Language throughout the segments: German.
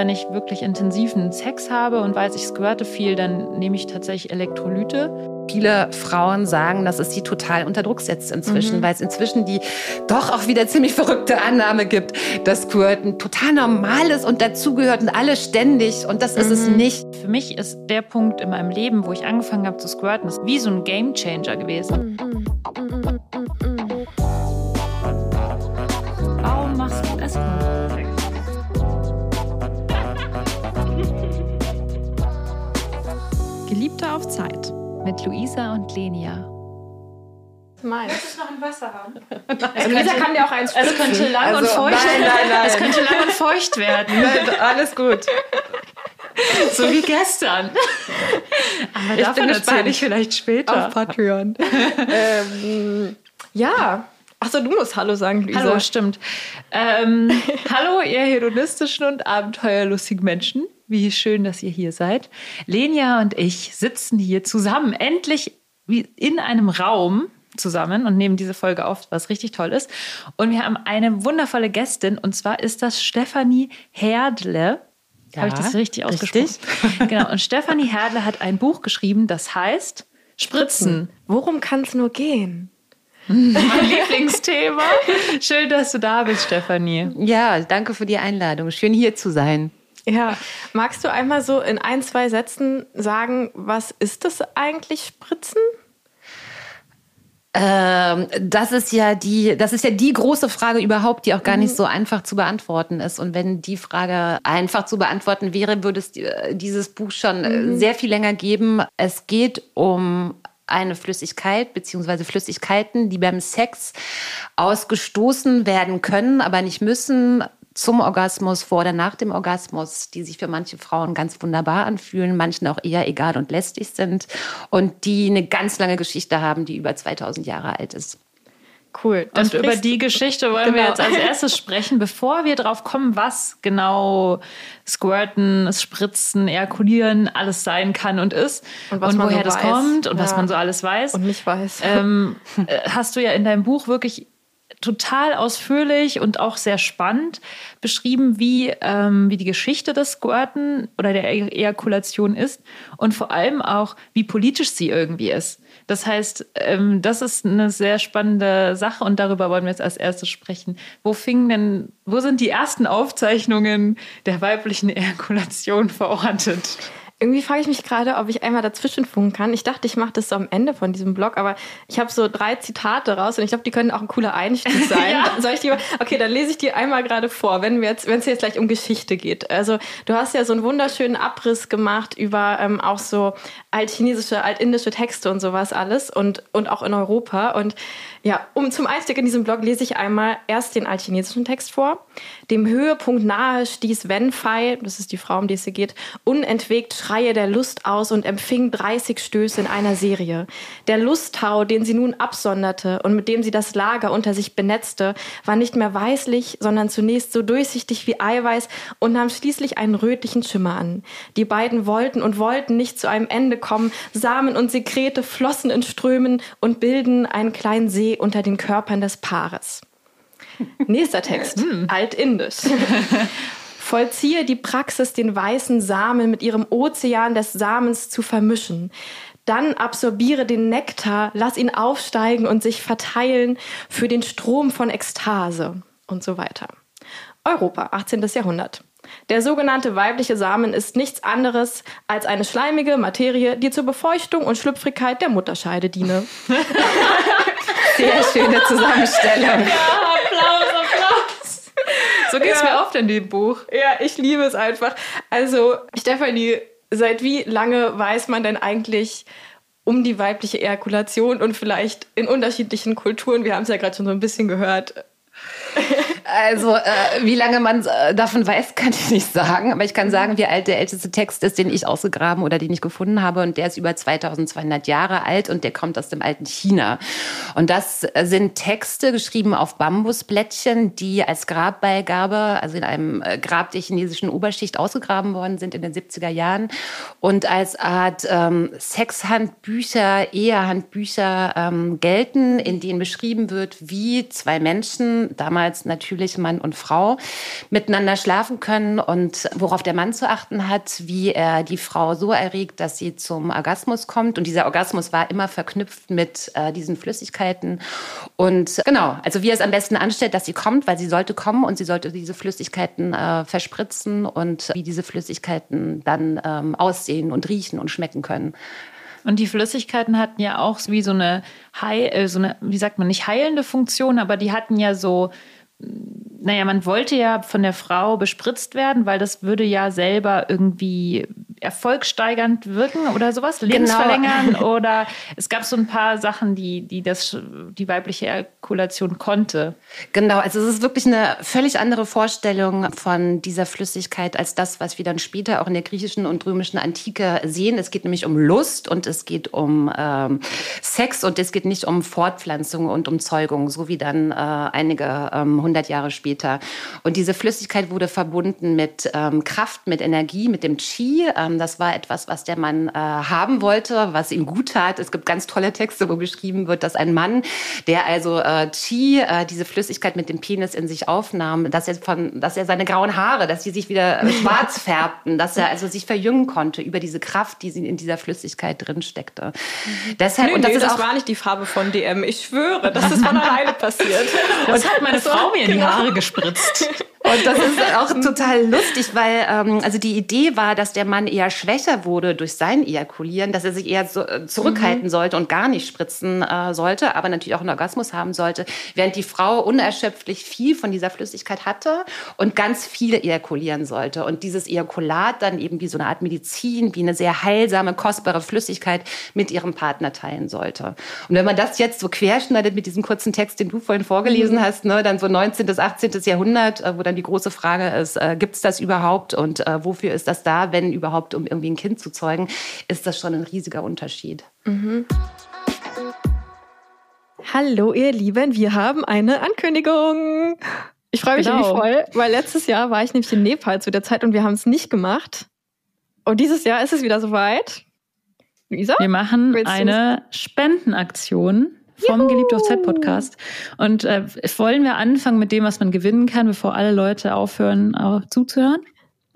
wenn ich wirklich intensiven Sex habe und weiß, ich squirte viel, dann nehme ich tatsächlich Elektrolyte. Viele Frauen sagen, dass es sie total unter Druck setzt inzwischen, mhm. weil es inzwischen die doch auch wieder ziemlich verrückte Annahme gibt, dass Squirten total normal ist und dazugehört und alle ständig und das mhm. ist es mhm. nicht. Für mich ist der Punkt in meinem Leben, wo ich angefangen habe zu squirten, ist wie so ein Gamechanger gewesen. Mhm. Mit Luisa und Lenia. Meins. Möchtest du noch ein Wasser haben? Also Luisa kann dir auch eins Es könnte lang also, und feucht nein, nein, nein. Es könnte lang und feucht werden. Nein, alles gut. So wie gestern. Aber ich davon erzähle ich vielleicht später. Auf Patreon. ähm, ja. Achso, du musst Hallo sagen, Luisa. Hallo, stimmt. Ähm, hallo, ihr hedonistischen und abenteuerlustigen Menschen. Wie schön, dass ihr hier seid. Lenia und ich sitzen hier zusammen, endlich in einem Raum zusammen und nehmen diese Folge auf, was richtig toll ist. Und wir haben eine wundervolle Gästin und zwar ist das Stefanie Herdle. Ja, Habe ich das richtig ausgesprochen? Richtig. genau. Und Stefanie Herdle hat ein Buch geschrieben, das heißt Spritzen. Worum kann es nur gehen? Mein Lieblingsthema. Schön, dass du da bist, Stefanie. Ja, danke für die Einladung. Schön hier zu sein. Ja, magst du einmal so in ein, zwei Sätzen sagen, was ist das eigentlich Spritzen? Ähm, das ist ja die, das ist ja die große Frage überhaupt, die auch gar nicht mhm. so einfach zu beantworten ist. Und wenn die Frage einfach zu beantworten wäre, würde es dieses Buch schon äh, mhm. sehr viel länger geben. Es geht um eine Flüssigkeit beziehungsweise Flüssigkeiten, die beim Sex ausgestoßen werden können, aber nicht müssen zum Orgasmus, vor oder nach dem Orgasmus, die sich für manche Frauen ganz wunderbar anfühlen, manchen auch eher egal und lästig sind und die eine ganz lange Geschichte haben, die über 2000 Jahre alt ist. Cool. Und über die Geschichte wollen genau. wir jetzt als erstes sprechen, bevor wir drauf kommen, was genau Squirten, Spritzen, Ejakulieren alles sein kann und ist und, und woher so das weiß. kommt und ja. was man so alles weiß. Und nicht weiß. Ähm, äh, hast du ja in deinem Buch wirklich total ausführlich und auch sehr spannend beschrieben, wie, ähm, wie die Geschichte des Squirten oder der Ejakulation ist und vor allem auch, wie politisch sie irgendwie ist. Das heißt, ähm, das ist eine sehr spannende Sache und darüber wollen wir jetzt als erstes sprechen. Wo fingen denn, wo sind die ersten Aufzeichnungen der weiblichen Ejakulation verortet? Irgendwie frage ich mich gerade, ob ich einmal dazwischen funken kann. Ich dachte, ich mache das so am Ende von diesem Blog, aber ich habe so drei Zitate raus und ich glaube, die können auch ein cooler Einstieg sein. ja. Soll ich die, okay, dann lese ich die einmal gerade vor, wenn wir jetzt, es jetzt gleich um Geschichte geht. Also du hast ja so einen wunderschönen Abriss gemacht über ähm, auch so altchinesische, altindische Texte und sowas alles und und auch in Europa und ja, um zum Einstieg in diesem Blog lese ich einmal erst den altchinesischen Text vor. Dem Höhepunkt nahe stieß Wenfei, das ist die Frau, um die es hier geht, unentwegt Schreie der Lust aus und empfing 30 Stöße in einer Serie. Der Lusttau, den sie nun absonderte und mit dem sie das Lager unter sich benetzte, war nicht mehr weißlich, sondern zunächst so durchsichtig wie Eiweiß und nahm schließlich einen rötlichen Schimmer an. Die beiden wollten und wollten nicht zu einem Ende kommen. Samen und Sekrete flossen in Strömen und bilden einen kleinen See unter den Körpern des Paares. Nächster Text, hm. altindisch. Vollziehe die Praxis, den weißen Samen mit ihrem Ozean des Samens zu vermischen. Dann absorbiere den Nektar, lass ihn aufsteigen und sich verteilen für den Strom von Ekstase und so weiter. Europa, 18. Jahrhundert. Der sogenannte weibliche Samen ist nichts anderes als eine schleimige Materie, die zur Befeuchtung und Schlüpfrigkeit der Mutterscheide diene. Sehr schöne Zusammenstellung. Ja, Applaus, Applaus. So geht's ja. mir oft in dem Buch. Ja, ich liebe es einfach. Also, Stefanie, seit wie lange weiß man denn eigentlich um die weibliche Ejakulation und vielleicht in unterschiedlichen Kulturen, wir haben es ja gerade schon so ein bisschen gehört, also, äh, wie lange man äh, davon weiß, kann ich nicht sagen. Aber ich kann sagen, wie alt der älteste Text ist, den ich ausgegraben oder den ich gefunden habe. Und der ist über 2200 Jahre alt und der kommt aus dem alten China. Und das sind Texte geschrieben auf Bambusblättchen, die als Grabbeigabe, also in einem äh, Grab der chinesischen Oberschicht ausgegraben worden sind in den 70er Jahren. Und als Art ähm, Sexhandbücher, Ehehandbücher ähm, gelten, in denen beschrieben wird, wie zwei Menschen damals natürlich Mann und Frau miteinander schlafen können und worauf der Mann zu achten hat, wie er die Frau so erregt, dass sie zum Orgasmus kommt. Und dieser Orgasmus war immer verknüpft mit äh, diesen Flüssigkeiten. Und genau, also wie er es am besten anstellt, dass sie kommt, weil sie sollte kommen und sie sollte diese Flüssigkeiten äh, verspritzen und wie diese Flüssigkeiten dann ähm, aussehen und riechen und schmecken können. Und die Flüssigkeiten hatten ja auch wie so eine, Heil, äh, so eine, wie sagt man, nicht heilende Funktion, aber die hatten ja so, naja, man wollte ja von der Frau bespritzt werden, weil das würde ja selber irgendwie erfolgsteigernd wirken oder sowas, lebensverlängern genau. oder es gab so ein paar Sachen, die, die das, die weibliche Ejakulation konnte. Genau, also es ist wirklich eine völlig andere Vorstellung von dieser Flüssigkeit als das, was wir dann später auch in der griechischen und römischen Antike sehen. Es geht nämlich um Lust und es geht um ähm, Sex und es geht nicht um Fortpflanzung und um Zeugung, so wie dann äh, einige ähm, hundert Jahre später. Und diese Flüssigkeit wurde verbunden mit ähm, Kraft, mit Energie, mit dem Chi. Ähm, das war etwas, was der Mann äh, haben wollte, was ihm gut tat. Es gibt ganz tolle Texte, wo beschrieben wird, dass ein Mann, der also äh, Qi, äh, diese Flüssigkeit mit dem Penis in sich aufnahm, dass er von, dass er seine grauen Haare, dass sie sich wieder schwarz färbten, dass er also sich verjüngen konnte über diese Kraft, die in dieser Flüssigkeit drin steckte. Mhm. Deshalb nee, und das, nee, das war nicht die Farbe von DM. Ich schwöre, das ist von alleine passiert. Das hat meine Frau mir in die genau. Haare gespritzt. Und das ist auch total lustig, weil ähm, also die Idee war, dass der Mann eher schwächer wurde durch sein Ejakulieren, dass er sich eher so, äh, zurückhalten mhm. sollte und gar nicht spritzen äh, sollte, aber natürlich auch einen Orgasmus haben sollte, während die Frau unerschöpflich viel von dieser Flüssigkeit hatte und ganz viel ejakulieren sollte. Und dieses Ejakulat dann eben wie so eine Art Medizin, wie eine sehr heilsame, kostbare Flüssigkeit mit ihrem Partner teilen sollte. Und wenn man das jetzt so querschneidet mit diesem kurzen Text, den du vorhin vorgelesen mhm. hast, ne, dann so 19. bis 18. Jahrhundert, äh, wo dann die große Frage ist, äh, gibt es das überhaupt und äh, wofür ist das da, wenn überhaupt, um irgendwie ein Kind zu zeugen, ist das schon ein riesiger Unterschied. Mhm. Hallo ihr Lieben, wir haben eine Ankündigung. Ich freue mich genau. voll, weil letztes Jahr war ich nämlich in Nepal zu der Zeit und wir haben es nicht gemacht. Und dieses Jahr ist es wieder soweit. Luisa? Wir machen eine Spendenaktion vom Geliebt auf Z-Podcast. Und äh, wollen wir anfangen mit dem, was man gewinnen kann, bevor alle Leute aufhören, auch zuzuhören?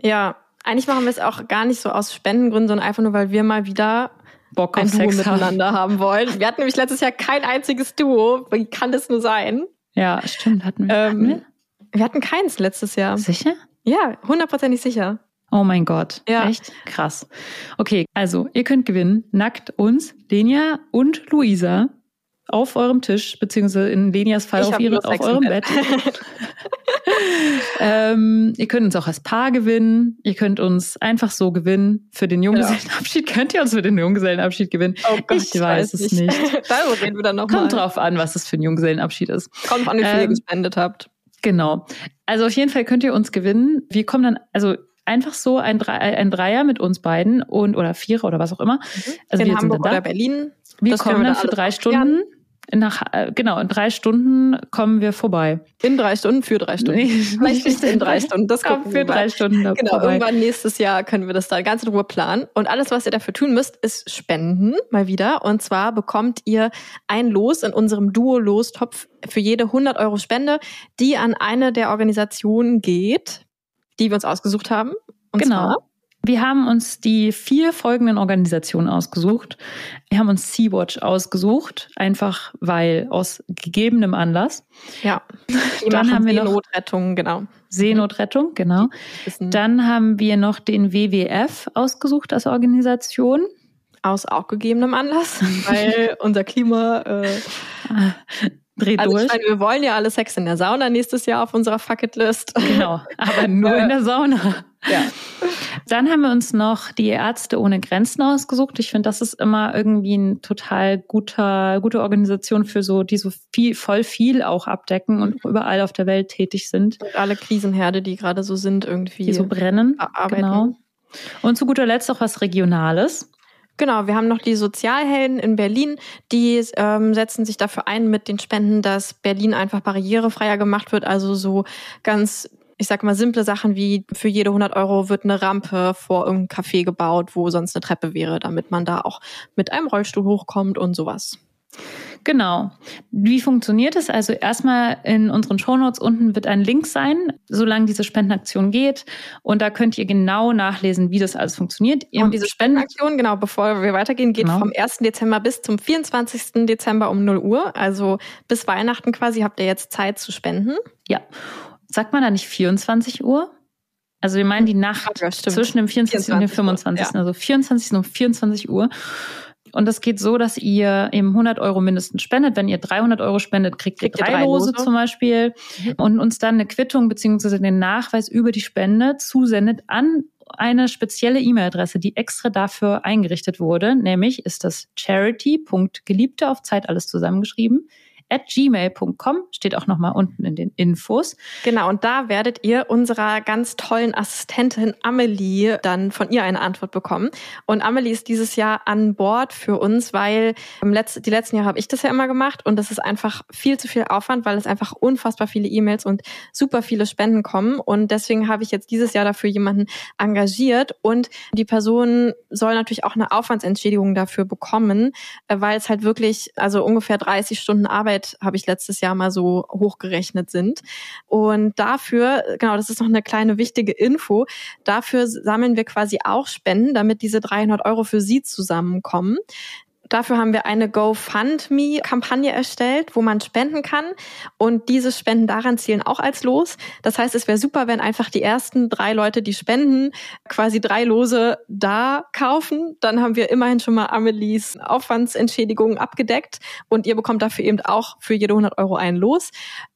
Ja, eigentlich machen wir es auch gar nicht so aus Spendengründen, sondern einfach nur, weil wir mal wieder Bock auf ein Duo miteinander haben. haben wollen. Wir hatten nämlich letztes Jahr kein einziges Duo. Wie kann das nur sein? Ja, stimmt. Hatten wir. Ähm, hatten wir? wir hatten keins letztes Jahr. Sicher? Ja, hundertprozentig sicher. Oh mein Gott. Ja. Echt? Krass. Okay, also ihr könnt gewinnen. Nackt uns, Lenia und Luisa auf eurem Tisch, beziehungsweise in Lenias Fall auf, ihre, auf eurem Bett. ähm, ihr könnt uns auch als Paar gewinnen. Ihr könnt uns einfach so gewinnen. Für den Junggesellenabschied könnt ihr uns für den Junggesellenabschied gewinnen. Oh Gott, ich, ich weiß, weiß es nicht. Darüber reden wir dann noch Kommt mal. drauf an, was es für ein Junggesellenabschied ist. Kommt an, wie viel ähm, ihr gespendet habt. Genau. Also auf jeden Fall könnt ihr uns gewinnen. Wir kommen dann, also einfach so ein, Dre ein Dreier mit uns beiden und oder Vierer oder was auch immer. Mhm. Also in wir Hamburg sind dann da. oder Berlin. Wir das kommen dann für drei Stunden. Nach, äh, genau, in drei Stunden kommen wir vorbei. In drei Stunden, für drei Stunden. Nee, Vielleicht nicht in drei Stunden, das kommt für drei Stunden Genau, vorbei. irgendwann nächstes Jahr können wir das da ganz in Ruhe planen. Und alles, was ihr dafür tun müsst, ist spenden, mal wieder. Und zwar bekommt ihr ein Los in unserem Duo-Lostopf für jede 100 Euro Spende, die an eine der Organisationen geht, die wir uns ausgesucht haben. Und genau. Zwar wir haben uns die vier folgenden Organisationen ausgesucht. Wir haben uns Sea-Watch ausgesucht, einfach weil aus gegebenem Anlass. Ja. Dann haben wir noch Seenotrettung, genau. Seenotrettung, genau. Dann haben wir noch den WWF ausgesucht als Organisation. Aus auch gegebenem Anlass, weil unser Klima äh, dreht also durch. Ich meine, wir wollen ja alle Sex in der Sauna nächstes Jahr auf unserer Fucketlist. Genau, aber nur in der Sauna. Ja. Dann haben wir uns noch die Ärzte ohne Grenzen ausgesucht. Ich finde, das ist immer irgendwie ein total guter, gute Organisation für so, die so viel, voll viel auch abdecken und überall auf der Welt tätig sind. Und alle Krisenherde, die gerade so sind, irgendwie. Die so brennen. Arbeiten. Genau. Und zu guter Letzt auch was Regionales. Genau, wir haben noch die Sozialhelden in Berlin, die ähm, setzen sich dafür ein mit den Spenden, dass Berlin einfach barrierefreier gemacht wird. Also so ganz ich sag mal, simple Sachen wie für jede 100 Euro wird eine Rampe vor irgendeinem Café gebaut, wo sonst eine Treppe wäre, damit man da auch mit einem Rollstuhl hochkommt und sowas. Genau. Wie funktioniert es? Also erstmal in unseren Shownotes unten wird ein Link sein, solange diese Spendenaktion geht. Und da könnt ihr genau nachlesen, wie das alles funktioniert. Und diese Spendenaktion, genau, bevor wir weitergehen, geht genau. vom 1. Dezember bis zum 24. Dezember um 0 Uhr. Also bis Weihnachten quasi habt ihr jetzt Zeit zu spenden. Ja. Sagt man da nicht 24 Uhr? Also wir meinen die Nacht ja, zwischen dem 24. 24 und dem 25. Ja. Also 24. um 24 Uhr. Und das geht so, dass ihr eben 100 Euro mindestens spendet. Wenn ihr 300 Euro spendet, kriegt, kriegt ihr drei, drei Lose, Lose zum Beispiel mhm. und uns dann eine Quittung beziehungsweise den Nachweis über die Spende zusendet an eine spezielle E-Mail-Adresse, die extra dafür eingerichtet wurde. Nämlich ist das charity.geliebte auf Zeit alles zusammengeschrieben at gmail.com, steht auch nochmal unten in den Infos. Genau, und da werdet ihr unserer ganz tollen Assistentin Amelie dann von ihr eine Antwort bekommen. Und Amelie ist dieses Jahr an Bord für uns, weil im Letz die letzten Jahre habe ich das ja immer gemacht und das ist einfach viel zu viel Aufwand, weil es einfach unfassbar viele E-Mails und super viele Spenden kommen. Und deswegen habe ich jetzt dieses Jahr dafür jemanden engagiert und die Person soll natürlich auch eine Aufwandsentschädigung dafür bekommen, äh, weil es halt wirklich, also ungefähr 30 Stunden Arbeit Arbeit, habe ich letztes Jahr mal so hochgerechnet sind. Und dafür, genau, das ist noch eine kleine wichtige Info, dafür sammeln wir quasi auch Spenden, damit diese 300 Euro für Sie zusammenkommen. Dafür haben wir eine GoFundMe-Kampagne erstellt, wo man spenden kann. Und diese Spenden daran zielen auch als Los. Das heißt, es wäre super, wenn einfach die ersten drei Leute, die spenden, quasi drei Lose da kaufen. Dann haben wir immerhin schon mal Amelies Aufwandsentschädigungen abgedeckt. Und ihr bekommt dafür eben auch für jede 100 Euro ein Los.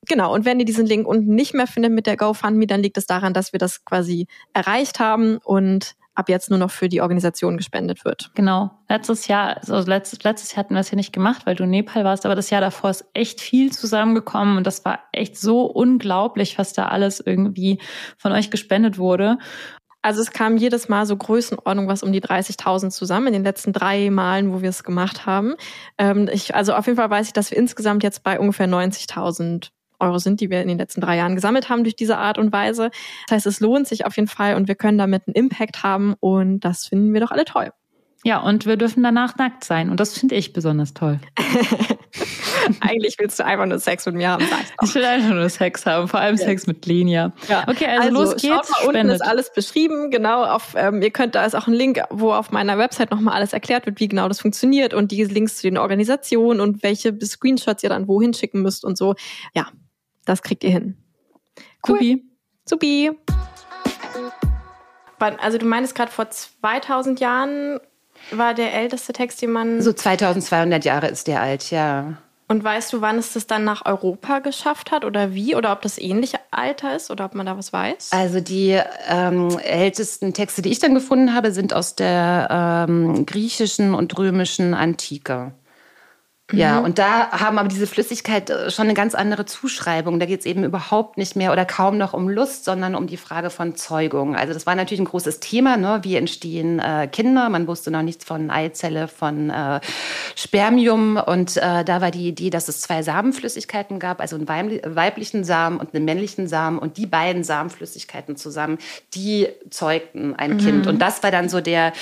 Genau. Und wenn ihr diesen Link unten nicht mehr findet mit der GoFundMe, dann liegt es daran, dass wir das quasi erreicht haben und ab jetzt nur noch für die Organisation gespendet wird. Genau. Letztes Jahr, also letztes, letztes Jahr hatten wir es ja nicht gemacht, weil du in Nepal warst, aber das Jahr davor ist echt viel zusammengekommen und das war echt so unglaublich, was da alles irgendwie von euch gespendet wurde. Also es kam jedes Mal so Größenordnung was um die 30.000 zusammen in den letzten drei Malen, wo wir es gemacht haben. Ähm, ich, also auf jeden Fall weiß ich, dass wir insgesamt jetzt bei ungefähr 90.000 Euro sind, die wir in den letzten drei Jahren gesammelt haben durch diese Art und Weise. Das heißt, es lohnt sich auf jeden Fall und wir können damit einen Impact haben und das finden wir doch alle toll. Ja, und wir dürfen danach nackt sein und das finde ich besonders toll. Eigentlich willst du einfach nur Sex mit mir haben, sagst Ich will einfach nur Sex haben, vor allem ja. Sex mit Lenia. Ja. Okay, also, also los geht's. Mal, unten ist alles beschrieben, genau. Auf, ähm, ihr könnt, da ist auch ein Link, wo auf meiner Website nochmal alles erklärt wird, wie genau das funktioniert und die Links zu den Organisationen und welche Screenshots ihr dann wohin schicken müsst und so. Ja, das kriegt ihr hin. Cool. Supi. Supi. Also du meinst gerade vor 2000 Jahren war der älteste Text, den man... So 2200 Jahre ist der alt, ja. Und weißt du, wann es das dann nach Europa geschafft hat oder wie? Oder ob das ähnliche Alter ist oder ob man da was weiß? Also die ähm, ältesten Texte, die ich dann gefunden habe, sind aus der ähm, griechischen und römischen Antike. Ja, mhm. und da haben aber diese Flüssigkeit äh, schon eine ganz andere Zuschreibung. Da geht es eben überhaupt nicht mehr oder kaum noch um Lust, sondern um die Frage von Zeugung. Also das war natürlich ein großes Thema, ne? wie entstehen äh, Kinder. Man wusste noch nichts von Eizelle, von äh, Spermium. Und äh, da war die Idee, dass es zwei Samenflüssigkeiten gab, also einen weiblichen Samen und einen männlichen Samen. Und die beiden Samenflüssigkeiten zusammen, die zeugten ein mhm. Kind. Und das war dann so der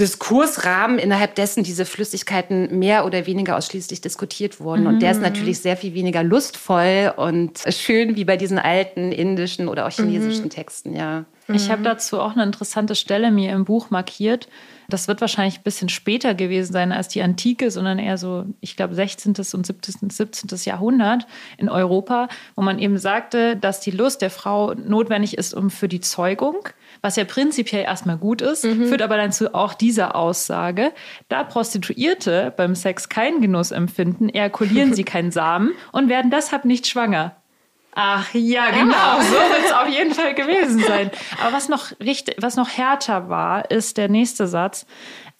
Diskursrahmen, innerhalb dessen diese Flüssigkeiten mehr oder weniger ausschließlich diskutiert wurden. Mhm. Und der ist mhm. natürlich sehr viel weniger lustvoll und schön wie bei diesen alten indischen oder auch chinesischen mhm. Texten, ja. Ich habe dazu auch eine interessante Stelle mir im Buch markiert. Das wird wahrscheinlich ein bisschen später gewesen sein als die Antike, sondern eher so, ich glaube, 16. und 17. 17. Jahrhundert in Europa, wo man eben sagte, dass die Lust der Frau notwendig ist, um für die Zeugung was ja prinzipiell erstmal gut ist, mhm. führt aber dann zu auch dieser Aussage, da Prostituierte beim Sex keinen Genuss empfinden, ejakulieren sie keinen Samen und werden deshalb nicht schwanger. Ach ja, genau, ja. so wird es auf jeden Fall gewesen sein. Aber was noch richtig, was noch härter war, ist der nächste Satz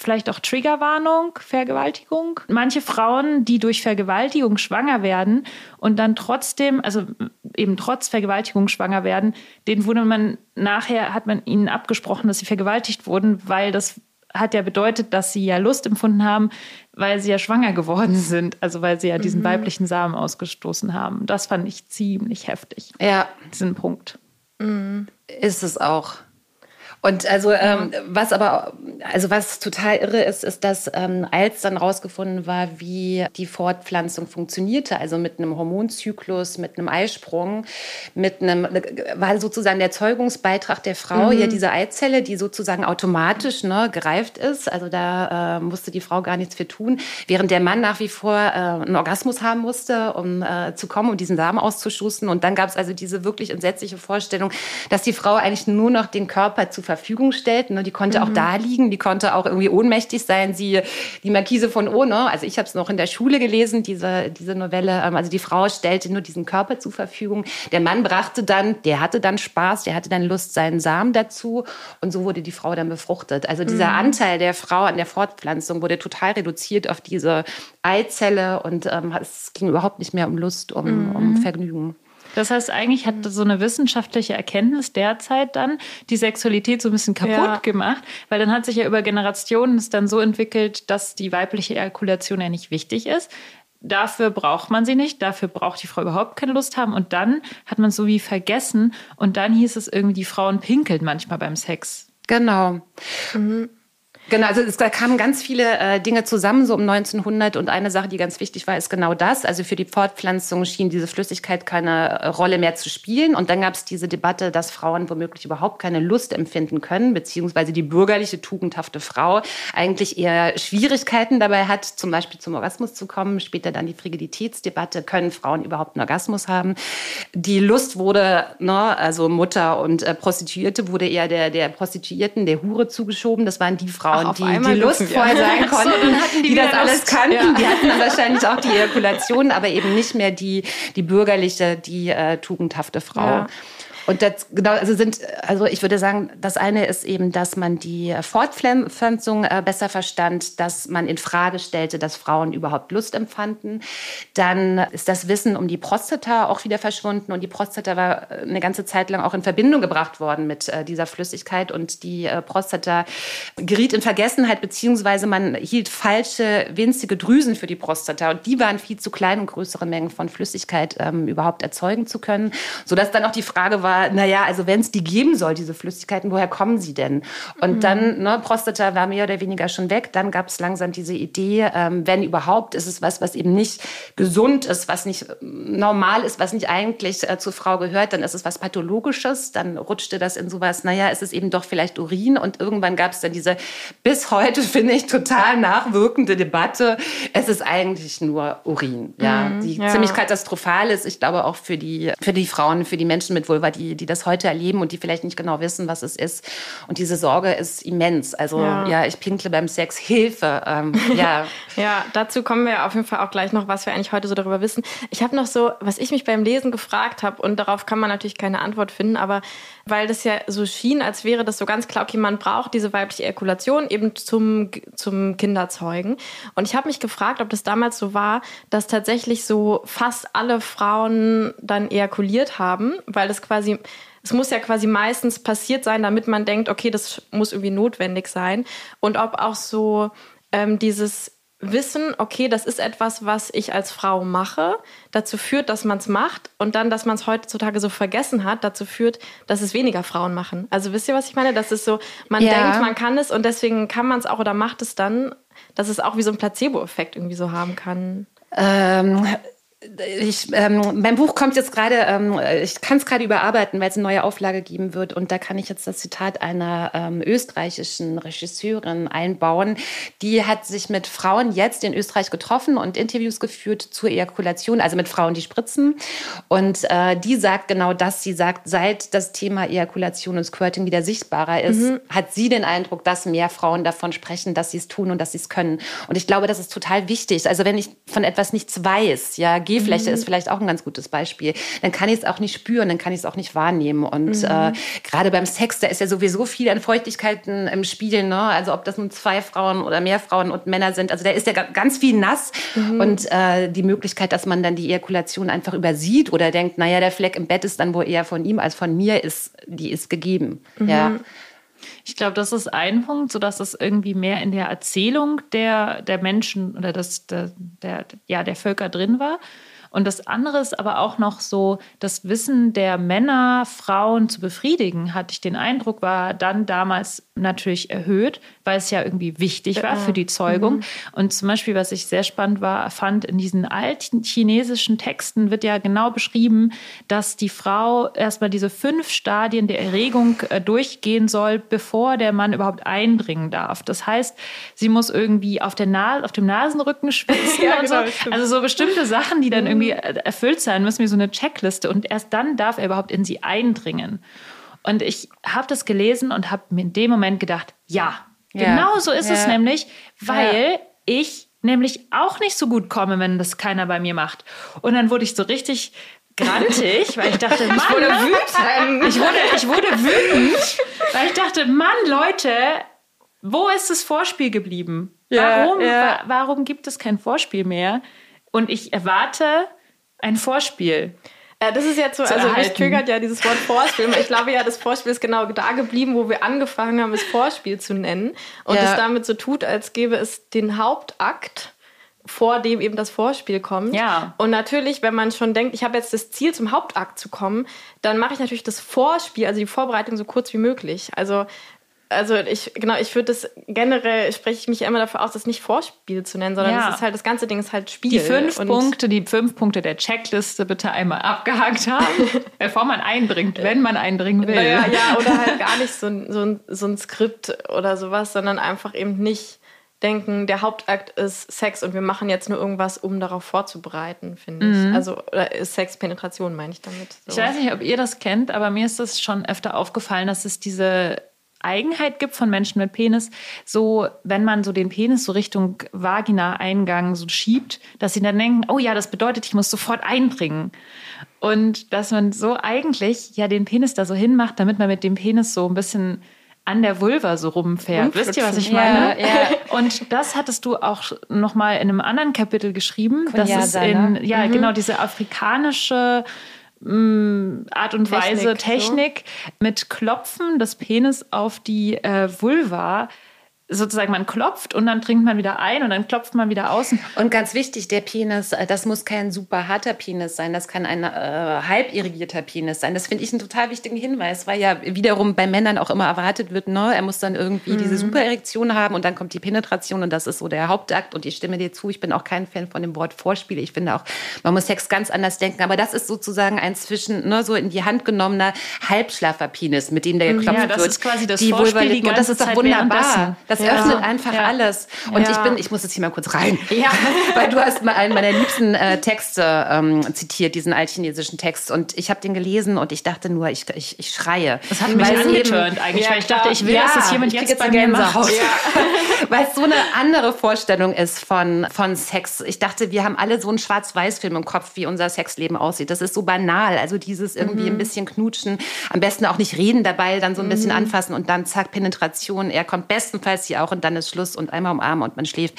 vielleicht auch Triggerwarnung, Vergewaltigung. Manche Frauen, die durch Vergewaltigung schwanger werden und dann trotzdem, also eben trotz Vergewaltigung schwanger werden, denen wurde man nachher, hat man ihnen abgesprochen, dass sie vergewaltigt wurden, weil das hat ja bedeutet, dass sie ja Lust empfunden haben, weil sie ja schwanger geworden sind, also weil sie ja diesen mhm. weiblichen Samen ausgestoßen haben. Das fand ich ziemlich heftig. Ja. Diesen Punkt. Mhm. Ist es auch. Und also, ähm, was aber also was total irre ist, ist, dass ähm, als dann rausgefunden war, wie die Fortpflanzung funktionierte, also mit einem Hormonzyklus, mit einem Eisprung, mit einem, war sozusagen der Zeugungsbeitrag der Frau, mhm. ja diese Eizelle, die sozusagen automatisch ne, gereift ist, also da äh, musste die Frau gar nichts für tun, während der Mann nach wie vor äh, einen Orgasmus haben musste, um äh, zu kommen, um diesen Samen auszuschussen. Und dann gab es also diese wirklich entsetzliche Vorstellung, dass die Frau eigentlich nur noch den Körper zur Verfügung stellt. Ne? Die konnte mhm. auch da liegen, die konnte auch irgendwie ohnmächtig sein. Sie, die Markise von O, ne? also ich habe es noch in der Schule gelesen, diese, diese Novelle. Ähm, also die Frau stellte nur diesen Körper zur Verfügung. Der Mann brachte dann, der hatte dann Spaß, der hatte dann Lust, seinen Samen dazu. Und so wurde die Frau dann befruchtet. Also dieser mhm. Anteil der Frau an der Fortpflanzung wurde total reduziert auf diese Eizelle und ähm, es ging überhaupt nicht mehr um Lust, um, mhm. um Vergnügen. Das heißt, eigentlich hat so eine wissenschaftliche Erkenntnis derzeit dann die Sexualität so ein bisschen kaputt ja. gemacht, weil dann hat sich ja über Generationen es dann so entwickelt, dass die weibliche Ejakulation ja nicht wichtig ist. Dafür braucht man sie nicht, dafür braucht die Frau überhaupt keine Lust haben. Und dann hat man es so wie vergessen und dann hieß es irgendwie, die Frauen pinkeln manchmal beim Sex. Genau. Mhm. Genau, also es, da kamen ganz viele äh, Dinge zusammen, so um 1900. Und eine Sache, die ganz wichtig war, ist genau das. Also für die Fortpflanzung schien diese Flüssigkeit keine äh, Rolle mehr zu spielen. Und dann gab es diese Debatte, dass Frauen womöglich überhaupt keine Lust empfinden können, beziehungsweise die bürgerliche, tugendhafte Frau eigentlich eher Schwierigkeiten dabei hat, zum Beispiel zum Orgasmus zu kommen. Später dann die Frigilitätsdebatte, können Frauen überhaupt einen Orgasmus haben? Die Lust wurde, ne, also Mutter und äh, Prostituierte wurde eher der, der Prostituierten, der Hure zugeschoben. Das waren die Frauen, Frauen, die, die lustvoll sein konnten, so, die, die das alles kannten. Ja. Die hatten dann wahrscheinlich auch die Ejakulation, aber eben nicht mehr die, die bürgerliche, die äh, tugendhafte Frau. Ja. Und das genau, also sind, also ich würde sagen, das eine ist eben, dass man die Fortpflanzung äh, besser verstand, dass man in Frage stellte, dass Frauen überhaupt Lust empfanden. Dann ist das Wissen um die Prostata auch wieder verschwunden. Und die Prostata war äh, eine ganze Zeit lang auch in Verbindung gebracht worden mit äh, dieser Flüssigkeit. Und die Prostata geriet in Vergessenheit beziehungsweise man hielt falsche winzige Drüsen für die Prostata. Und die waren viel zu klein, um größere Mengen von Flüssigkeit ähm, überhaupt erzeugen zu können, sodass dann auch die Frage war, naja, also wenn es die geben soll, diese Flüssigkeiten, woher kommen sie denn? Und mhm. dann, ne, Prostata war mehr oder weniger schon weg. Dann gab es langsam diese Idee, ähm, wenn überhaupt, ist es was, was eben nicht gesund ist, was nicht ähm, normal ist, was nicht eigentlich äh, zur Frau gehört, dann ist es was Pathologisches. Dann rutschte das in sowas, naja, es ist eben doch vielleicht Urin. Und irgendwann gab es dann diese bis heute, finde ich, total nachwirkende Debatte. Es ist eigentlich nur Urin, ja, mhm, die ja. ziemlich katastrophal ist. Ich glaube auch für die, für die Frauen, für die Menschen mit Vulva, die, die das heute erleben und die vielleicht nicht genau wissen, was es ist. Und diese Sorge ist immens. Also ja, ja ich pinkle beim Sex, Hilfe. Ähm, ja. ja, dazu kommen wir auf jeden Fall auch gleich noch, was wir eigentlich heute so darüber wissen. Ich habe noch so, was ich mich beim Lesen gefragt habe und darauf kann man natürlich keine Antwort finden, aber weil das ja so schien, als wäre das so ganz klar, okay, man braucht diese weibliche Ejakulation eben zum, zum Kinderzeugen. Und ich habe mich gefragt, ob das damals so war, dass tatsächlich so fast alle Frauen dann ejakuliert haben, weil das quasi es muss ja quasi meistens passiert sein, damit man denkt, okay, das muss irgendwie notwendig sein. Und ob auch so ähm, dieses Wissen, okay, das ist etwas, was ich als Frau mache, dazu führt, dass man es macht und dann, dass man es heutzutage so vergessen hat, dazu führt, dass es weniger Frauen machen. Also wisst ihr, was ich meine? Das ist so, man ja. denkt, man kann es und deswegen kann man es auch oder macht es dann, dass es auch wie so ein Placebo-Effekt irgendwie so haben kann. Ähm, ich, ähm, mein Buch kommt jetzt gerade, ähm, ich kann es gerade überarbeiten, weil es eine neue Auflage geben wird. Und da kann ich jetzt das Zitat einer ähm, österreichischen Regisseurin einbauen. Die hat sich mit Frauen jetzt in Österreich getroffen und Interviews geführt zur Ejakulation, also mit Frauen, die spritzen. Und äh, die sagt genau das. Sie sagt, seit das Thema Ejakulation und Squirting wieder sichtbarer ist, mhm. hat sie den Eindruck, dass mehr Frauen davon sprechen, dass sie es tun und dass sie es können. Und ich glaube, das ist total wichtig. Also wenn ich von etwas nichts weiß, ja, Gehfläche mhm. ist vielleicht auch ein ganz gutes Beispiel. Dann kann ich es auch nicht spüren, dann kann ich es auch nicht wahrnehmen. Und mhm. äh, gerade beim Sex, da ist ja sowieso viel an Feuchtigkeiten im Spiel. Ne? Also ob das nun zwei Frauen oder mehr Frauen und Männer sind. Also da ist ja ganz viel nass. Mhm. Und äh, die Möglichkeit, dass man dann die Ejakulation einfach übersieht oder denkt, naja, der Fleck im Bett ist dann wohl eher von ihm als von mir, ist, die ist gegeben. Ja. Ich glaube, das ist ein Punkt, sodass es irgendwie mehr in der Erzählung der, der Menschen oder des, der, der, ja, der Völker drin war. Und das andere ist aber auch noch so, das Wissen der Männer, Frauen zu befriedigen, hatte ich den Eindruck, war dann damals natürlich erhöht, weil es ja irgendwie wichtig war für die Zeugung. Mhm. Und zum Beispiel, was ich sehr spannend war, fand, in diesen alten chinesischen Texten wird ja genau beschrieben, dass die Frau erstmal diese fünf Stadien der Erregung äh, durchgehen soll, bevor der Mann überhaupt eindringen darf. Das heißt, sie muss irgendwie auf, der Na auf dem Nasenrücken schwitzen ja, und genau, so. Also so bestimmte Sachen, die dann mhm. Irgendwie erfüllt sein müssen, wie so eine Checkliste. Und erst dann darf er überhaupt in sie eindringen. Und ich habe das gelesen und habe mir in dem Moment gedacht, ja, ja. genau so ist ja. es nämlich, weil ja. ich nämlich auch nicht so gut komme, wenn das keiner bei mir macht. Und dann wurde ich so richtig grantig, weil ich dachte, Mann, ich wurde wütend. Ich wurde, ich wurde wütend, weil ich dachte, Mann, Leute, wo ist das Vorspiel geblieben? Warum, wa warum gibt es kein Vorspiel mehr? Und ich erwarte ein Vorspiel. Ja, das ist jetzt so, also mich triggert ja dieses Wort Vorspiel. Ich glaube ja, das Vorspiel ist genau da geblieben, wo wir angefangen haben, es Vorspiel zu nennen. Und ja. es damit so tut, als gäbe es den Hauptakt, vor dem eben das Vorspiel kommt. Ja. Und natürlich, wenn man schon denkt, ich habe jetzt das Ziel, zum Hauptakt zu kommen, dann mache ich natürlich das Vorspiel, also die Vorbereitung so kurz wie möglich. Also also ich, genau, ich würde das generell, spreche ich mich immer dafür aus, das nicht Vorspiel zu nennen, sondern ja. das ist halt, das ganze Ding ist halt Spiel. Die fünf Punkte, die fünf Punkte der Checkliste bitte einmal abgehakt haben, bevor man einbringt, wenn man eindringen will. Naja, ja, oder halt gar nicht so ein, so, ein, so ein Skript oder sowas, sondern einfach eben nicht denken, der Hauptakt ist Sex und wir machen jetzt nur irgendwas, um darauf vorzubereiten, finde mhm. ich. Also oder Sexpenetration meine ich damit. So. Ich weiß nicht, ob ihr das kennt, aber mir ist das schon öfter aufgefallen, dass es diese Eigenheit gibt von Menschen mit Penis, so wenn man so den Penis so Richtung Vagina-Eingang so schiebt, dass sie dann denken, oh ja, das bedeutet, ich muss sofort einbringen. Und dass man so eigentlich ja den Penis da so hinmacht, damit man mit dem Penis so ein bisschen an der Vulva so rumfährt. Wisst ihr, was ich meine? Ja, ja. Und das hattest du auch noch mal in einem anderen Kapitel geschrieben. Das ist in, ja, mhm. genau, diese afrikanische mm, Art und Technik, Weise, Technik so. mit Klopfen des Penis auf die äh, Vulva sozusagen man klopft und dann trinkt man wieder ein und dann klopft man wieder außen. Und ganz wichtig, der Penis, äh, das muss kein super harter Penis sein, das kann ein äh, halb irrigierter Penis sein. Das finde ich einen total wichtigen Hinweis, weil ja wiederum bei Männern auch immer erwartet wird, ne, er muss dann irgendwie mhm. diese Supererektion haben und dann kommt die Penetration und das ist so der Hauptakt und ich stimme dir zu, ich bin auch kein Fan von dem Wort Vorspiele. Ich finde auch, man muss Sex ganz anders denken, aber das ist sozusagen ein zwischen, ne, so in die Hand genommener Halbschlaffer-Penis, mit dem der geklopft ja, das wird. ist quasi das die Vorspiel die und das ist doch wunderbar. Das das ja. öffnet einfach ja. alles. Und ja. ich bin, ich muss jetzt hier mal kurz rein, ja. weil du hast mal einen meiner liebsten äh, Texte ähm, zitiert, diesen altchinesischen Text. Und ich habe den gelesen und ich dachte nur, ich, ich, ich schreie. Das hat mich angeturnt eigentlich, weil ich dachte, ich will, dass das jemand jetzt, jetzt bei mir macht. weil es so eine andere Vorstellung ist von, von Sex. Ich dachte, wir haben alle so einen Schwarz-Weiß-Film im Kopf, wie unser Sexleben aussieht. Das ist so banal. Also dieses irgendwie mhm. ein bisschen knutschen, am besten auch nicht reden dabei, dann so ein bisschen mhm. anfassen und dann zack, Penetration. Er kommt bestenfalls hier auch und dann ist Schluss und einmal umarmen und man schläft.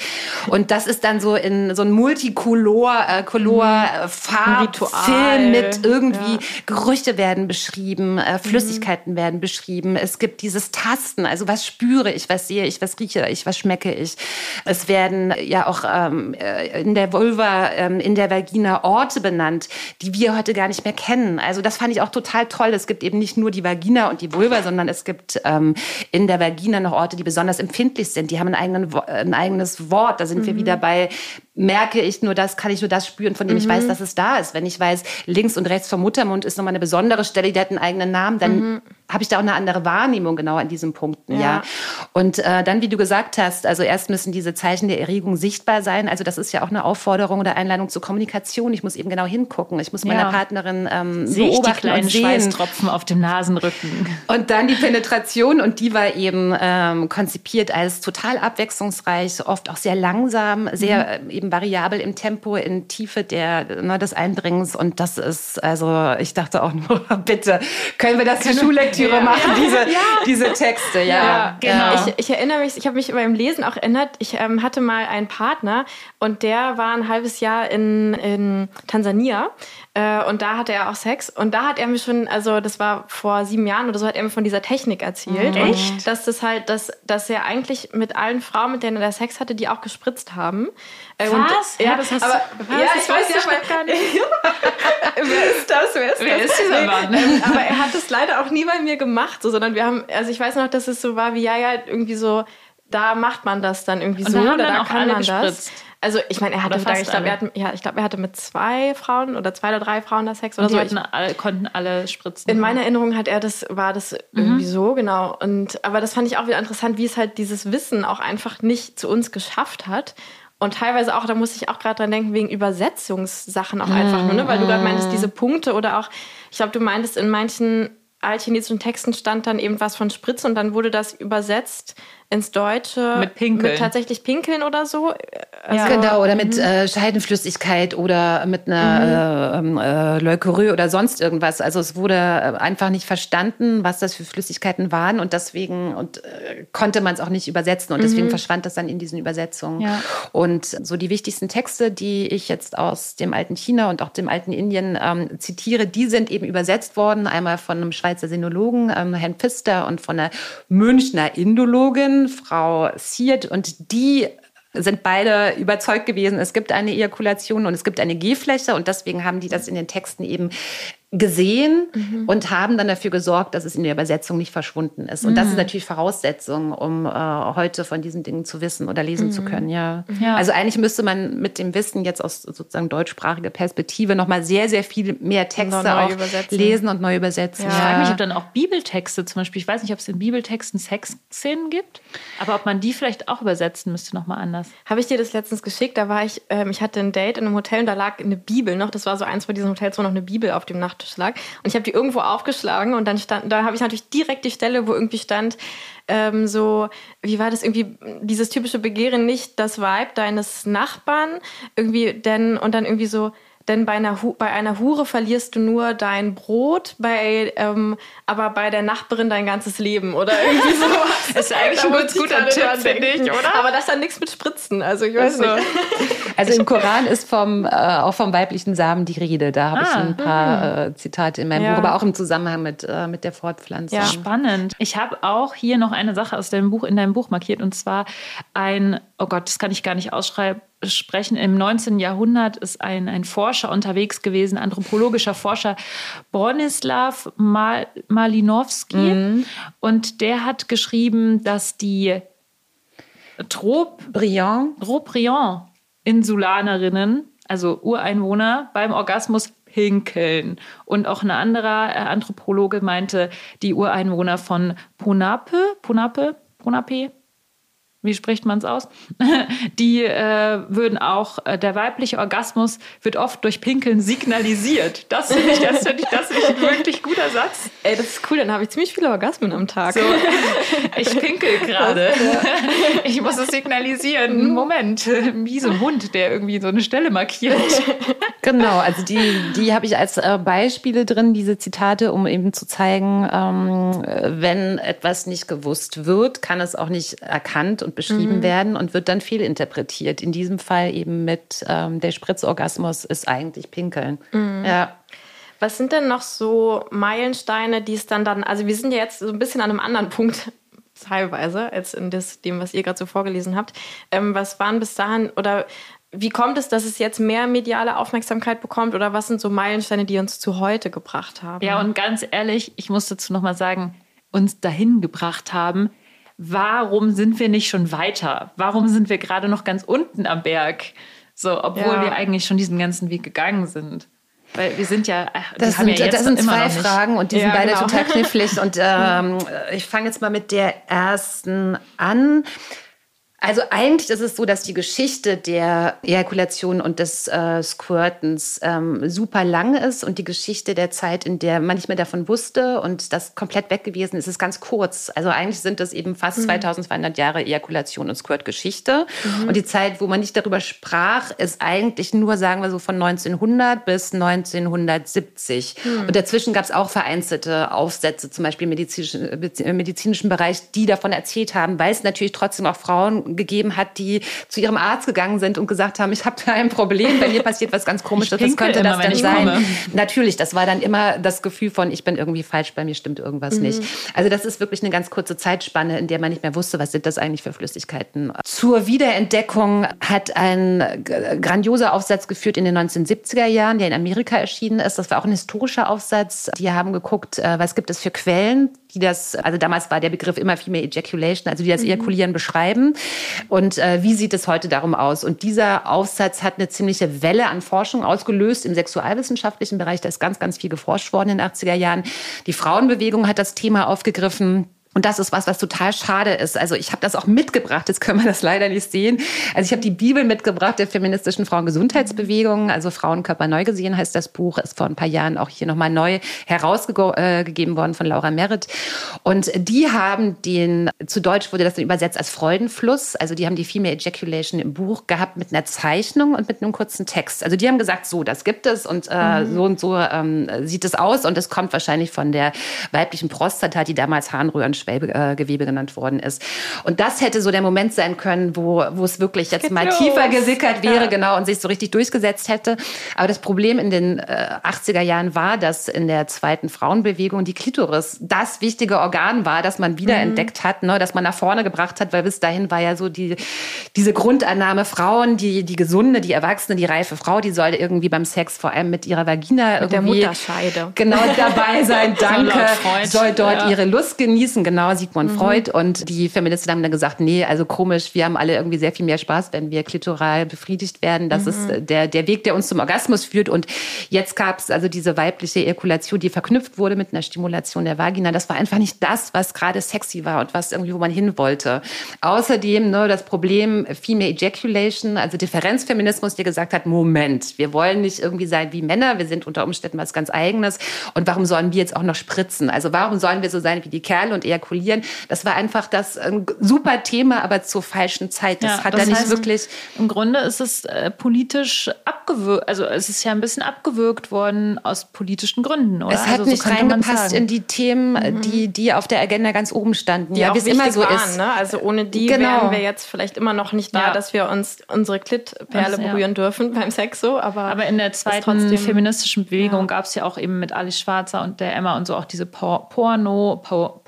Und das ist dann so in so ein Multicolor, äh, Color, mhm. äh, Farbfilm mit irgendwie ja. Gerüchte werden beschrieben, äh, Flüssigkeiten mhm. werden beschrieben. Es gibt dieses Tasten, also was spüre ich, was sehe ich, was rieche ich, was schmecke ich. Es werden ja auch ähm, äh, in der Vulva, ähm, in der Vagina Orte benannt, die wir heute gar nicht mehr kennen. Also das fand ich auch total toll. Es gibt eben nicht nur die Vagina und die Vulva, sondern es gibt ähm, in der Vagina noch Orte, die besonders empfindlich sind. Die haben ein, eigenen, ein eigenes Wort. Da sind mhm. wir wieder bei merke ich nur das, kann ich nur das spüren, von dem mhm. ich weiß, mhm. dass es da ist. Wenn ich weiß, links und rechts vom Muttermund ist nochmal eine besondere Stelle, die hat einen eigenen Namen, dann mhm. habe ich da auch eine andere Wahrnehmung genau an diesen Punkten, ja. ja. Und äh, dann, wie du gesagt hast, also erst müssen diese Zeichen der Erregung sichtbar sein. Also das ist ja auch eine Aufforderung oder Einladung zur Kommunikation. Ich muss eben genau hingucken. Ich muss meiner ja. Partnerin ähm, Sehe beobachten ich die kleinen und sehen. Schweißtropfen auf dem Nasenrücken. Und dann die Penetration und die war eben ähm, konzipiert als total abwechslungsreich, oft auch sehr langsam, sehr mhm. Eben variabel im Tempo, in Tiefe der, ne, des Eindringens. Und das ist, also ich dachte auch nur, bitte, können wir das zur Schullektüre Lektüre machen diese, ja. diese Texte. Ja, ja genau. Ich, ich, erinnere mich, ich habe mich beim Lesen auch erinnert, ich ähm, hatte mal einen Partner und der war ein halbes Jahr in, in Tansania äh, und da hatte er auch Sex. Und da hat er mir schon, also das war vor sieben Jahren oder so, hat er mir von dieser Technik erzählt. Mhm. Echt? Dass das halt, dass, dass er eigentlich mit allen Frauen, mit denen er Sex hatte, die auch gespritzt haben. Äh, was? Und, ja, das hast aber, du. Ja, ich weiß ja gar nicht. Wer ist das? Wer ist, Wer das? ist dieser Mann? Ähm, aber er hat es leider auch nie bei mir gemacht, so, sondern wir haben, also ich weiß noch, dass es so war wie, ja, ja, irgendwie so, da macht man das dann irgendwie und so, oder da kann man gespritzt. das. Also ich meine, er hatte da, ich glaube, er, hat, ja, ich glaub, er hatte mit zwei Frauen oder zwei oder drei Frauen da Sex oder und so. Die alle, konnten alle spritzen. In meiner Erinnerung hat er das, war das irgendwie mhm. so, genau. Und aber das fand ich auch wieder interessant, wie es halt dieses Wissen auch einfach nicht zu uns geschafft hat. Und teilweise auch, da muss ich auch gerade dran denken, wegen Übersetzungssachen auch einfach nur, ne? Weil du gerade meintest, diese Punkte oder auch, ich glaube, du meintest in manchen altchinesischen Texten stand dann eben was von Spritze und dann wurde das übersetzt ins Deutsche mit Pinkeln. Mit tatsächlich Pinkeln oder so. Also, ja. Genau, oder mit mhm. äh, Scheidenflüssigkeit oder mit einer mhm. äh, äh, Leukorie oder sonst irgendwas. Also es wurde äh, einfach nicht verstanden, was das für Flüssigkeiten waren und deswegen und, äh, konnte man es auch nicht übersetzen und deswegen mhm. verschwand das dann in diesen Übersetzungen. Ja. Und so die wichtigsten Texte, die ich jetzt aus dem alten China und auch dem alten Indien ähm, zitiere, die sind eben übersetzt worden. Einmal von einem Schweizer Sinologen, ähm, Herrn Pfister, und von einer Münchner Indologin, Frau Siert, und die sind beide überzeugt gewesen, es gibt eine Ejakulation und es gibt eine G-Fläche und deswegen haben die das in den Texten eben gesehen mhm. und haben dann dafür gesorgt, dass es in der Übersetzung nicht verschwunden ist. Und mhm. das ist mhm. natürlich Voraussetzung, um äh, heute von diesen Dingen zu wissen oder lesen mhm. zu können. Ja. ja. Also eigentlich müsste man mit dem Wissen jetzt aus sozusagen deutschsprachiger Perspektive noch mal sehr, sehr viel mehr Texte auch lesen und neu übersetzen. Ja. Ich frage mich, ob dann auch Bibeltexte zum Beispiel, ich weiß nicht, ob es in Bibeltexten Sexszenen gibt, aber ob man die vielleicht auch übersetzen müsste noch mal anders. Habe ich dir das letztens geschickt? Da war ich, ähm, ich hatte ein Date in einem Hotel und da lag eine Bibel noch. Das war so eins von diesen Hotels, wo noch eine Bibel auf dem Nacht Schreibtisch lag. Und ich habe die irgendwo aufgeschlagen und dann stand, da habe ich natürlich direkt die Stelle, wo irgendwie stand, ähm, so, wie war das irgendwie, dieses typische Begehren nicht das Weib deines Nachbarn, irgendwie, denn, und dann irgendwie so, denn bei einer, bei einer Hure verlierst du nur dein Brot, bei, ähm, aber bei der Nachbarin dein ganzes Leben oder irgendwie so. das ist eigentlich ein ganz guter Tipp, finde ich, oder? Aber das hat nichts mit Spritzen, also ich weiß also. nicht. Also im Koran ist vom, äh, auch vom weiblichen Samen die Rede. Da habe ah, ich ein paar äh, Zitate in meinem ja. Buch, aber auch im Zusammenhang mit, äh, mit der Fortpflanzung. Ja, spannend. Ich habe auch hier noch eine Sache aus deinem Buch, in deinem Buch markiert und zwar ein, oh Gott, das kann ich gar nicht ausschreiben, sprechen. Im 19. Jahrhundert ist ein, ein Forscher unterwegs gewesen, anthropologischer Forscher, Bronislaw Mal Malinowski. Mhm. Und der hat geschrieben, dass die Trobriand, Trobriand Insulanerinnen, also Ureinwohner, beim Orgasmus pinkeln. Und auch ein anderer äh, Anthropologe meinte, die Ureinwohner von Ponape, Ponape, Ponape, wie spricht man es aus? Die äh, würden auch, äh, der weibliche Orgasmus wird oft durch Pinkeln signalisiert. Das finde ich, das finde ich, das find ich ein wirklich guter Satz. Ey, das ist cool, dann habe ich ziemlich viele Orgasmen am Tag. So, ich pinkel gerade. Ich muss es signalisieren. Mhm. Moment, wie so ein Hund, der irgendwie so eine Stelle markiert. Genau, also die, die habe ich als äh, Beispiele drin, diese Zitate, um eben zu zeigen, ähm, wenn etwas nicht gewusst wird, kann es auch nicht erkannt und und beschrieben mhm. werden und wird dann fehlinterpretiert. In diesem Fall eben mit ähm, der Spritzorgasmus ist eigentlich Pinkeln. Mhm. Ja. Was sind denn noch so Meilensteine, die es dann dann, also wir sind ja jetzt so ein bisschen an einem anderen Punkt teilweise als in das, dem, was ihr gerade so vorgelesen habt. Ähm, was waren bis dahin oder wie kommt es, dass es jetzt mehr mediale Aufmerksamkeit bekommt oder was sind so Meilensteine, die uns zu heute gebracht haben? Ja, und ganz ehrlich, ich muss dazu nochmal sagen, uns dahin gebracht haben, warum sind wir nicht schon weiter? Warum sind wir gerade noch ganz unten am Berg? So, obwohl ja. wir eigentlich schon diesen ganzen Weg gegangen sind. Weil wir sind ja, das sind, ja das sind zwei Fragen und die ja, sind beide genau. total knifflig. Und ähm, ich fange jetzt mal mit der ersten an. Also eigentlich ist es so, dass die Geschichte der Ejakulation und des äh, Squirtens ähm, super lang ist und die Geschichte der Zeit, in der man nicht mehr davon wusste und das komplett weg gewesen ist, ist ganz kurz. Also eigentlich sind das eben fast mhm. 2200 Jahre Ejakulation und Squirt-Geschichte. Mhm. Und die Zeit, wo man nicht darüber sprach, ist eigentlich nur, sagen wir so, von 1900 bis 1970. Mhm. Und dazwischen gab es auch vereinzelte Aufsätze, zum Beispiel im medizinischen, äh, medizinischen Bereich, die davon erzählt haben, weil es natürlich trotzdem auch Frauen gegeben hat, die zu ihrem Arzt gegangen sind und gesagt haben, ich habe da ein Problem, bei mir passiert was ganz komisches, das könnte immer, das denn sein? Komme. Natürlich, das war dann immer das Gefühl von, ich bin irgendwie falsch, bei mir stimmt irgendwas mhm. nicht. Also das ist wirklich eine ganz kurze Zeitspanne, in der man nicht mehr wusste, was sind das eigentlich für Flüssigkeiten. Zur Wiederentdeckung hat ein grandioser Aufsatz geführt in den 1970er Jahren, der in Amerika erschienen ist. Das war auch ein historischer Aufsatz. Die haben geguckt, äh, was gibt es für Quellen, die das, also damals war der Begriff immer Female Ejaculation, also die das mhm. Ejakulieren beschreiben. Und äh, wie sieht es heute darum aus? Und dieser Aufsatz hat eine ziemliche Welle an Forschung ausgelöst im sexualwissenschaftlichen Bereich. Da ist ganz, ganz viel geforscht worden in den 80er Jahren. Die Frauenbewegung hat das Thema aufgegriffen. Und das ist was, was total schade ist. Also ich habe das auch mitgebracht, jetzt können wir das leider nicht sehen. Also ich habe die Bibel mitgebracht der feministischen Frauengesundheitsbewegung. Also Frauenkörper neu gesehen heißt das Buch, ist vor ein paar Jahren auch hier nochmal neu herausgegeben worden von Laura Merritt. Und die haben den, zu Deutsch wurde das dann übersetzt als Freudenfluss. Also die haben die Female Ejaculation im Buch gehabt mit einer Zeichnung und mit einem kurzen Text. Also die haben gesagt, so, das gibt es und äh, mhm. so und so ähm, sieht es aus. Und es kommt wahrscheinlich von der weiblichen Prostata, die damals Harnröhren Schwellgewebe genannt worden ist. Und das hätte so der Moment sein können, wo, wo es wirklich jetzt mal los. tiefer gesickert wäre, ja. genau, und sich so richtig durchgesetzt hätte. Aber das Problem in den äh, 80er Jahren war, dass in der zweiten Frauenbewegung die Klitoris das wichtige Organ war, das man wiederentdeckt mhm. hat, ne, das man nach vorne gebracht hat, weil bis dahin war ja so die, diese Grundannahme, Frauen, die, die gesunde, die erwachsene, die reife Frau, die sollte irgendwie beim Sex vor allem mit ihrer Vagina mit irgendwie der Mutterscheide. genau dabei sein, danke, soll dort ja. ihre Lust genießen, genau, Sigmund mhm. Freud. Und die Feministen haben dann gesagt, nee, also komisch, wir haben alle irgendwie sehr viel mehr Spaß, wenn wir klitoral befriedigt werden. Das mhm. ist der, der Weg, der uns zum Orgasmus führt. Und jetzt gab es also diese weibliche Ejakulation, die verknüpft wurde mit einer Stimulation der Vagina. Das war einfach nicht das, was gerade sexy war und was irgendwie, wo man hin wollte. Außerdem ne, das Problem Female Ejaculation, also Differenzfeminismus, der gesagt hat, Moment, wir wollen nicht irgendwie sein wie Männer, wir sind unter Umständen was ganz Eigenes. Und warum sollen wir jetzt auch noch spritzen? Also warum sollen wir so sein wie die Kerle und ejakulieren? Ejakulieren. Das war einfach das ein super Thema, aber zur falschen Zeit. Das ja, hat das er nicht heißt, wirklich. Im Grunde ist es äh, politisch abgewürgt, also es ist ja ein bisschen abgewürgt worden aus politischen Gründen, oder? Es hat also, nicht so reingepasst in die Themen, mhm. die, die auf der Agenda ganz oben standen. Die ja, wie es immer so waren, ist. Ne? Also ohne die genau. wären wir jetzt vielleicht immer noch nicht da, ja. dass wir uns unsere Klittperle ja. berühren dürfen beim Sex so. Aber, aber in der zweiten trotzdem, feministischen Bewegung ja. gab es ja auch eben mit Alice Schwarzer und der Emma und so auch diese Porno, Porno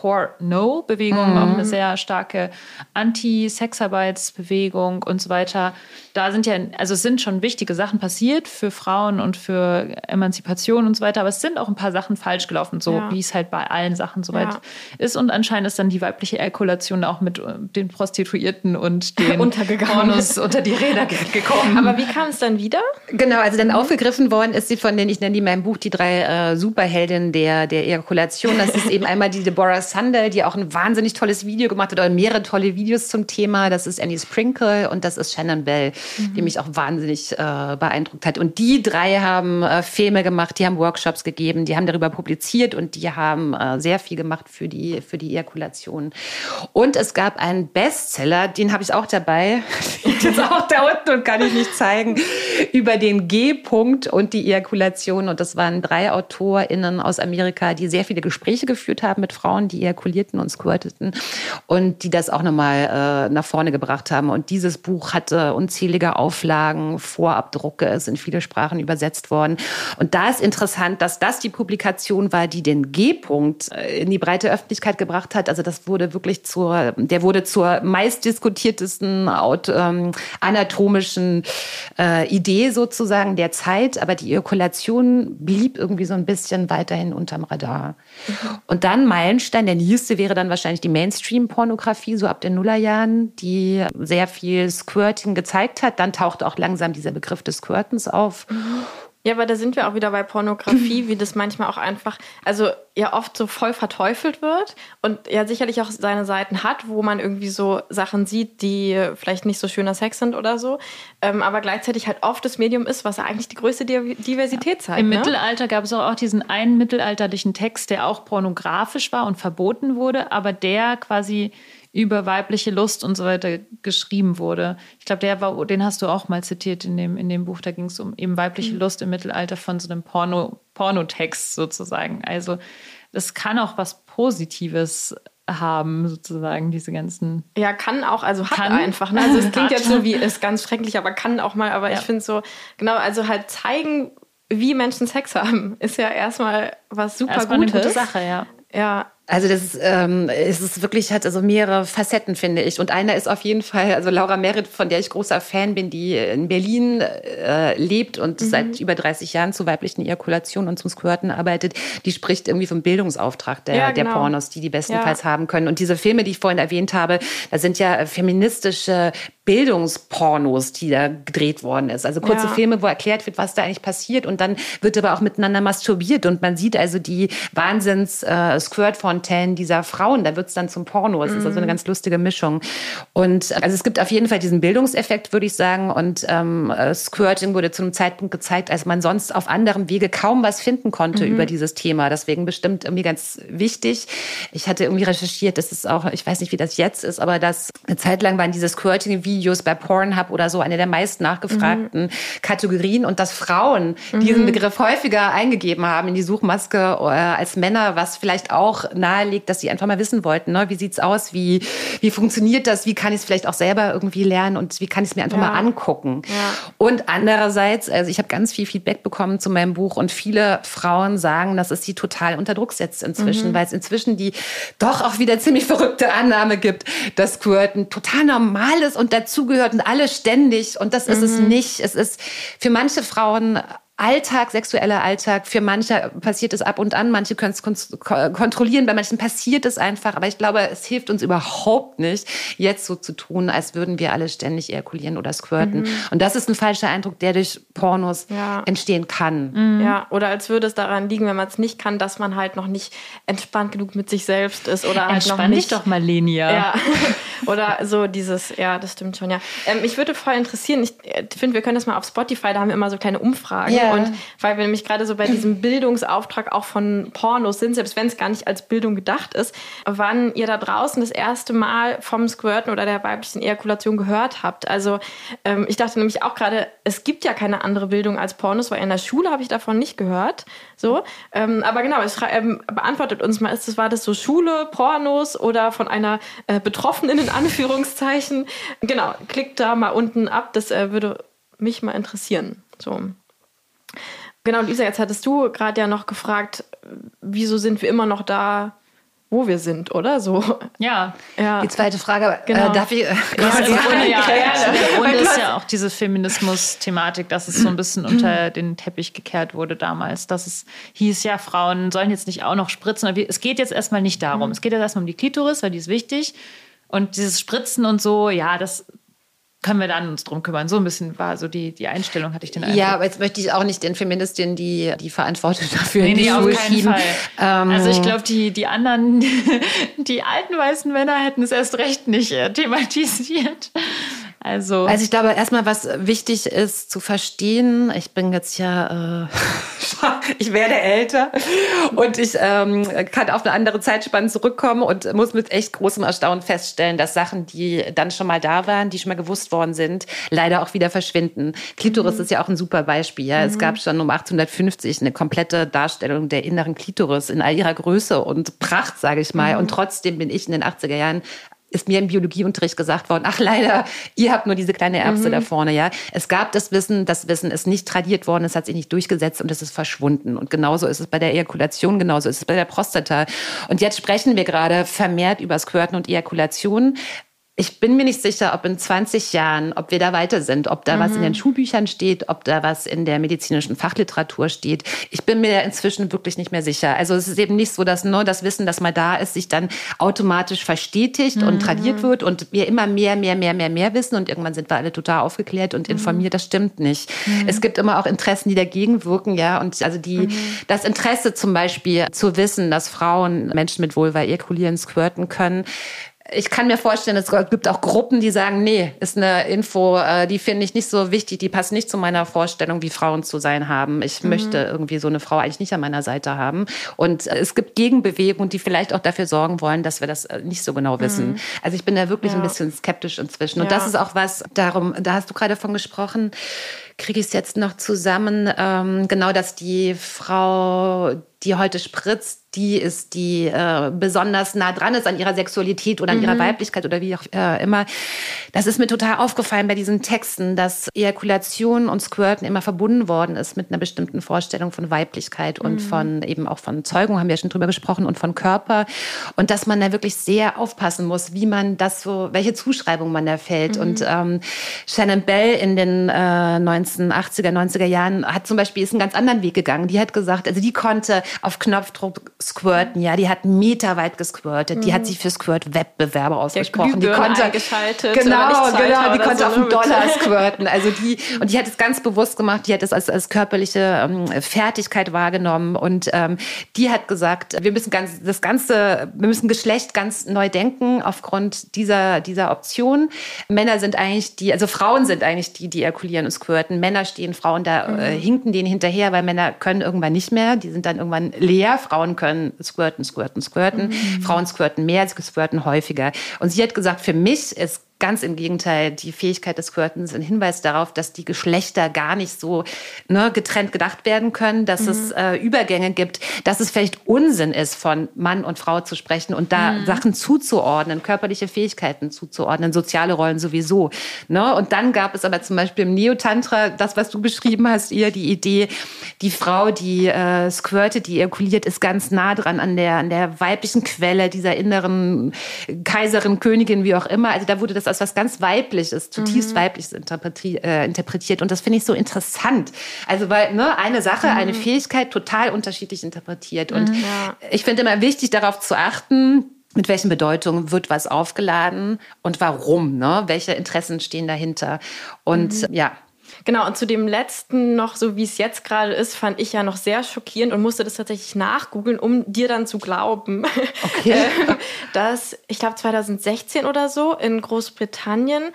No-Bewegung, mhm. auch eine sehr starke Anti-Sexarbeitsbewegung und so weiter. Da sind ja, also es sind schon wichtige Sachen passiert für Frauen und für Emanzipation und so weiter, aber es sind auch ein paar Sachen falsch gelaufen, so ja. wie es halt bei allen Sachen soweit ja. ist. Und anscheinend ist dann die weibliche Erkulation auch mit äh, den Prostituierten und den Pornos unter die Räder gekommen. Aber wie kam es dann wieder? Genau, also dann mhm. aufgegriffen worden ist sie von den, ich nenne die in meinem Buch die drei äh, Superheldinnen der, der Ejakulation. Das ist eben einmal die Deborah Sander, die auch ein wahnsinnig tolles Video gemacht hat oder mehrere tolle Videos zum Thema. Das ist Annie Sprinkle und das ist Shannon Bell, mhm. die mich auch wahnsinnig äh, beeindruckt hat. Und die drei haben äh, Filme gemacht, die haben Workshops gegeben, die haben darüber publiziert und die haben äh, sehr viel gemacht für die, für die Ejakulation. Und es gab einen Bestseller, den habe ich auch dabei, jetzt auch da unten und kann ich nicht zeigen, über den G-Punkt und die Ejakulation. Und das waren drei AutorInnen aus Amerika, die sehr viele Gespräche geführt haben mit Frauen, die ejakulierten und squirteten und die das auch nochmal äh, nach vorne gebracht haben. Und dieses Buch hatte unzählige Auflagen, Vorabdrucke, es in viele Sprachen übersetzt worden. Und da ist interessant, dass das die Publikation war, die den G-Punkt äh, in die breite Öffentlichkeit gebracht hat. Also das wurde wirklich zur, der wurde zur meistdiskutiertesten ähm, anatomischen äh, Idee sozusagen der Zeit, aber die Ejakulation blieb irgendwie so ein bisschen weiterhin unterm Radar. Mhm. Und dann Meilenstein, der nächste wäre dann wahrscheinlich die Mainstream-Pornografie, so ab den Nullerjahren, die sehr viel Squirting gezeigt hat. Dann tauchte auch langsam dieser Begriff des Squirtens auf. Ja, aber da sind wir auch wieder bei Pornografie, wie das manchmal auch einfach, also ja oft so voll verteufelt wird und ja sicherlich auch seine Seiten hat, wo man irgendwie so Sachen sieht, die vielleicht nicht so schöner Sex sind oder so, ähm, aber gleichzeitig halt oft das Medium ist, was eigentlich die größte Diversität zeigt. Im ne? Mittelalter gab es auch diesen einen mittelalterlichen Text, der auch pornografisch war und verboten wurde, aber der quasi über weibliche Lust und so weiter geschrieben wurde. Ich glaube, der war, den hast du auch mal zitiert in dem, in dem Buch. Da ging es um eben weibliche mhm. Lust im Mittelalter von so einem Porno, Pornotext sozusagen. Also das kann auch was Positives haben, sozusagen, diese ganzen. Ja, kann auch, also hat kann. einfach. Ne? Also es klingt jetzt so wie ist ganz schrecklich, aber kann auch mal, aber ja. ich finde so, genau, also halt zeigen, wie Menschen Sex haben, ist ja erstmal was super erstmal Gutes. Eine gute Sache, ja. Ja, also das ist, ähm, es ist wirklich hat also mehrere Facetten finde ich und einer ist auf jeden Fall also Laura Merritt, von der ich großer Fan bin, die in Berlin äh, lebt und mhm. seit über 30 Jahren zu weiblichen Ejakulationen und zum Squirten arbeitet. Die spricht irgendwie vom Bildungsauftrag der, ja, genau. der Pornos, die die bestenfalls ja. haben können. Und diese Filme, die ich vorhin erwähnt habe, da sind ja feministische Bildungspornos, die da gedreht worden ist. Also kurze ja. Filme, wo erklärt wird, was da eigentlich passiert und dann wird aber auch miteinander masturbiert und man sieht also die Wahnsinns äh, dieser Frauen. Da wird es dann zum Porno. Es mhm. ist also eine ganz lustige Mischung. Und also es gibt auf jeden Fall diesen Bildungseffekt, würde ich sagen. Und ähm, äh, Squirting wurde zu einem Zeitpunkt gezeigt, als man sonst auf anderem Wege kaum was finden konnte mhm. über dieses Thema. Deswegen bestimmt irgendwie ganz wichtig. Ich hatte irgendwie recherchiert, das ist auch, ich weiß nicht, wie das jetzt ist, aber das eine Zeit lang waren diese Squirting wie Videos bei Pornhub oder so eine der meist nachgefragten mhm. Kategorien und dass Frauen mhm. diesen Begriff häufiger eingegeben haben in die Suchmaske äh, als Männer, was vielleicht auch nahelegt, dass sie einfach mal wissen wollten, ne? wie sieht's aus, wie, wie funktioniert das, wie kann ich es vielleicht auch selber irgendwie lernen und wie kann ich es mir einfach ja. mal angucken. Ja. Und andererseits, also ich habe ganz viel Feedback bekommen zu meinem Buch und viele Frauen sagen, dass es sie total unter Druck setzt inzwischen, mhm. weil es inzwischen die doch auch wieder ziemlich verrückte Annahme gibt, dass Squirten total normal ist und dazugehört und alle ständig. Und das ist mhm. es nicht. Es ist für manche Frauen Alltag, sexueller Alltag. Für manche passiert es ab und an, manche können es kontrollieren, bei manchen passiert es einfach. Aber ich glaube, es hilft uns überhaupt nicht, jetzt so zu tun, als würden wir alle ständig ejakulieren oder squirten. Mhm. Und das ist ein falscher Eindruck, der durch Pornos ja. entstehen kann. Mhm. Ja, oder als würde es daran liegen, wenn man es nicht kann, dass man halt noch nicht entspannt genug mit sich selbst ist oder halt Entspann noch nicht. dich doch mal, Lenia. Ja. oder so dieses, ja, das stimmt schon, ja. Ähm, ich würde voll interessieren, ich äh, finde, wir können das mal auf Spotify, da haben wir immer so kleine Umfragen. Ja. Und weil wir nämlich gerade so bei diesem Bildungsauftrag auch von Pornos sind, selbst wenn es gar nicht als Bildung gedacht ist, wann ihr da draußen das erste Mal vom Squirten oder der weiblichen Ejakulation gehört habt. Also ähm, ich dachte nämlich auch gerade, es gibt ja keine andere Bildung als Pornos, weil in der Schule habe ich davon nicht gehört. So, ähm, aber genau, es ähm, beantwortet uns mal, ist das, war das so Schule, Pornos oder von einer äh, Betroffenen in Anführungszeichen? Genau, klickt da mal unten ab, das äh, würde mich mal interessieren. So. Genau, Lisa, jetzt hattest du gerade ja noch gefragt, wieso sind wir immer noch da, wo wir sind, oder so? Ja. ja. Die zweite Frage, äh, genau. äh, darf ich? Äh, ja, ja, Grunde, ja, ja, Der Grund ist ja auch diese Feminismus-Thematik, dass es so ein bisschen unter den Teppich gekehrt wurde damals. Dass es hieß, ja, Frauen sollen jetzt nicht auch noch spritzen. Es geht jetzt erstmal nicht darum. Mhm. Es geht jetzt erstmal um die Klitoris, weil die ist wichtig. Und dieses Spritzen und so, ja, das können wir dann uns drum kümmern. So ein bisschen war so die, die Einstellung, hatte ich den Eindruck. Ja, aber jetzt möchte ich auch nicht den Feministinnen die, die Verantwortung dafür nee, in die nee, Schuhe schieben. Ähm, also ich glaube, die, die anderen, die alten weißen Männer hätten es erst recht nicht äh, thematisiert. Also, also ich glaube erstmal, was wichtig ist zu verstehen, ich bin jetzt ja, äh, ich werde älter und ich ähm, kann auf eine andere Zeitspanne zurückkommen und muss mit echt großem Erstaunen feststellen, dass Sachen, die dann schon mal da waren, die schon mal gewusst worden sind, leider auch wieder verschwinden. Klitoris mhm. ist ja auch ein super Beispiel. Ja. Mhm. Es gab schon um 1850 eine komplette Darstellung der inneren Klitoris in all ihrer Größe und Pracht, sage ich mal. Mhm. Und trotzdem bin ich in den 80er Jahren ist mir im Biologieunterricht gesagt worden, ach leider, ihr habt nur diese kleine Erbse mhm. da vorne, ja. Es gab das Wissen, das Wissen ist nicht tradiert worden, es hat sich nicht durchgesetzt und es ist verschwunden. Und genauso ist es bei der Ejakulation, genauso ist es bei der Prostata. Und jetzt sprechen wir gerade vermehrt über Squirten und Ejakulation ich bin mir nicht sicher, ob in 20 Jahren, ob wir da weiter sind, ob da mhm. was in den mhm. Schulbüchern steht, ob da was in der medizinischen Fachliteratur steht. Ich bin mir inzwischen wirklich nicht mehr sicher. Also es ist eben nicht so, dass nur das Wissen, das mal da ist, sich dann automatisch verstetigt mhm. und tradiert wird und wir immer mehr, mehr, mehr, mehr, mehr wissen und irgendwann sind wir alle total aufgeklärt und mhm. informiert. Das stimmt nicht. Mhm. Es gibt immer auch Interessen, die dagegen wirken, ja. Und also die, das Interesse zum Beispiel zu wissen, dass Frauen Menschen mit Vulva ejakulieren, squirten können, ich kann mir vorstellen, es gibt auch Gruppen, die sagen, nee, ist eine Info, äh, die finde ich nicht so wichtig, die passt nicht zu meiner Vorstellung, wie Frauen zu sein haben. Ich mhm. möchte irgendwie so eine Frau eigentlich nicht an meiner Seite haben. Und äh, es gibt Gegenbewegungen, die vielleicht auch dafür sorgen wollen, dass wir das äh, nicht so genau wissen. Mhm. Also ich bin da wirklich ja. ein bisschen skeptisch inzwischen. Und ja. das ist auch was, darum, da hast du gerade von gesprochen, kriege ich es jetzt noch zusammen, ähm, genau, dass die Frau, die heute spritzt, die ist, die äh, besonders nah dran ist an ihrer Sexualität oder an mhm. ihrer Weiblichkeit oder wie auch äh, immer. Das ist mir total aufgefallen bei diesen Texten, dass Ejakulation und Squirten immer verbunden worden ist mit einer bestimmten Vorstellung von Weiblichkeit und mhm. von eben auch von Zeugung, haben wir ja schon drüber gesprochen, und von Körper. Und dass man da wirklich sehr aufpassen muss, wie man das so, welche Zuschreibung man da fällt. Mhm. Und ähm, Shannon Bell in den äh, 1980er, 90er Jahren hat zum Beispiel ist einen ganz anderen Weg gegangen. Die hat gesagt, also die konnte auf Knopfdruck squirten, ja, die hat meterweit gesquirtet, mhm. die hat mhm. sich für Squirt-Wettbewerbe ausgesprochen. Die konnte genau, genau, die konnte so auf einen Dollar squirten. Also die und die hat es ganz bewusst gemacht. Die hat es als, als körperliche ähm, Fertigkeit wahrgenommen und ähm, die hat gesagt, wir müssen ganz das ganze, wir müssen Geschlecht ganz neu denken aufgrund dieser dieser Option. Männer sind eigentlich die, also Frauen sind eigentlich die, die ejakulieren und squirten. Männer stehen Frauen da mhm. äh, hinken denen hinterher, weil Männer können irgendwann nicht mehr. Die sind dann irgendwann leer. Frauen können können squirten, squirten, squirten. Mhm. Frauen squirten mehr, sie squirten häufiger. Und sie hat gesagt, für mich ist ganz im Gegenteil, die Fähigkeit des Squirtens ein Hinweis darauf, dass die Geschlechter gar nicht so ne, getrennt gedacht werden können, dass mhm. es äh, Übergänge gibt, dass es vielleicht Unsinn ist, von Mann und Frau zu sprechen und da mhm. Sachen zuzuordnen, körperliche Fähigkeiten zuzuordnen, soziale Rollen sowieso. Ne? Und dann gab es aber zum Beispiel im Neotantra, das, was du beschrieben hast, eher die Idee, die Frau, die äh, squirtet, die ejakuliert, ist ganz nah dran an der, an der weiblichen Quelle dieser inneren Kaiserin, Königin, wie auch immer. Also da wurde das das als was ganz Weibliches, zutiefst mhm. Weibliches interpretiert, äh, interpretiert. Und das finde ich so interessant. Also, weil ne, eine Sache, mhm. eine Fähigkeit total unterschiedlich interpretiert. Und mhm, ja. ich finde immer wichtig, darauf zu achten, mit welchen Bedeutungen wird was aufgeladen und warum, ne? Welche Interessen stehen dahinter? Und mhm. ja, Genau, und zu dem letzten noch, so wie es jetzt gerade ist, fand ich ja noch sehr schockierend und musste das tatsächlich nachgoogeln, um dir dann zu glauben, okay. Ähm, dass ich glaube 2016 oder so in Großbritannien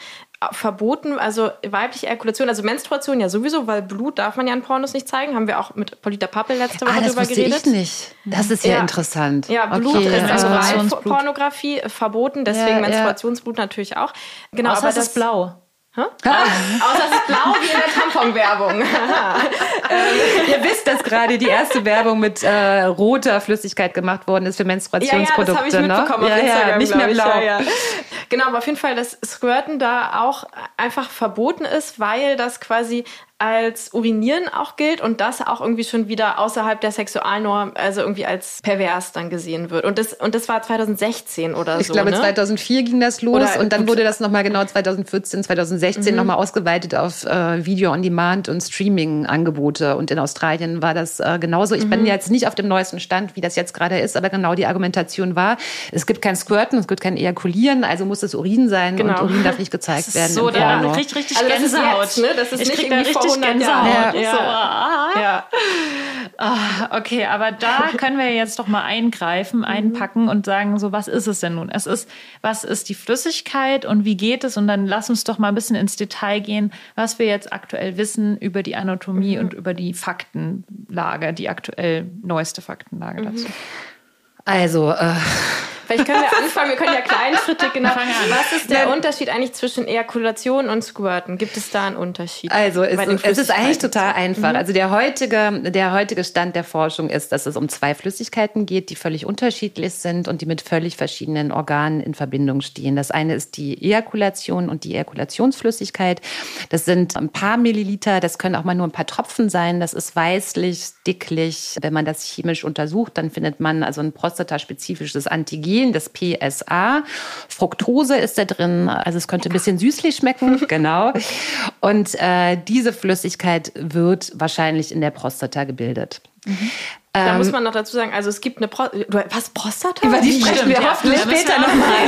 verboten, also weibliche Ejakulation, also Menstruation ja sowieso, weil Blut darf man ja in Pornos nicht zeigen, haben wir auch mit Polita Pappel letzte Woche ah, das drüber geredet. Ich nicht. Das ist ja, ja interessant. Ja, Blut okay. ist also Pornografie verboten, deswegen ja, Menstruationsblut ja. natürlich auch. Genau, Außer aber das ist blau. Huh? Ah, außer es ist blau wie in der Tamponwerbung. ähm, ihr wisst, dass gerade die erste Werbung mit äh, roter Flüssigkeit gemacht worden ist für Menstruationsprodukte. Ja, ja, das habe ich mitbekommen ne? auf ja, Instagram, ja, nicht mehr blau. Ja, genau, aber auf jeden Fall, dass Squirten da auch einfach verboten ist, weil das quasi als Urinieren auch gilt und das auch irgendwie schon wieder außerhalb der Sexualnorm, also irgendwie als pervers dann gesehen wird. Und das, und das war 2016 oder ich so. Ich glaube, ne? 2004 ging das los oder, und dann wurde das nochmal genau 2014, 2016 mhm. nochmal ausgeweitet auf äh, Video on Demand und Streaming-Angebote. Und in Australien war das äh, genauso. Ich mhm. bin jetzt nicht auf dem neuesten Stand, wie das jetzt gerade ist, aber genau die Argumentation war, es gibt kein Squirten, es gibt kein Ejakulieren, also muss es Urin sein genau. und Urin darf nicht gezeigt werden. So, da kriegt richtig also Gänsehaut. Jetzt, ne? Das ist ich nicht irgendwie richtig Gänsehaut. Ja. So, ah. ja. Ah, okay, aber da können wir jetzt doch mal eingreifen, mhm. einpacken und sagen, so was ist es denn nun? Es ist, was ist die Flüssigkeit und wie geht es? Und dann lass uns doch mal ein bisschen ins Detail gehen, was wir jetzt aktuell wissen über die Anatomie mhm. und über die Faktenlage, die aktuell neueste Faktenlage dazu. Mhm. Also, äh, Vielleicht können wir anfangen, wir können ja kleine Schritte genau. Was ist der Unterschied eigentlich zwischen Ejakulation und Squirten? Gibt es da einen Unterschied? Also es, es ist eigentlich total einfach. Mhm. Also der heutige, der heutige Stand der Forschung ist, dass es um zwei Flüssigkeiten geht, die völlig unterschiedlich sind und die mit völlig verschiedenen Organen in Verbindung stehen. Das eine ist die Ejakulation und die Ejakulationsflüssigkeit. Das sind ein paar Milliliter, das können auch mal nur ein paar Tropfen sein. Das ist weißlich, dicklich. Wenn man das chemisch untersucht, dann findet man also ein prostataspezifisches Antigen fehlendes PSA. Fructose ist da drin, also es könnte ein bisschen süßlich schmecken, genau. Und äh, diese Flüssigkeit wird wahrscheinlich in der Prostata gebildet. Mhm. Da muss ähm, man noch dazu sagen, also es gibt eine Pro was Prostata? Über die sprechen Stimmt, wir ja. hoffentlich später nochmal.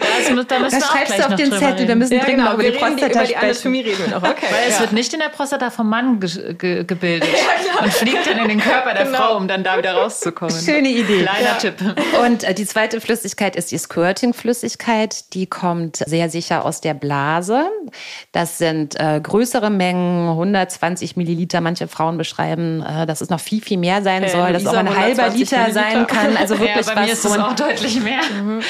Da, da, da schreibst du auf den Zettel, wir müssen ja, dringend genau. über die Prostata die, über die Anatomie reden wir noch. Okay. Weil es wird nicht in der Prostata vom Mann ge ge gebildet ja, genau. und fliegt dann in den Körper der genau. Frau, um dann da wieder rauszukommen. Schöne Idee. Kleiner Tipp. Und äh, die zweite Flüssigkeit ist die Squirting-Flüssigkeit. Die kommt sehr sicher aus der Blase. Das sind äh, größere Mengen, 120 Milliliter. Manche Frauen beschreiben, äh, dass es noch viel, viel mehr sein soll. Äh, das ist auch ein halber Liter sein kann. Also wirklich ja, bei was mir ist es auch deutlich mehr. Mhm.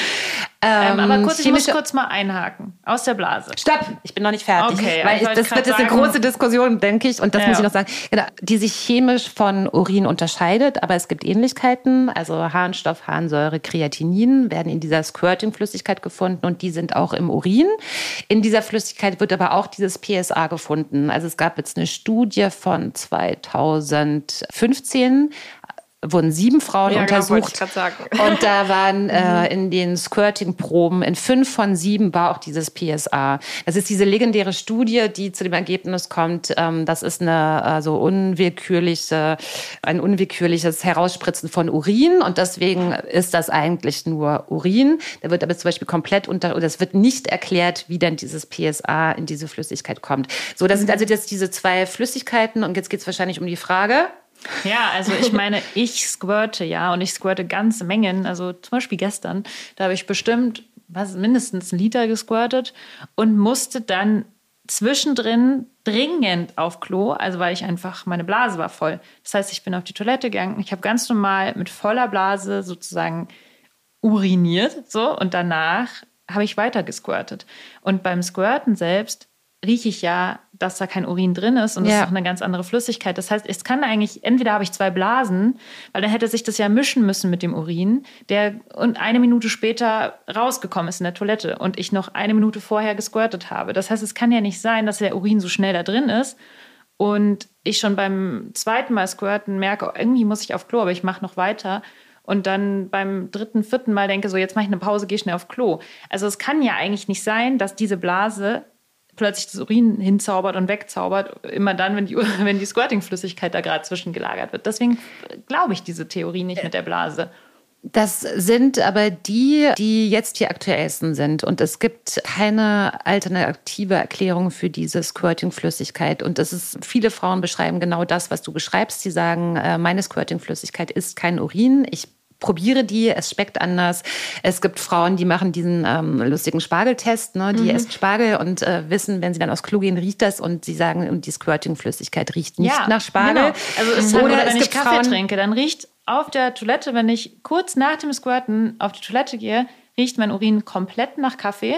Ähm, ähm, aber kurz, ich muss kurz mal einhaken. Aus der Blase. Stopp, ich bin noch nicht fertig. Okay, weil ich, das wird jetzt eine große Diskussion, denke ich. Und das ja. muss ich noch sagen. Genau, die sich chemisch von Urin unterscheidet, aber es gibt Ähnlichkeiten. Also Harnstoff, Harnsäure, Kreatinin werden in dieser Squirting-Flüssigkeit gefunden und die sind auch im Urin. In dieser Flüssigkeit wird aber auch dieses PSA gefunden. Also es gab jetzt eine Studie von 2015 wurden sieben Frauen ja, genau, untersucht. Genau, und da waren äh, in den Squirting-Proben in fünf von sieben war auch dieses PSA. Das ist diese legendäre Studie, die zu dem Ergebnis kommt, ähm, das ist eine also unwillkürliche, ein unwillkürliches Herausspritzen von Urin und deswegen ist das eigentlich nur Urin. Da wird aber zum Beispiel komplett unter, oder es wird nicht erklärt, wie denn dieses PSA in diese Flüssigkeit kommt. So, das sind also jetzt diese zwei Flüssigkeiten und jetzt geht es wahrscheinlich um die Frage, ja, also ich meine, ich squirte ja und ich squirte ganze Mengen. Also zum Beispiel gestern, da habe ich bestimmt was, mindestens einen Liter gesquirtet und musste dann zwischendrin dringend auf Klo, also weil ich einfach, meine Blase war voll. Das heißt, ich bin auf die Toilette gegangen. Ich habe ganz normal mit voller Blase sozusagen uriniert, so, und danach habe ich weiter gesquirtet. Und beim Squirten selbst rieche ich ja, dass da kein Urin drin ist und es ja. ist auch eine ganz andere Flüssigkeit. Das heißt, es kann eigentlich, entweder habe ich zwei Blasen, weil dann hätte sich das ja mischen müssen mit dem Urin, der und eine Minute später rausgekommen ist in der Toilette und ich noch eine Minute vorher gesquirtet habe. Das heißt, es kann ja nicht sein, dass der Urin so schnell da drin ist und ich schon beim zweiten Mal squirten merke, irgendwie muss ich auf Klo, aber ich mache noch weiter und dann beim dritten, vierten Mal denke, so jetzt mache ich eine Pause, gehe schnell auf Klo. Also es kann ja eigentlich nicht sein, dass diese Blase plötzlich das Urin hinzaubert und wegzaubert, immer dann, wenn die, wenn die Squirting-Flüssigkeit da gerade zwischengelagert wird. Deswegen glaube ich diese Theorie nicht mit der Blase. Das sind aber die, die jetzt die aktuellsten sind. Und es gibt keine alternative Erklärung für diese Squirting-Flüssigkeit. Und das ist, viele Frauen beschreiben genau das, was du beschreibst. Sie sagen, äh, meine Squirting-Flüssigkeit ist kein Urin. Ich probiere die, es schmeckt anders. Es gibt Frauen, die machen diesen ähm, lustigen Spargeltest, ne? die mhm. essen Spargel und äh, wissen, wenn sie dann aufs Klo gehen, riecht das und sie sagen, und die Squirting-Flüssigkeit riecht nicht ja, nach Spargel. Genau. Also es oder, oder wenn ich Kaffee Frauen, trinke, dann riecht auf der Toilette, wenn ich kurz nach dem Squirten auf die Toilette gehe, riecht mein Urin komplett nach Kaffee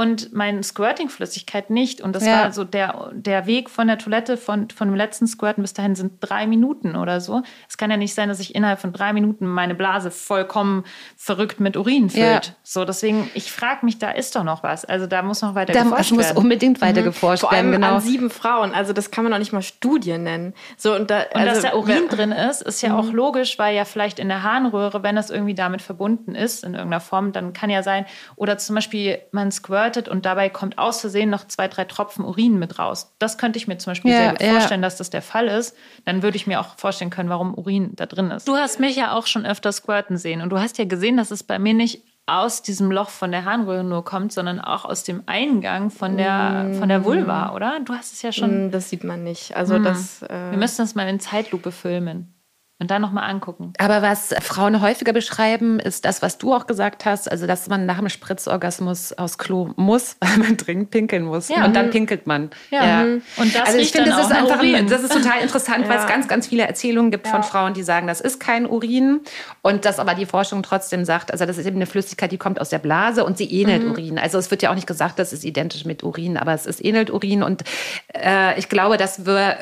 und meine Squirting-Flüssigkeit nicht. Und das ja. war so der, der Weg von der Toilette von, von dem letzten Squirten bis dahin sind drei Minuten oder so. Es kann ja nicht sein, dass ich innerhalb von drei Minuten meine Blase vollkommen verrückt mit Urin füllt. Ja. So, deswegen, ich frage mich, da ist doch noch was. Also da muss noch weiter da, geforscht werden. Es muss unbedingt weiter mhm. geforscht Vor allem genau. an sieben Frauen. Also das kann man noch nicht mal Studien nennen. So, und da, und dass da Urin drin ist, ist ja mhm. auch logisch, weil ja vielleicht in der Harnröhre, wenn das irgendwie damit verbunden ist, in irgendeiner Form, dann kann ja sein, oder zum Beispiel man squirtet und dabei kommt aus Versehen noch zwei, drei Tropfen Urin mit raus. Das könnte ich mir zum Beispiel ja, sehr gut ja. vorstellen, dass das der Fall ist. Dann würde ich mir auch vorstellen können, warum Urin da drin ist. Du hast mich ja auch schon öfter squirten sehen und du hast ja gesehen, dass es bei mir nicht aus diesem Loch von der Harnröhre nur kommt, sondern auch aus dem Eingang von der, von der Vulva, oder? Du hast es ja schon. Mm, das sieht man nicht. Also hm. das. Äh Wir müssen das mal in Zeitlupe filmen. Und dann nochmal angucken. Aber was Frauen häufiger beschreiben, ist das, was du auch gesagt hast, also dass man nach dem Spritzorgasmus aus Klo muss, weil man dringend pinkeln muss. Ja. Und dann pinkelt man. Ja. ja. Mhm. Und das also ich finde, das ist einfach, Urin. das ist total interessant, ja. weil es ganz, ganz viele Erzählungen gibt von Frauen, die sagen, das ist kein Urin. Und dass aber die Forschung trotzdem sagt, also das ist eben eine Flüssigkeit, die kommt aus der Blase und sie ähnelt mhm. Urin. Also es wird ja auch nicht gesagt, das ist identisch mit Urin, aber es ist ähnelt Urin. Und äh, ich glaube, dass wir,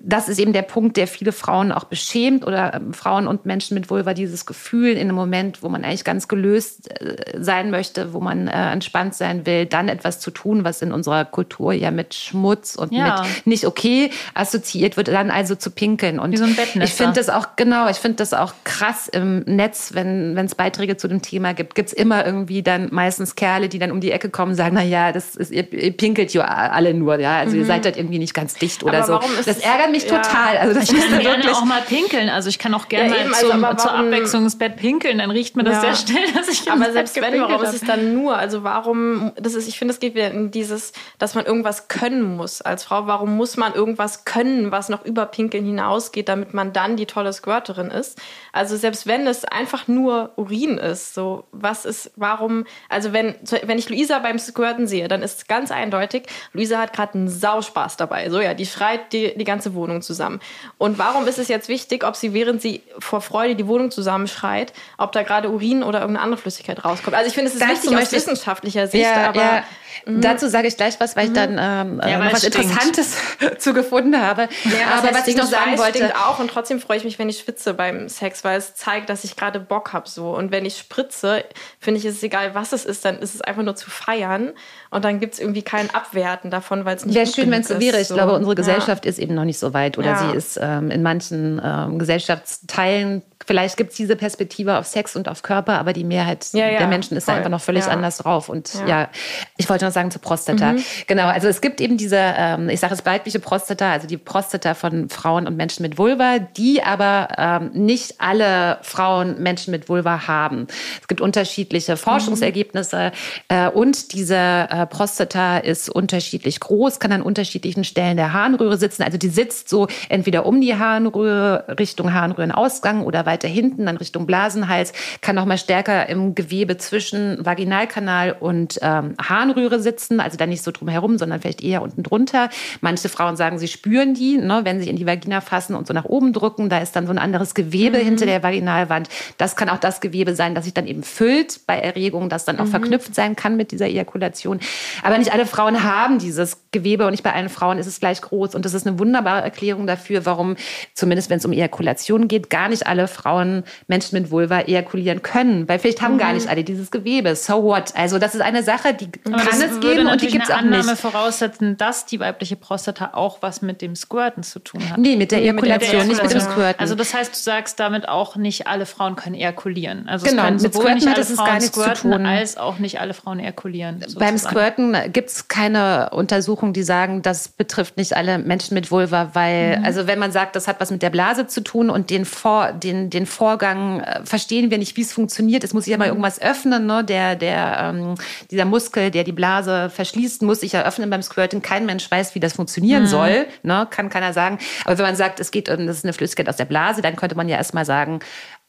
das ist eben der Punkt, der viele Frauen auch beschämt schämt oder ähm, Frauen und Menschen mit Vulva dieses Gefühl in einem Moment, wo man eigentlich ganz gelöst äh, sein möchte, wo man äh, entspannt sein will, dann etwas zu tun, was in unserer Kultur ja mit Schmutz und ja. mit nicht okay assoziiert wird, dann also zu pinkeln. Und so ich finde das auch, genau, ich finde das auch krass im Netz, wenn es Beiträge zu dem Thema gibt, gibt es immer irgendwie dann meistens Kerle, die dann um die Ecke kommen und sagen, na ja, das ist, ihr, ihr pinkelt ja alle nur, ja, also mhm. ihr seid halt irgendwie nicht ganz dicht oder so. das ärgert mich ja. total. Also das ich kann gerne auch mal pinkeln, also ich kann auch gerne ja, mal also, zum, zur Abwechslung ins Bett pinkeln, dann riecht mir das ja. sehr schnell, dass ich Aber selbst Bett wenn, warum ist es dann nur? Also warum, das ist, ich finde, es geht wieder in dieses, dass man irgendwas können muss als Frau. Warum muss man irgendwas können, was noch über Pinkeln hinausgeht, damit man dann die tolle Squirterin ist? Also selbst wenn es einfach nur Urin ist, so was ist, warum, also wenn, wenn ich Luisa beim Squirten sehe, dann ist es ganz eindeutig, Luisa hat gerade einen Sauspaß dabei. So ja, die schreit die, die ganze Wohnung zusammen. Und warum ist es jetzt wichtig, ob sie während sie vor Freude die Wohnung zusammenschreit, ob da gerade Urin oder irgendeine andere Flüssigkeit rauskommt? Also ich finde, es ist wichtig aus wissenschaftlicher Sicht, ja, aber ja. Mhm. Dazu sage ich gleich was, weil ich dann ähm, ja, noch was stinkt. Interessantes zu gefunden habe. Ja, aber was ich noch sagen wollte, auch und trotzdem freue ich mich, wenn ich schwitze beim Sex, weil es zeigt, dass ich gerade Bock habe so. Und wenn ich spritze, finde ich, ist es egal, was es ist, dann ist es einfach nur zu feiern und dann gibt es irgendwie kein Abwerten davon, weil es nicht Wäre schön, wenn es so wäre. Ich so. glaube, unsere Gesellschaft ja. ist eben noch nicht so weit oder sie ist ähm, in manchen ähm, Gesellschaftsteilen vielleicht gibt es diese Perspektive auf Sex und auf Körper, aber die Mehrheit ja, ja, der Menschen ist voll. da einfach noch völlig ja. anders drauf. Und ja. ich wollte noch sagen zur Prostata. Mhm. Genau, also es gibt eben diese, ähm, ich sage es weibliche Prostata, also die Prostata von Frauen und Menschen mit Vulva, die aber ähm, nicht alle Frauen Menschen mit Vulva haben. Es gibt unterschiedliche Forschungsergebnisse mhm. äh, und diese äh, Prostata ist unterschiedlich groß, kann an unterschiedlichen Stellen der Harnröhre sitzen. Also die sitzt so entweder um die Harnröhre, Richtung Harnröhrenausgang oder weiter hinten, dann Richtung Blasenhals, kann noch mal stärker im Gewebe zwischen Vaginalkanal und ähm, Harnröhre sitzen, also da nicht so drumherum, sondern vielleicht eher unten drunter. Manche Frauen sagen, sie spüren die, ne, wenn sie in die Vagina fassen und so nach oben drücken, da ist dann so ein anderes Gewebe mhm. hinter der Vaginalwand. Das kann auch das Gewebe sein, das sich dann eben füllt bei Erregung, das dann auch mhm. verknüpft sein kann mit dieser Ejakulation. Aber nicht alle Frauen haben dieses Gewebe und nicht bei allen Frauen ist es gleich groß. Und das ist eine wunderbare Erklärung dafür, warum, zumindest wenn es um Ejakulation geht, gar nicht alle Frauen Menschen mit Vulva ejakulieren können. Weil vielleicht haben mhm. gar nicht alle dieses Gewebe. So what? Also das ist eine Sache, die Aber kann es geben und die gibt es auch nicht. Annahme voraussetzen, dass die weibliche Prostata auch was mit dem Squirten zu tun hat. Nee, mit der Ejakulation, nicht mit dem Squirten. Also das heißt, du sagst damit auch, nicht alle Frauen können ejakulieren. Also genau, es mit Squirten hat es gar nichts zu tun. als auch nicht alle Frauen ejakulieren. Sozusagen. Beim Squirten gibt es keine Untersuchungen, die sagen, das betrifft nicht alle Menschen mit Vulva, weil, mhm. also wenn man sagt, das hat was mit der Blase zu tun und den, Vor, den, den Vorgang äh, verstehen wir nicht, wie es funktioniert. Es muss sich ja mal mhm. irgendwas öffnen, ne? Der, der, ähm, dieser Muskel, der die Blase verschließt, muss sich ja öffnen beim Squirting. Kein Mensch weiß, wie das funktionieren mhm. soll, ne? Kann keiner sagen. Aber wenn man sagt, es geht, das ist eine Flüssigkeit aus der Blase, dann könnte man ja erstmal sagen,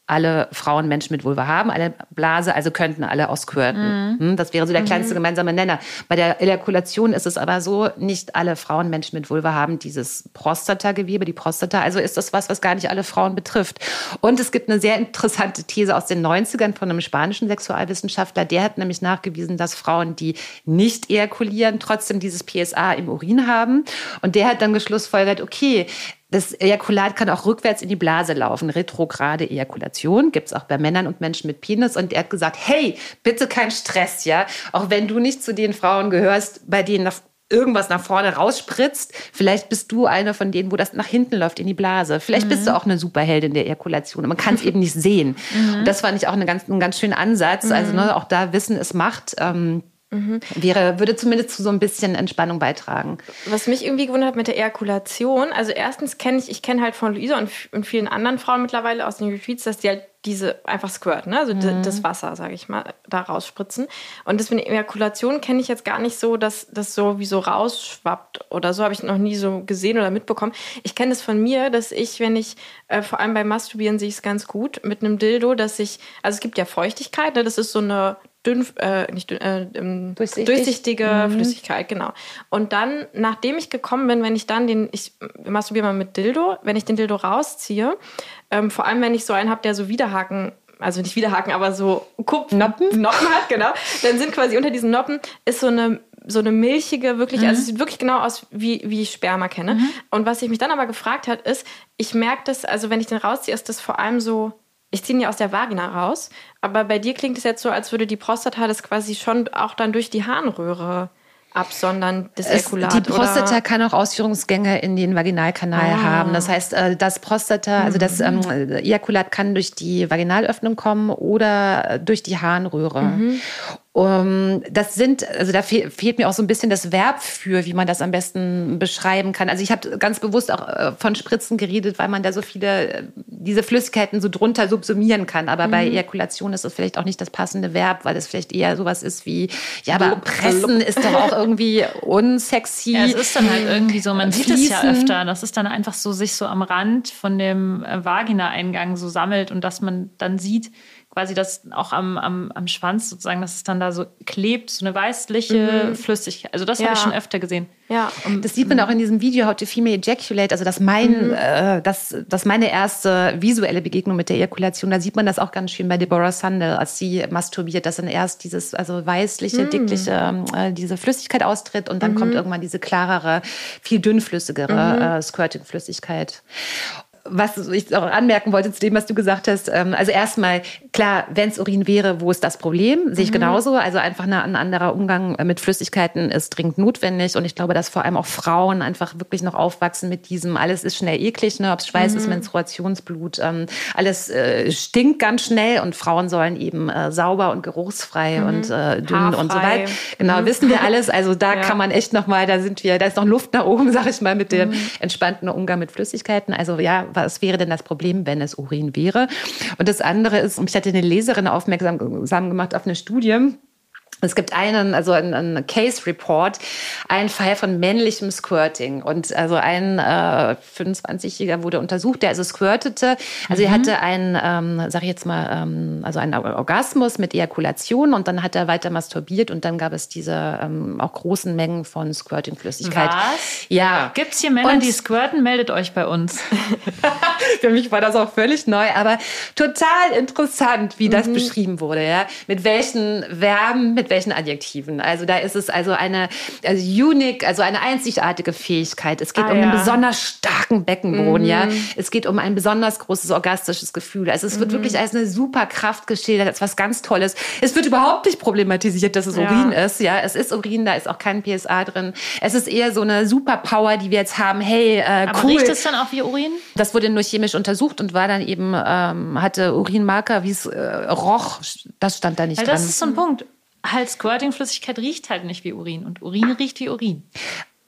alle Frauen Menschen mit Vulva haben, alle Blase, also könnten alle ausquirten. Mhm. Das wäre so der kleinste mhm. gemeinsame Nenner. Bei der Ejakulation ist es aber so, nicht alle Frauen Menschen mit Vulva haben dieses Prostatagewebe, die Prostata. Also ist das was, was gar nicht alle Frauen betrifft. Und es gibt eine sehr interessante These aus den 90ern von einem spanischen Sexualwissenschaftler. Der hat nämlich nachgewiesen, dass Frauen, die nicht ejakulieren, trotzdem dieses PSA im Urin haben. Und der hat dann geschlussfolgert, okay, das Ejakulat kann auch rückwärts in die Blase laufen. Retrograde Ejakulation gibt es auch bei Männern und Menschen mit Penis. Und er hat gesagt, hey, bitte kein Stress, ja. Auch wenn du nicht zu den Frauen gehörst, bei denen irgendwas nach vorne rausspritzt. Vielleicht bist du eine von denen, wo das nach hinten läuft in die Blase. Vielleicht mhm. bist du mhm. auch eine Superheldin der Ejakulation. Man kann es eben nicht sehen. Mhm. das fand ich auch eine ganz, einen ganz schönen Ansatz. Also, mhm. Also ne, auch da Wissen ist Macht. Ähm, Mhm. Wäre, würde zumindest zu so ein bisschen Entspannung beitragen. Was mich irgendwie gewundert hat mit der Ejakulation, also erstens kenne ich, ich kenne halt von Luisa und, und, vielen anderen Frauen mittlerweile aus den Retreats, dass die halt diese einfach squirten, ne? also mhm. das Wasser, sage ich mal, da rausspritzen. Und das mit der Ejakulation kenne ich jetzt gar nicht so, dass das so wie so rausschwappt oder so, habe ich noch nie so gesehen oder mitbekommen. Ich kenne das von mir, dass ich, wenn ich, äh, vor allem beim Masturbieren sehe ich es ganz gut, mit einem Dildo, dass ich, also es gibt ja Feuchtigkeit, ne? das ist so eine dünn, äh, nicht dünn, äh, ähm, Durchsichtig. durchsichtige mhm. Flüssigkeit, genau. Und dann, nachdem ich gekommen bin, wenn ich dann den, ich masturbiere mal mit Dildo, wenn ich den Dildo rausziehe, ähm, vor allem wenn ich so einen habe, der so Widerhaken also nicht Widerhaken, aber so Kupp Noppen? Noppen hat, genau. Dann sind quasi unter diesen Noppen ist so eine so eine milchige, wirklich, mhm. also es sieht wirklich genau aus, wie, wie ich Sperma kenne. Mhm. Und was ich mich dann aber gefragt hat, ist, ich merke das, also wenn ich den rausziehe, ist das vor allem so, ich ziehe ihn ja aus der Vagina raus, aber bei dir klingt es jetzt so, als würde die Prostata das quasi schon auch dann durch die Harnröhre absondern, das Ejakulat. Die Prostata oder? kann auch Ausführungsgänge in den Vaginalkanal ah. haben. Das heißt, äh, das Prostata, also das ähm, Ejakulat kann durch die Vaginalöffnung kommen oder durch die Harnröhre. Mhm. Um, das sind, also da fehl, fehlt mir auch so ein bisschen das Verb für, wie man das am besten beschreiben kann. Also ich habe ganz bewusst auch äh, von Spritzen geredet, weil man da so viele, äh, diese Flüssigkeiten so drunter subsumieren kann. Aber mhm. bei Ejakulation ist das vielleicht auch nicht das passende Verb, weil es vielleicht eher sowas ist wie, ja, aber pressen ist doch auch irgendwie unsexy. Ja, es ist dann halt irgendwie so, man Fließen. sieht es ja öfter, dass es dann einfach so sich so am Rand von dem äh, Vagina-Eingang so sammelt und dass man dann sieht, quasi das auch am, am, am Schwanz sozusagen, dass es dann da so klebt, so eine weißliche mhm. Flüssigkeit. Also das ja. habe ich schon öfter gesehen. Ja, und das sieht man auch in diesem Video How to Female Ejaculate, also dass mein, mhm. äh, das, das meine erste visuelle Begegnung mit der Ejakulation, da sieht man das auch ganz schön bei Deborah Sandel, als sie masturbiert, dass dann erst dieses, also weißliche, mhm. dickliche, äh, diese Flüssigkeit austritt und dann mhm. kommt irgendwann diese klarere, viel dünnflüssigere mhm. äh, Squirting-Flüssigkeit was ich auch anmerken wollte zu dem, was du gesagt hast. Ähm, also erstmal, klar, wenn es Urin wäre, wo ist das Problem? Sehe ich mhm. genauso. Also einfach ein anderer Umgang mit Flüssigkeiten ist dringend notwendig. Und ich glaube, dass vor allem auch Frauen einfach wirklich noch aufwachsen mit diesem, alles ist schnell eklig, ne? ob es Schweiß mhm. ist, Menstruationsblut, ähm, alles äh, stinkt ganz schnell und Frauen sollen eben äh, sauber und geruchsfrei mhm. und äh, dünn Haarfrei. und so weiter. Genau, mhm. wissen wir alles. Also da ja. kann man echt nochmal, da sind wir, da ist noch Luft nach oben, sag ich mal, mit dem mhm. entspannten Umgang mit Flüssigkeiten. Also ja, was wäre denn das Problem, wenn es Urin wäre? Und das andere ist, ich hatte eine Leserin aufmerksam gemacht auf eine Studie, es gibt einen, also einen, Case Report, einen Fall von männlichem Squirting. Und also ein äh, 25-Jähriger wurde untersucht, der also squirtete. Also mhm. er hatte einen, ähm, sag ich jetzt mal, ähm, also einen Orgasmus mit Ejakulation und dann hat er weiter masturbiert und dann gab es diese ähm, auch großen Mengen von Squirting-Flüssigkeit. Was? Ja. Gibt's hier Männer, und, die squirten? Meldet euch bei uns. Für mich war das auch völlig neu, aber total interessant, wie das mhm. beschrieben wurde. Ja, mit welchen Verben, mit welchen Adjektiven. Also da ist es also eine also unique, also eine einzigartige Fähigkeit. Es geht ah, um ja. einen besonders starken Beckenboden, mhm. ja. Es geht um ein besonders großes orgastisches Gefühl. Also es wird mhm. wirklich als eine super Kraft geschildert, als was ganz Tolles. Es wird überhaupt nicht problematisiert, dass es ja. Urin ist, ja. Es ist Urin, da ist auch kein PSA drin. Es ist eher so eine Superpower, die wir jetzt haben. Hey, äh, Aber cool. riecht es dann auch wie Urin? Das wurde nur chemisch untersucht und war dann eben ähm, hatte Urinmarker, wie es äh, roch. Das stand da nicht Weil dran. Das ist so ein Punkt halt Squirting-Flüssigkeit riecht halt nicht wie Urin und Urin riecht wie Urin.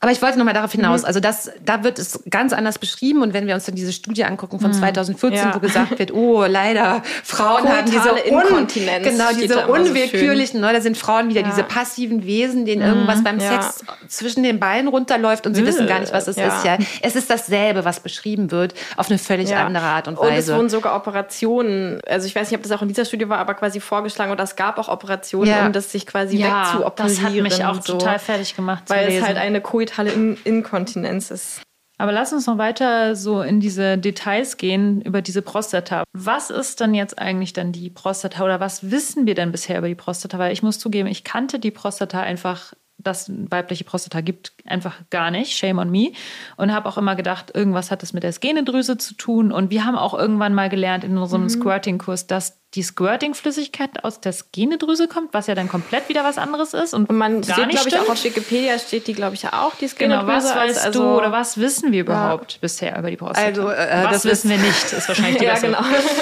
Aber ich wollte noch mal darauf hinaus. Mhm. Also das, da wird es ganz anders beschrieben. Und wenn wir uns dann diese Studie angucken von 2014, mhm. ja. wo gesagt wird, oh, leider, Frauen haben diese Inkontinenz. Genau, diese unwillkürlichen, so ne, da sind Frauen wieder ja. diese passiven Wesen, denen mhm. irgendwas beim ja. Sex zwischen den Beinen runterläuft und sie wissen gar nicht, was es ist. Ja, es ist dasselbe, was beschrieben wird, auf eine völlig andere Art und Weise. Und es wurden sogar Operationen, also ich weiß nicht, ob das auch in dieser Studie war, aber quasi vorgeschlagen und es gab auch Operationen, um das sich quasi wegzuoperieren. Das hat mich auch so. total fertig gemacht. Weil es halt eine Koit totale In Inkontinenz ist. Aber lass uns noch weiter so in diese Details gehen über diese Prostata. Was ist dann jetzt eigentlich dann die Prostata oder was wissen wir denn bisher über die Prostata? Weil ich muss zugeben, ich kannte die Prostata einfach dass weibliche Prostata gibt, einfach gar nicht. Shame on me. Und habe auch immer gedacht, irgendwas hat das mit der Skenedrüse zu tun. Und wir haben auch irgendwann mal gelernt in unserem mhm. Squirting-Kurs, dass die Squirting-Flüssigkeit aus der Skenedrüse kommt, was ja dann komplett wieder was anderes ist. Und, und man gar sieht, glaube ich, auch auf Wikipedia steht die, glaube ich, auch, die Skenedrüse. Genau, was weißt also, du oder was wissen wir überhaupt ja. bisher über die Prostata? Also, äh, was wissen wir nicht, ist wahrscheinlich die Ja, genau.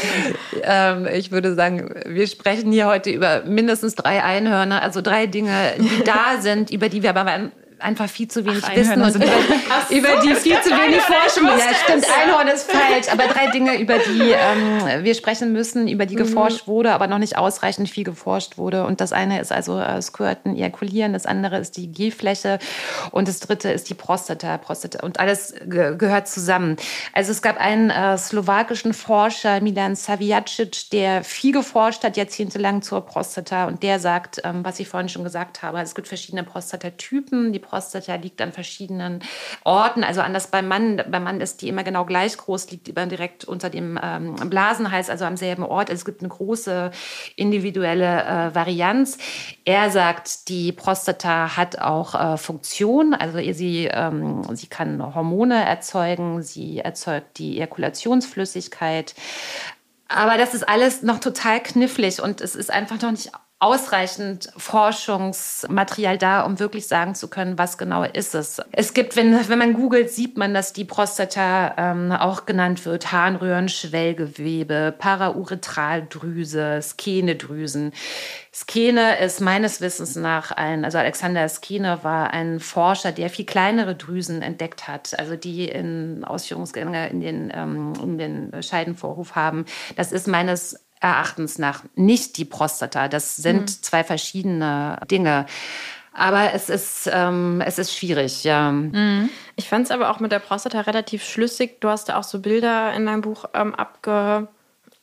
ähm, ich würde sagen, wir sprechen hier heute über mindestens drei Einhörner, also drei Dinge, die da sind, über die wir aber einfach viel zu wenig Ach, wissen und über, über die viel zu wenig forschen. Ja, stimmt, Einhorn ist falsch. Aber drei Dinge, über die ähm, wir sprechen müssen, über die mhm. geforscht wurde, aber noch nicht ausreichend viel geforscht wurde. Und das eine ist also äh, Squirten, Ejakulieren, das andere ist die G-Fläche und das dritte ist die Prostata. Prostata. Und alles ge gehört zusammen. Also es gab einen äh, slowakischen Forscher, Milan Savijacic, der viel geforscht hat, jahrzehntelang zur Prostata. Und der sagt, ähm, was ich vorhin schon gesagt habe, es gibt verschiedene Prostatatypen. Die Prostata liegt an verschiedenen Orten. Also anders beim Mann. Beim Mann ist die immer genau gleich groß, liegt immer direkt unter dem ähm, Blasenhals, also am selben Ort. Also es gibt eine große individuelle äh, Varianz. Er sagt, die Prostata hat auch äh, Funktion. Also sie, ähm, sie kann Hormone erzeugen, sie erzeugt die Ejakulationsflüssigkeit. Aber das ist alles noch total knifflig und es ist einfach noch nicht ausreichend Forschungsmaterial da, um wirklich sagen zu können, was genau ist es. Es gibt, wenn, wenn man googelt, sieht man, dass die Prostata ähm, auch genannt wird, Harnröhren, Schwellgewebe, Parauretraldrüse, Skenedrüsen. Skene ist meines Wissens nach ein, also Alexander Skene war ein Forscher, der viel kleinere Drüsen entdeckt hat, also die in Ausführungsgänge in den, ähm, in den Scheidenvorhof haben. Das ist meines Erachtens nach nicht die Prostata. Das sind mhm. zwei verschiedene Dinge. Aber es ist, ähm, es ist schwierig, ja. Mhm. Ich fand es aber auch mit der Prostata relativ schlüssig. Du hast da auch so Bilder in deinem Buch ähm, abge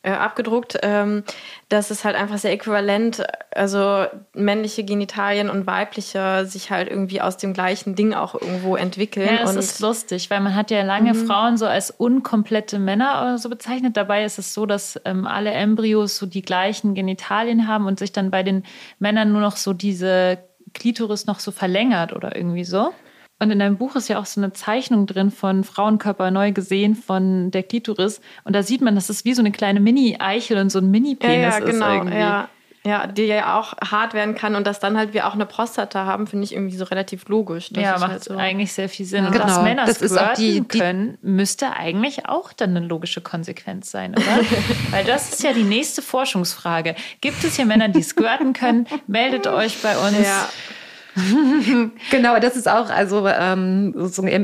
äh, abgedruckt, ähm, dass es halt einfach sehr äquivalent, also männliche Genitalien und weibliche sich halt irgendwie aus dem gleichen Ding auch irgendwo entwickeln. Ja, das ist lustig, weil man hat ja lange mhm. Frauen so als unkomplette Männer so bezeichnet. Dabei ist es so, dass ähm, alle Embryos so die gleichen Genitalien haben und sich dann bei den Männern nur noch so diese Klitoris noch so verlängert oder irgendwie so. Und in deinem Buch ist ja auch so eine Zeichnung drin von Frauenkörper neu gesehen von der Klitoris. Und da sieht man, dass es wie so eine kleine Mini-Eichel und so ein Mini-Penis ja, ja, genau, ist irgendwie. Ja. Ja, die ja auch hart werden kann und dass dann halt wir auch eine Prostata haben, finde ich irgendwie so relativ logisch. Das ja, macht halt so. eigentlich sehr viel Sinn. Ja. Und genau. dass Männer das ist auch die, die können, müsste eigentlich auch dann eine logische Konsequenz sein, oder? Weil das ist ja die nächste Forschungsfrage. Gibt es hier Männer, die squirten können? Meldet euch bei uns. Ja. genau, das ist auch also, ähm,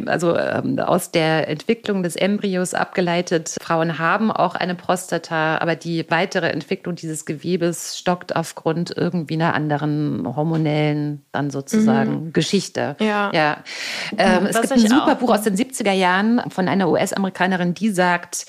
also ähm, aus der Entwicklung des Embryos abgeleitet. Frauen haben auch eine Prostata, aber die weitere Entwicklung dieses Gewebes stockt aufgrund irgendwie einer anderen hormonellen dann sozusagen mhm. Geschichte. Ja. ja. Ähm, es gibt ein super Buch aus den 70er Jahren von einer US-Amerikanerin, die sagt,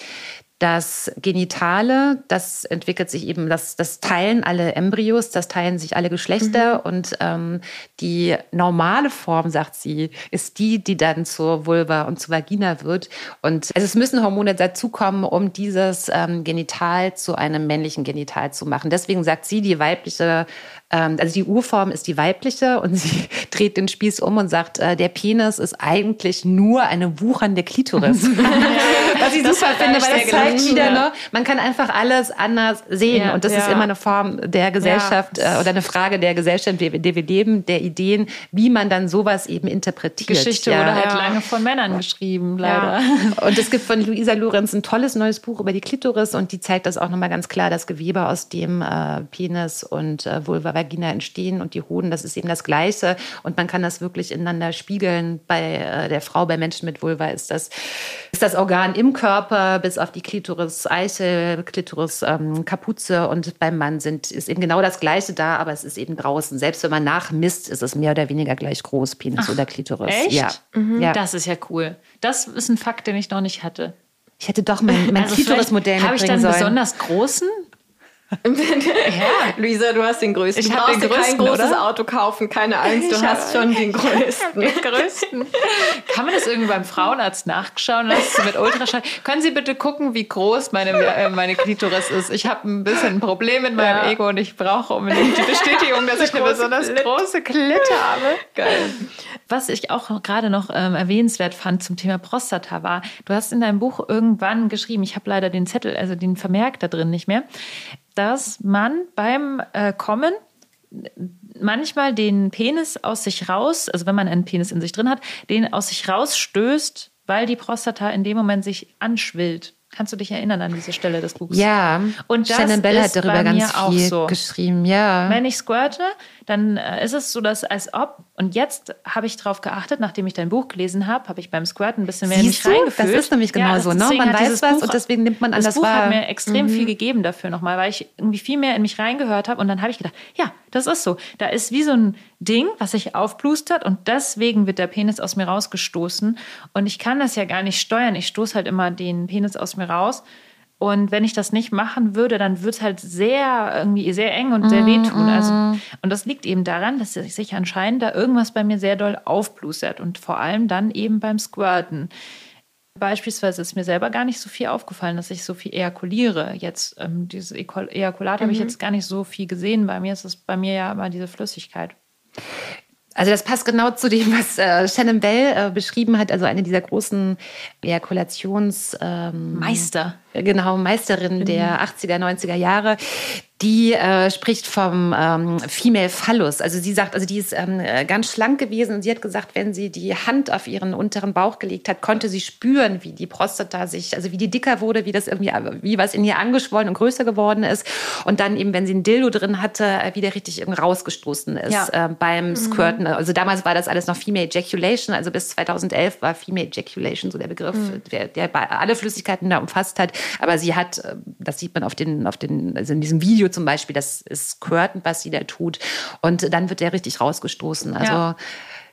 das Genitale, das entwickelt sich eben, das, das teilen alle Embryos, das teilen sich alle Geschlechter mhm. und ähm, die normale Form, sagt sie, ist die, die dann zur Vulva und zur Vagina wird. Und also es müssen Hormone dazukommen, um dieses ähm, Genital zu einem männlichen Genital zu machen. Deswegen sagt sie, die weibliche ähm, also die Urform ist die weibliche und sie dreht den Spieß um und sagt, äh, der Penis ist eigentlich nur eine wuchernde Klitoris. Was ich super finde, weil das zeigt wieder, ne, man kann einfach alles anders sehen ja, und das ja. ist immer eine Form der Gesellschaft ja. äh, oder eine Frage der Gesellschaft, in der wir leben, der Ideen, wie man dann sowas eben interpretiert. Geschichte wurde halt lange von Männern geschrieben, leider. Und es gibt von Luisa Lorenz ein tolles neues Buch über die Klitoris und die zeigt das auch nochmal ganz klar, das Gewebe aus dem äh, Penis und äh, Vulva Vagina entstehen und die Hoden, das ist eben das Gleiche. Und man kann das wirklich ineinander spiegeln. Bei äh, der Frau, bei Menschen mit Vulva ist das, ist das Organ im Körper bis auf die Klitoris Eichel, Klitoris ähm, Kapuze und beim Mann sind, ist eben genau das Gleiche da, aber es ist eben draußen. Selbst wenn man nachmisst, ist es mehr oder weniger gleich groß, Penis Ach, oder Klitoris. Echt? Ja. Mhm. ja. Das ist ja cool. Das ist ein Fakt, den ich noch nicht hatte. Ich hätte doch mein, mein also Klitoris-Modell Habe ich dann einen besonders großen? Ja, Luisa, du hast den größten. Ich habe den größten, kein großes oder? Auto kaufen, keine Angst, du ich hast schon den größten. den größten. Kann man das irgendwie beim Frauenarzt nachschauen lassen mit Ultraschall? Können Sie bitte gucken, wie groß meine, äh, meine Klitoris ist? Ich habe ein bisschen ein Problem mit meinem ja. Ego und ich brauche unbedingt die Bestätigung, dass ich eine besonders Klit. große Klitte habe. Geil. Was ich auch gerade noch ähm, erwähnenswert fand zum Thema Prostata war, du hast in deinem Buch irgendwann geschrieben, ich habe leider den Zettel, also den Vermerk da drin nicht mehr, dass man beim äh, Kommen manchmal den Penis aus sich raus, also wenn man einen Penis in sich drin hat, den aus sich rausstößt, weil die Prostata in dem Moment sich anschwillt. Kannst du dich erinnern an diese Stelle des Buchs? Ja. Und das Shannon Bell hat darüber ganz viel so. geschrieben. Ja. Wenn ich squirte, dann äh, ist es so, dass als ob, und jetzt habe ich darauf geachtet, nachdem ich dein Buch gelesen habe, habe ich beim Squirten ein bisschen mehr Siehst in mich reingefühlt. Das ist nämlich genau ja, so, ne? Man weiß was Buch, und deswegen nimmt man anders wahr. Das Buch hat mir extrem mhm. viel gegeben dafür nochmal, weil ich irgendwie viel mehr in mich reingehört habe und dann habe ich gedacht, ja, das ist so. Da ist wie so ein Ding, was sich aufblustert und deswegen wird der Penis aus mir rausgestoßen und ich kann das ja gar nicht steuern. Ich stoße halt immer den Penis aus mir raus Und wenn ich das nicht machen würde, dann wird es halt sehr irgendwie sehr eng und sehr wehtun. Also, und das liegt eben daran, dass sich anscheinend da irgendwas bei mir sehr doll aufblustert und vor allem dann eben beim Squirten. Beispielsweise ist mir selber gar nicht so viel aufgefallen, dass ich so viel ejakuliere. Jetzt ähm, dieses Ejakulat mhm. habe ich jetzt gar nicht so viel gesehen. Bei mir ist es bei mir ja immer diese Flüssigkeit. Also das passt genau zu dem, was äh, Shannon Bell äh, beschrieben hat, also eine dieser großen Ejakulations... Ähm, genau, Meisterin mhm. der 80er, 90er Jahre, die äh, spricht vom ähm, Female Phallus. Also sie sagt, also die ist ähm, ganz schlank gewesen und sie hat gesagt, wenn sie die Hand auf ihren unteren Bauch gelegt hat, konnte sie spüren, wie die Prostata sich, also wie die dicker wurde, wie das irgendwie, wie was in ihr angeschwollen und größer geworden ist. Und dann eben, wenn sie ein Dildo drin hatte, äh, wieder richtig irgendwie rausgestoßen ist ja. äh, beim mhm. Squirten. Also damals war das alles noch Female Ejaculation, also bis 2011 war Female Ejaculation so der Begriff, mhm. der, der alle Flüssigkeiten da umfasst hat. Aber sie hat, äh, das sieht man auf den, auf den, also in diesem Video zum Beispiel, das ist Squirten, was sie da tut. Und dann wird der richtig rausgestoßen. Also ja,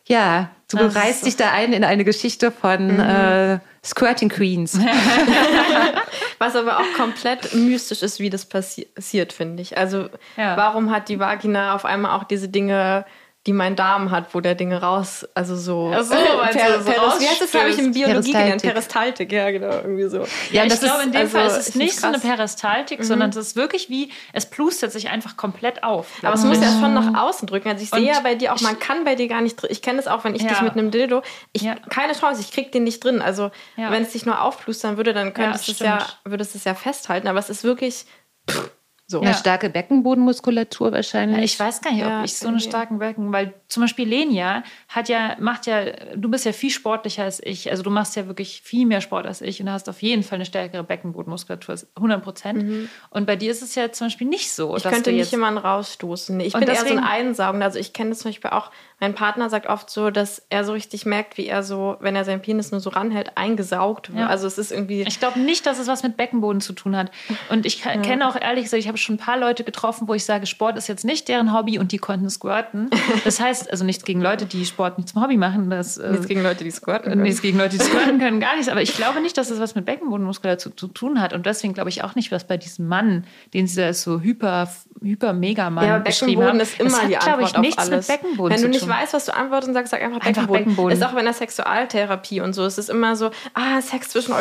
ja du das reißt dich da ein in eine Geschichte von mhm. äh, Squirting Queens. Was aber auch komplett mystisch ist, wie das passiert, finde ich. Also ja. warum hat die Vagina auf einmal auch diese Dinge die mein Darm hat, wo der Dinge raus, also so, Ach so, per, so Peris, wie heißt das, habe ich in Biologie gelernt, Peristaltik, ja genau, irgendwie so. Ja, ich glaube, in dem also, Fall ist es nicht so eine Peristaltik, mhm. sondern es ist wirklich wie, es plustert sich einfach komplett auf. Aber es muss ja schon nach außen drücken. Also ich sehe ja bei dir auch, man kann bei dir gar nicht, ich kenne es auch, wenn ich ja. dich mit einem Dildo, ich, ja. keine Chance, ich krieg den nicht drin. Also ja. wenn es dich nur aufplustern würde, dann könntest ja, es ja, würdest es ja festhalten, aber es ist wirklich, pff, so. Eine starke Beckenbodenmuskulatur wahrscheinlich. Ja, ich weiß gar nicht, ob ja, ich so eine starken Becken, weil zum Beispiel Lenia hat ja, macht ja, du bist ja viel sportlicher als ich. Also du machst ja wirklich viel mehr Sport als ich und hast auf jeden Fall eine stärkere Beckenbodenmuskulatur, 100 Prozent. Mhm. Und bei dir ist es ja zum Beispiel nicht so. Ich könnte nicht jemanden rausstoßen. Ich bin deswegen, eher so ein Einsaugender. Also ich kenne das zum Beispiel auch, mein Partner sagt oft so, dass er so richtig merkt, wie er so, wenn er seinen Penis nur so ranhält, eingesaugt wird. Ja. Also es ist irgendwie. Ich glaube nicht, dass es was mit Beckenboden zu tun hat. Und ich ja. kenne auch ehrlich gesagt, ich habe schon ein paar Leute getroffen, wo ich sage, Sport ist jetzt nicht deren Hobby und die konnten squirten. Das heißt, also nichts gegen Leute, die Sport nicht zum Hobby machen. Das, äh, nichts gegen Leute, die squirten können. Nichts gegen Leute, die squirten können, gar nichts. Aber ich glaube nicht, dass es was mit Beckenbodenmuskulatur zu, zu tun hat. Und deswegen glaube ich auch nicht, was bei diesem Mann, den sie da so hyper, hyper Megamann ja, beschrieben haben. ist immer hat, die Antwort ich, nichts auf alles. Mit Beckenboden du nicht weißt, was du antwortest, sagst, sag einfach Beckenboden. Einfach Beckenboden. Ist auch in der Sexualtherapie und so. Es ist immer so, ah, Sex zwischen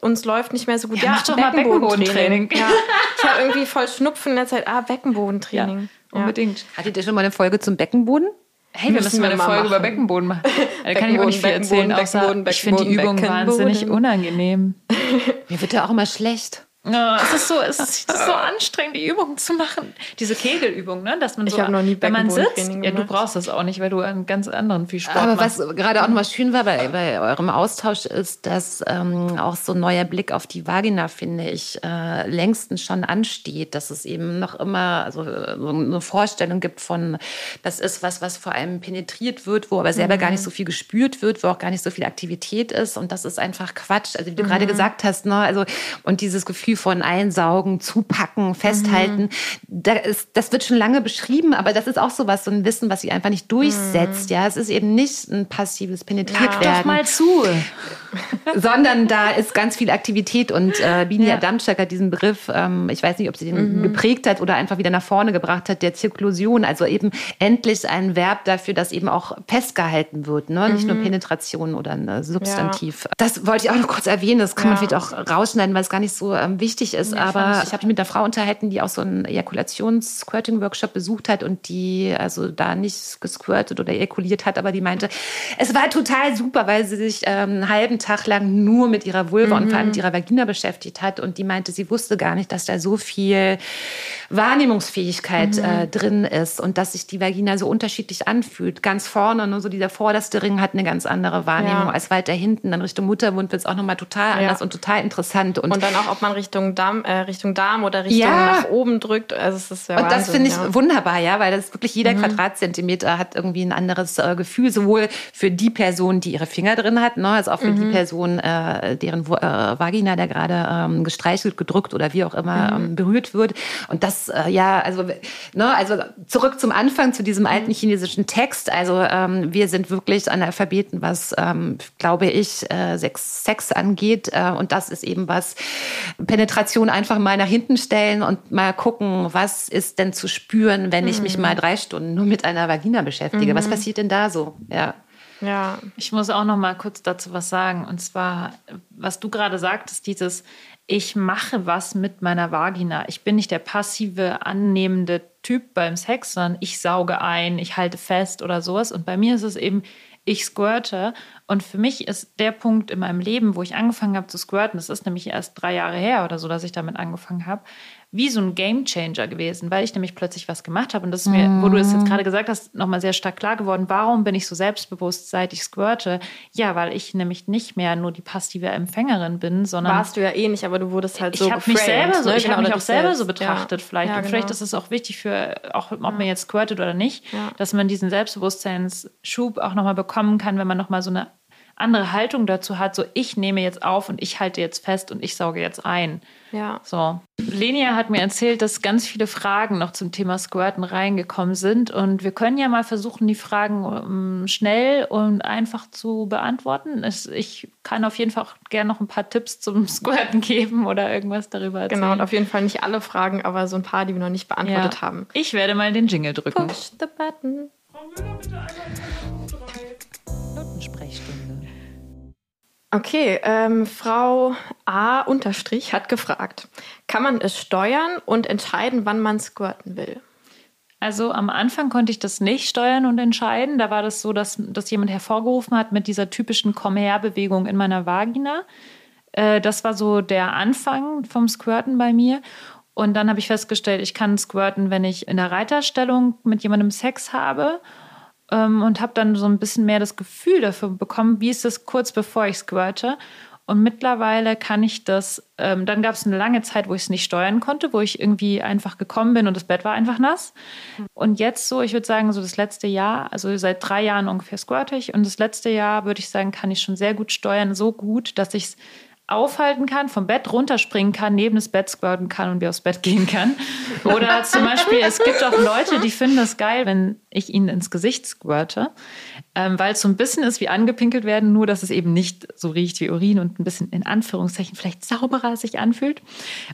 uns läuft nicht mehr so gut. Ja, ja mach doch mal Beckenbodentraining. Ja. Ich habe irgendwie voll Schnupfen in der Zeit. Ah, Beckenbodentraining. Ja, unbedingt. Hattet ihr schon mal eine Folge zum Beckenboden? Hey, wir müssen, müssen mal eine Folge machen. über Beckenboden machen. Da kann ich auch nicht viel erzählen, außer ich finde die Übung wahnsinnig unangenehm. Mir wird ja auch immer schlecht. Ja, es ist so, es ist, so anstrengend, die Übungen zu machen. Diese Kegelübung, ne? dass man so, ich habe noch nie wenn man sitzt, ja, du brauchst das auch nicht, weil du einen ganz anderen viel Sport Aber machst. was gerade auch nochmal schön war bei, bei eurem Austausch ist, dass ähm, auch so ein neuer Blick auf die Vagina, finde ich, äh, längstens schon ansteht, dass es eben noch immer also, so eine Vorstellung gibt von, das ist was, was vor allem penetriert wird, wo aber selber mhm. gar nicht so viel gespürt wird, wo auch gar nicht so viel Aktivität ist und das ist einfach Quatsch. Also wie du mhm. gerade gesagt hast, ne? also und dieses Gefühl Von einsaugen, zupacken, festhalten. Mhm. Da ist, das wird schon lange beschrieben, aber das ist auch so was, so ein Wissen, was sich einfach nicht durchsetzt. Mhm. Ja, es ist eben nicht ein passives Penetriert ja. doch mal zu. Sondern da ist ganz viel Aktivität und äh, Bini ja. Adamczak hat diesen Begriff, ähm, ich weiß nicht, ob sie den mhm. geprägt hat oder einfach wieder nach vorne gebracht hat, der Zirklusion, also eben endlich ein Verb dafür, dass eben auch festgehalten wird, ne? nicht nur mhm. Penetration oder ein Substantiv. Ja. Das wollte ich auch noch kurz erwähnen, das kann man vielleicht auch rausschneiden, weil es gar nicht so ähm, wichtig ist. Ja, aber ich, ich habe mich mit einer Frau unterhalten, die auch so einen Ejakulations-Squirting-Workshop besucht hat und die also da nicht gesquirtet oder ejakuliert hat, aber die meinte, es war total super, weil sie sich ähm, einen halben Tag lang nur mit ihrer Vulva mhm. und vor allem mit ihrer Vagina beschäftigt hat. Und die meinte, sie wusste gar nicht, dass da so viel Wahrnehmungsfähigkeit mhm. äh, drin ist und dass sich die Vagina so unterschiedlich anfühlt. Ganz vorne, nur so dieser vorderste Ring hat eine ganz andere Wahrnehmung ja. als weiter hinten. Dann Richtung Muttermund wird es auch nochmal total anders ja. und total interessant. Und, und dann auch, ob man Richtung Richtung Darm, äh, Richtung Darm oder Richtung ja. nach oben drückt. Also es ist ja Und das finde ich ja. wunderbar, ja, weil das wirklich jeder mhm. Quadratzentimeter hat irgendwie ein anderes äh, Gefühl, sowohl für die Person, die ihre Finger drin hat, ne, als auch für mhm. die Person, äh, deren äh, Vagina da gerade ähm, gestreichelt, gedrückt oder wie auch immer mhm. ähm, berührt wird. Und das, äh, ja, also, ne, also zurück zum Anfang, zu diesem alten mhm. chinesischen Text. Also ähm, wir sind wirklich Analphabeten, was, ähm, glaube ich, äh, Sex, Sex angeht. Und das ist eben was, Penetration Penetration einfach mal nach hinten stellen und mal gucken, was ist denn zu spüren, wenn ich mich mhm. mal drei Stunden nur mit einer Vagina beschäftige. Mhm. Was passiert denn da so? Ja. Ja. Ich muss auch noch mal kurz dazu was sagen. Und zwar, was du gerade sagtest, dieses, ich mache was mit meiner Vagina. Ich bin nicht der passive, annehmende Typ beim Sex, sondern ich sauge ein, ich halte fest oder sowas. Und bei mir ist es eben, ich squirte. Und für mich ist der Punkt in meinem Leben, wo ich angefangen habe zu squirten, das ist nämlich erst drei Jahre her oder so, dass ich damit angefangen habe, wie so ein Gamechanger gewesen, weil ich nämlich plötzlich was gemacht habe. Und das ist mir, wo du es jetzt gerade gesagt hast, nochmal sehr stark klar geworden. Warum bin ich so selbstbewusst, seit ich squirte? Ja, weil ich nämlich nicht mehr nur die passive Empfängerin bin, sondern. Warst du ja eh nicht, aber du wurdest halt so. Ich habe mich selber so, ne? ich genau, habe mich auch selber selbst. so betrachtet, ja. vielleicht. Ja, genau. Und vielleicht ist es auch wichtig für, auch ob man jetzt squirtet oder nicht, dass man diesen Selbstbewusstseinsschub auch nochmal bekommen kann, wenn man nochmal so eine andere Haltung dazu hat, so ich nehme jetzt auf und ich halte jetzt fest und ich sauge jetzt ein. Ja. So. Lenia hat mir erzählt, dass ganz viele Fragen noch zum Thema Squirten reingekommen sind und wir können ja mal versuchen, die Fragen ähm, schnell und einfach zu beantworten. Ich kann auf jeden Fall auch gerne noch ein paar Tipps zum Squirten geben oder irgendwas darüber erzählen. Genau, und auf jeden Fall nicht alle Fragen, aber so ein paar, die wir noch nicht beantwortet ja. haben. Ich werde mal den Jingle drücken. Push the button. Notensprechstunde. Okay, ähm, Frau A unterstrich hat gefragt, kann man es steuern und entscheiden, wann man squirten will? Also am Anfang konnte ich das nicht steuern und entscheiden. Da war das so, dass, dass jemand hervorgerufen hat mit dieser typischen Komm-her-Bewegung in meiner Vagina. Äh, das war so der Anfang vom Squirten bei mir. Und dann habe ich festgestellt, ich kann squirten, wenn ich in der Reiterstellung mit jemandem Sex habe ähm, und habe dann so ein bisschen mehr das Gefühl dafür bekommen, wie ist es kurz bevor ich squirte. Und mittlerweile kann ich das, ähm, dann gab es eine lange Zeit, wo ich es nicht steuern konnte, wo ich irgendwie einfach gekommen bin und das Bett war einfach nass. Und jetzt so, ich würde sagen, so das letzte Jahr, also seit drei Jahren ungefähr squirte ich. Und das letzte Jahr, würde ich sagen, kann ich schon sehr gut steuern, so gut, dass ich es aufhalten kann, vom Bett runterspringen kann, neben das Bett squirten kann und wieder aufs Bett gehen kann. Oder zum Beispiel, es gibt auch Leute, die finden das geil, wenn ich ihnen ins Gesicht squirte, ähm, weil es so ein bisschen ist wie angepinkelt werden, nur dass es eben nicht so riecht wie Urin und ein bisschen in Anführungszeichen vielleicht sauberer sich anfühlt.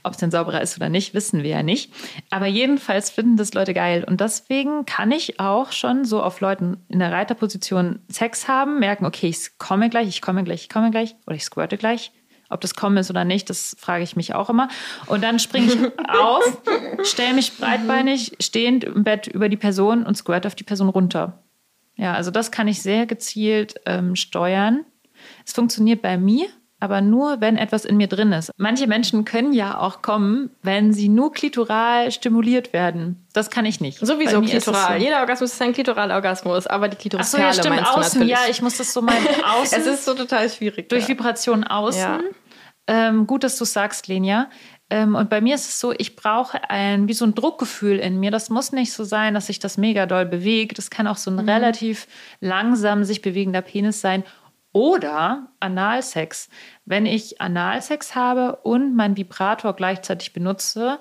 Ob es denn sauberer ist oder nicht, wissen wir ja nicht. Aber jedenfalls finden das Leute geil. Und deswegen kann ich auch schon so auf Leuten in der Reiterposition Sex haben, merken, okay, ich komme gleich, ich komme gleich, ich komme gleich oder ich squirte gleich ob das kommen ist oder nicht, das frage ich mich auch immer. Und dann springe ich auf, stelle mich breitbeinig stehend im Bett über die Person und squirt auf die Person runter. Ja, also das kann ich sehr gezielt ähm, steuern. Es funktioniert bei mir, aber nur, wenn etwas in mir drin ist. Manche Menschen können ja auch kommen, wenn sie nur klitoral stimuliert werden. Das kann ich nicht. Sowieso klitoral. So. Jeder Orgasmus ist ein Klitoralorgasmus, aber die Klitoralperle Ach so, ja, stimmt. Außen, ja, ich muss das so mal außen. es ist so total schwierig. Durch ja. Vibrationen außen. Ja. Ähm, gut, dass du sagst, Lenia. Ähm, und bei mir ist es so, ich brauche ein, wie so ein Druckgefühl in mir. Das muss nicht so sein, dass sich das mega doll bewegt. Das kann auch so ein mhm. relativ langsam sich bewegender Penis sein. Oder Analsex. Wenn ich Analsex habe und meinen Vibrator gleichzeitig benutze,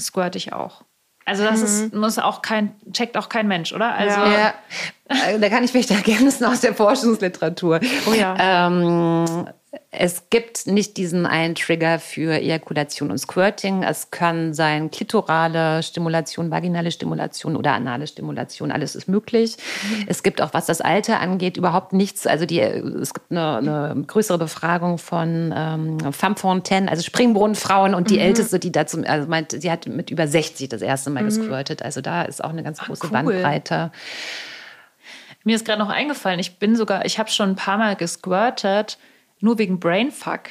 squirt ich auch. Also das ist, mhm. muss auch kein, checkt auch kein Mensch, oder? Also ja. ja. Da kann ich vielleicht ergänzen aus der Forschungsliteratur. Oh ja. Ähm, es gibt nicht diesen einen Trigger für Ejakulation und Squirting. Es kann sein klitorale Stimulation, vaginale Stimulation oder anale Stimulation. Alles ist möglich. Mhm. Es gibt auch, was das Alter angeht, überhaupt nichts. Also die, es gibt eine, eine größere Befragung von ähm, Femme Fontaine, also Springbrunnenfrauen und die mhm. älteste, die dazu, also meint, sie hat mit über 60 das erste Mal mhm. gesquirtet. Also da ist auch eine ganz große Ach, cool. Bandbreite. Mir ist gerade noch eingefallen, ich bin sogar, ich habe schon ein paar Mal gesquirtet nur wegen Brainfuck.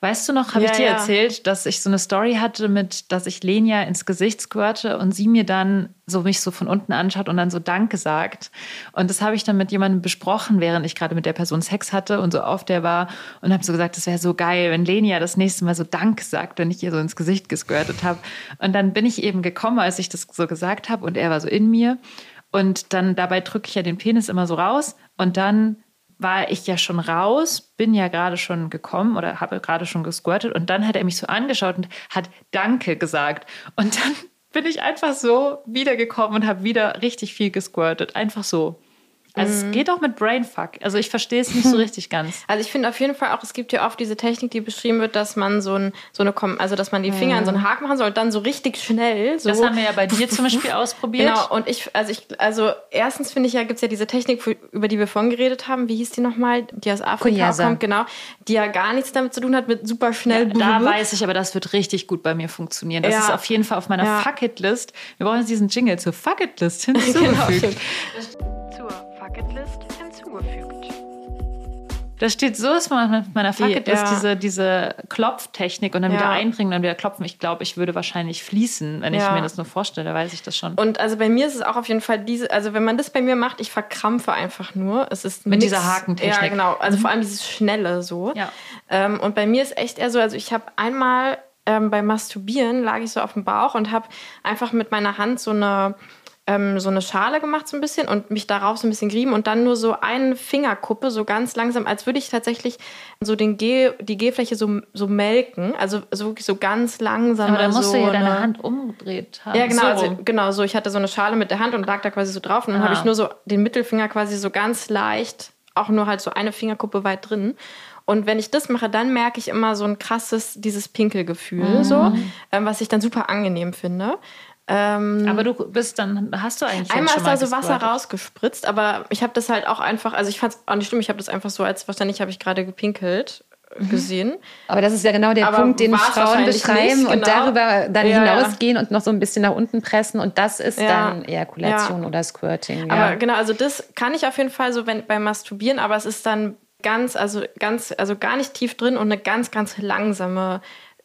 Weißt du noch, habe ja, ich dir ja. erzählt, dass ich so eine Story hatte mit, dass ich Lenia ins Gesicht squirte und sie mir dann so mich so von unten anschaut und dann so Danke sagt. Und das habe ich dann mit jemandem besprochen, während ich gerade mit der Person Sex hatte und so auf der war und habe so gesagt, das wäre so geil, wenn Lenia das nächste Mal so Danke sagt, wenn ich ihr so ins Gesicht gesquirtet habe. Und dann bin ich eben gekommen, als ich das so gesagt habe und er war so in mir. Und dann dabei drücke ich ja den Penis immer so raus und dann war ich ja schon raus, bin ja gerade schon gekommen oder habe gerade schon gesquirtet und dann hat er mich so angeschaut und hat Danke gesagt. Und dann bin ich einfach so wiedergekommen und habe wieder richtig viel gesquirtet. Einfach so. Also es geht auch mit Brainfuck. Also ich verstehe es nicht so richtig ganz. Also ich finde auf jeden Fall auch, es gibt ja oft diese Technik, die beschrieben wird, dass man so ein, so eine, also dass man die Finger in so einen Haken machen soll und dann so richtig schnell. So Das haben wir ja bei dir zum Beispiel ausprobiert. Genau, und ich, also ich, also erstens finde ich ja, gibt es ja diese Technik, über die wir vorhin geredet haben, wie hieß die nochmal, die aus Afrika Kunyasa. kommt, genau, die ja gar nichts damit zu tun hat, mit super schnell. Da weiß ich aber, das wird richtig gut bei mir funktionieren. Das Ja. ist auf jeden Fall auf meiner Ja. Fuck-It-List. Wir brauchen jetzt diesen Jingle zur Fuck-It-List Genau, hinzugefügt. Zur Bucketlist hinzugefügt. Das steht so, ist man auf meiner Fuck-It-List, ja. diese, diese Klopftechnik und dann Ja. wieder einbringen, dann wieder klopfen. Ich glaube, ich würde wahrscheinlich fließen, wenn ich Ja. mir das nur vorstelle, weiß ich das schon. Und also bei mir ist es auch auf jeden Fall diese, also wenn man das bei mir macht, ich verkrampfe einfach nur. Es ist Mit nix- dieser Hakentechnik. Mhm. Ja, genau. Also vor allem dieses Schnelle so. Ja. Ähm, und bei mir ist echt eher so, also ich habe einmal ähm, beim Masturbieren lag ich so auf dem Bauch und habe einfach mit meiner Hand so eine ähm, so eine Schale gemacht so ein bisschen und mich darauf so ein bisschen gerieben und dann nur so eine Fingerkuppe so ganz langsam, als würde ich tatsächlich so den G, die G-Fläche so, so melken, also so wirklich so ganz langsam. aber dann musst so du ja deine eine- Hand umgedreht haben. ja, genau, So also, genau so. Ich hatte so eine Schale mit der Hand und lag da quasi so drauf und dann Ah. habe ich nur so den Mittelfinger quasi so ganz leicht, auch nur halt so eine Fingerkuppe weit drin. Und wenn ich das mache, dann merke ich immer so ein krasses, dieses Pinkelgefühl, Mhm. so, ähm, was ich dann super angenehm finde. Ähm, aber du bist dann, hast du eigentlich Einmal ist da so mal Wasser rausgespritzt, aber ich habe das halt auch einfach, also ich fand es auch nicht schlimm, ich habe das einfach so, als wahrscheinlich habe ich gerade gepinkelt äh, gesehen. Aber das ist ja genau der Aber Punkt, den Frauen beschreiben nicht, und genau. darüber dann Ja, ja. hinausgehen und noch so ein bisschen nach unten pressen und das ist Ja. dann Ejakulation Ja. oder Squirting. Ja. Aber genau, also das kann ich auf jeden Fall so wenn, beim Masturbieren, aber es ist dann ganz, also ganz, also gar nicht tief drin und eine ganz, ganz langsame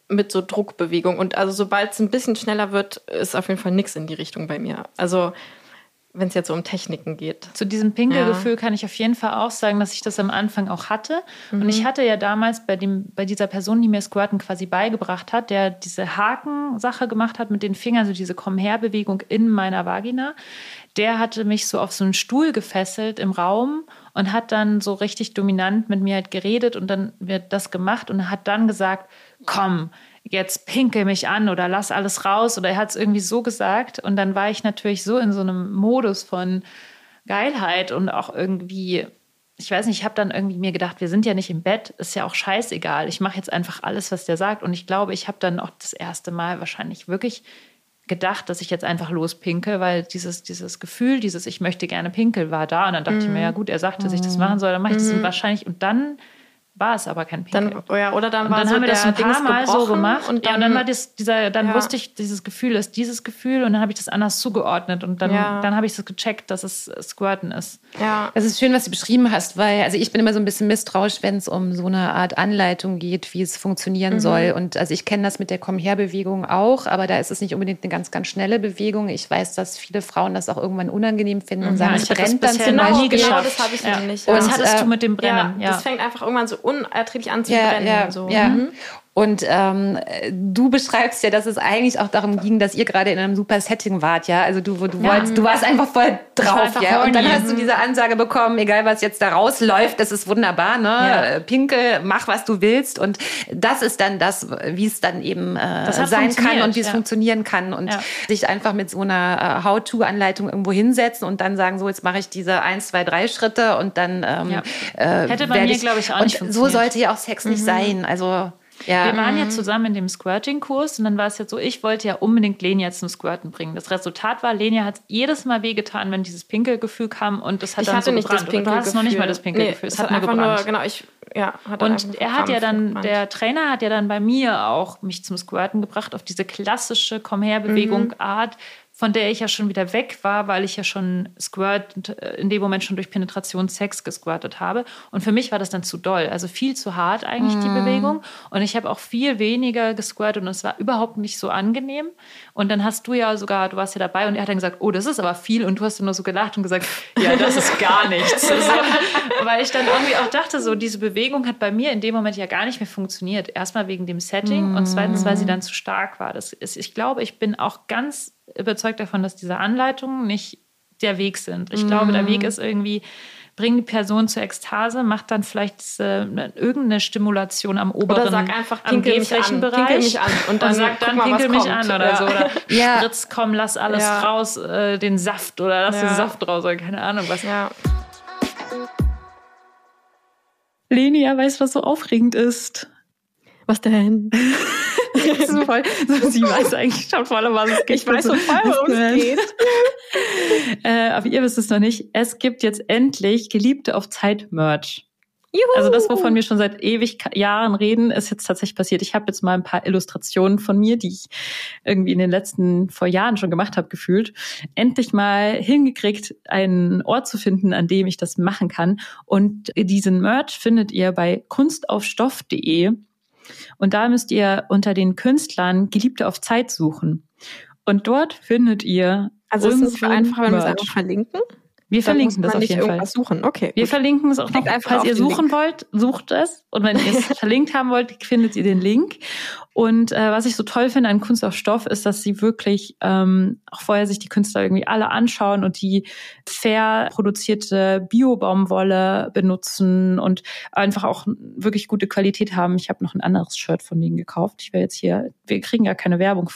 mit so Druckbewegung. Und also sobald es ein bisschen schneller wird, ist auf jeden Fall nichts in die Richtung bei mir. Also wenn es jetzt so um Techniken geht. Zu diesem Pinkelgefühl kann ich auf jeden Fall auch sagen, dass ich das am Anfang auch hatte. Und Mhm. ich hatte ja damals bei, dem, bei dieser Person, die mir Squirten quasi beigebracht hat, der diese Hakensache gemacht hat mit den Fingern, so diese Komm-her-Bewegung in meiner Vagina, der hatte mich so auf so einen Stuhl gefesselt im Raum und hat dann so richtig dominant mit mir halt geredet und dann wird das gemacht und hat dann gesagt, komm, jetzt pinkel mich an oder lass alles raus oder er hat es irgendwie so gesagt und dann war ich natürlich so in so einem Modus von Geilheit und auch irgendwie, ich weiß nicht, ich habe dann irgendwie mir gedacht, wir sind ja nicht im Bett, ist ja auch scheißegal. Ich mache jetzt einfach alles, was der sagt. Und ich glaube, ich habe dann auch das erste Mal wahrscheinlich wirklich gedacht, dass ich jetzt einfach lospinkel, weil dieses, dieses Gefühl, dieses Ich möchte gerne pinkel war da. Und dann dachte ich mir, ja gut, er sagte, dass ich das machen soll, dann mache ich das und wahrscheinlich. Und dann war es aber kein Pinkel. Dann, oh ja, oder dann war dann so haben wir das der ein paar Dings Mal so gemacht. Und dann, ja, und dann war das, dieser, dann Ja. wusste ich, dieses Gefühl ist dieses Gefühl und dann habe ich das anders zugeordnet und dann, Ja. dann habe ich das gecheckt, dass es Squirten ist. ja. Es ist schön, was du beschrieben hast, weil also ich bin immer so ein bisschen misstrauisch, wenn es um so eine Art Anleitung geht, wie es funktionieren soll. Und also ich kenne das mit der Komm-her-Bewegung auch, aber da ist es nicht unbedingt eine ganz, ganz schnelle Bewegung. Ich weiß, dass viele Frauen das auch irgendwann unangenehm finden und sagen, Ja, es das brennt dann zum noch Genau, genau geschafft. das habe ich Ja. nämlich. Was Und, hattest äh, du mit dem ja, Brennen? Ja, das fängt einfach irgendwann so unerträglich an zu Ja, ja, so. ja. Mhm. Und ähm, du beschreibst ja, dass es eigentlich auch darum ging, dass ihr gerade in einem super Setting wart, ja. Also du, du, wolltest, du warst einfach voll drauf, einfach ja. Und dann hast du diese Ansage bekommen, egal was jetzt da rausläuft, das ist wunderbar, ne? Ja. Äh, Pinkel, mach was du willst. Und das ist dann das, wie es dann eben äh, sein kann und wie es ja. funktionieren kann. Und Ja. sich einfach mit so einer äh, How-To-Anleitung irgendwo hinsetzen und dann sagen, so, jetzt mache ich diese eins, zwei, drei Schritte und dann ähm, Ja. äh, Hätte bei mir, glaube ich, auch und nicht so funktioniert. sollte ja auch Sex nicht sein. Also ja. Wir waren ja zusammen in dem Squirting-Kurs und dann war es jetzt so, ich wollte ja unbedingt Lenia zum Squirten bringen. Das Resultat war, Lenia hat jedes Mal wehgetan, wenn dieses Pinkelgefühl kam und das hat Ich dann hatte so nicht das gebrannt. Und Pinkelgefühl. Du hast noch nicht mal das Pinkelgefühl, Nee, es es hat nur einfach gebrannt. nur, genau, ich, ja, hat Und er hat ja dann, gebrannt. der Trainer hat ja dann bei mir auch mich zum Squirten gebracht, auf diese klassische Komm-her-Bewegung-Art, von der ich ja schon wieder weg war, weil ich ja schon squirt, äh, in dem Moment schon durch Penetration Sex gesquirtet habe. Und für mich war das dann zu doll, also viel zu hart eigentlich die Bewegung. Und ich habe auch viel weniger gesquirtet und es war überhaupt nicht so angenehm. Und dann hast du ja sogar, du warst ja dabei und er hat dann gesagt, oh, das ist aber viel. Und du hast dann nur so gelacht und gesagt, ja, das ist gar nichts. so, weil ich dann irgendwie auch dachte, so diese Bewegung hat bei mir in dem Moment ja gar nicht mehr funktioniert. Erstmal wegen dem Setting und zweitens, weil sie dann zu stark war. Das ist, ich glaube, ich bin auch ganz überzeugt davon, dass diese Anleitungen nicht der Weg sind. Ich mm. glaube, der mhm. Weg ist irgendwie, bring die Person zur Ekstase, macht dann vielleicht diese, irgendeine Stimulation am oberen Oder sag einfach, pinkel mich an, pinkel mich an. Und dann, und sag dann, mal, pinkel mich kommt. an oder ja. so. Oder ja. spritz, komm, lass alles ja. raus, äh, den Saft oder lass den Saft raus oder keine Ahnung was. Ja. Lenia weiß, was so aufregend ist. Was denn? voll, so, sie weiß eigentlich schon voll, um was es geht. Ich weiß schon voll, worum es geht. äh, aber ihr wisst es noch nicht. Es gibt jetzt endlich Geliebte auf Zeit Merch. Juhu. Also das, wovon wir schon seit ewig Jahren reden, ist jetzt tatsächlich passiert. Ich habe jetzt mal ein paar Illustrationen von mir, die ich irgendwie in den letzten vor Jahren schon gemacht habe, gefühlt, endlich mal hingekriegt, einen Ort zu finden, an dem ich das machen kann. Und diesen Merch findet ihr bei kunstaufstoff.de. Und da müsst ihr unter den Künstlern Geliebte auf Zeit suchen. Und dort findet ihr. Also ist es einfach, wenn wir es einfach verlinken? Wir verlinken das auf jeden Fall. Suchen. Okay. Wir verlinken es auch noch. Falls ihr suchen Link. wollt, sucht es. Und wenn ihr es verlinkt haben wollt, findet ihr den Link. Und äh, was ich so toll finde an Kunst auf Stoff ist, dass sie wirklich ähm, auch vorher sich die Künstler irgendwie alle anschauen und die fair produzierte Bio-Baumwolle benutzen und einfach auch wirklich gute Qualität haben. Ich habe noch ein anderes Shirt von denen gekauft. Ich will jetzt hier, wir kriegen ja keine Werbung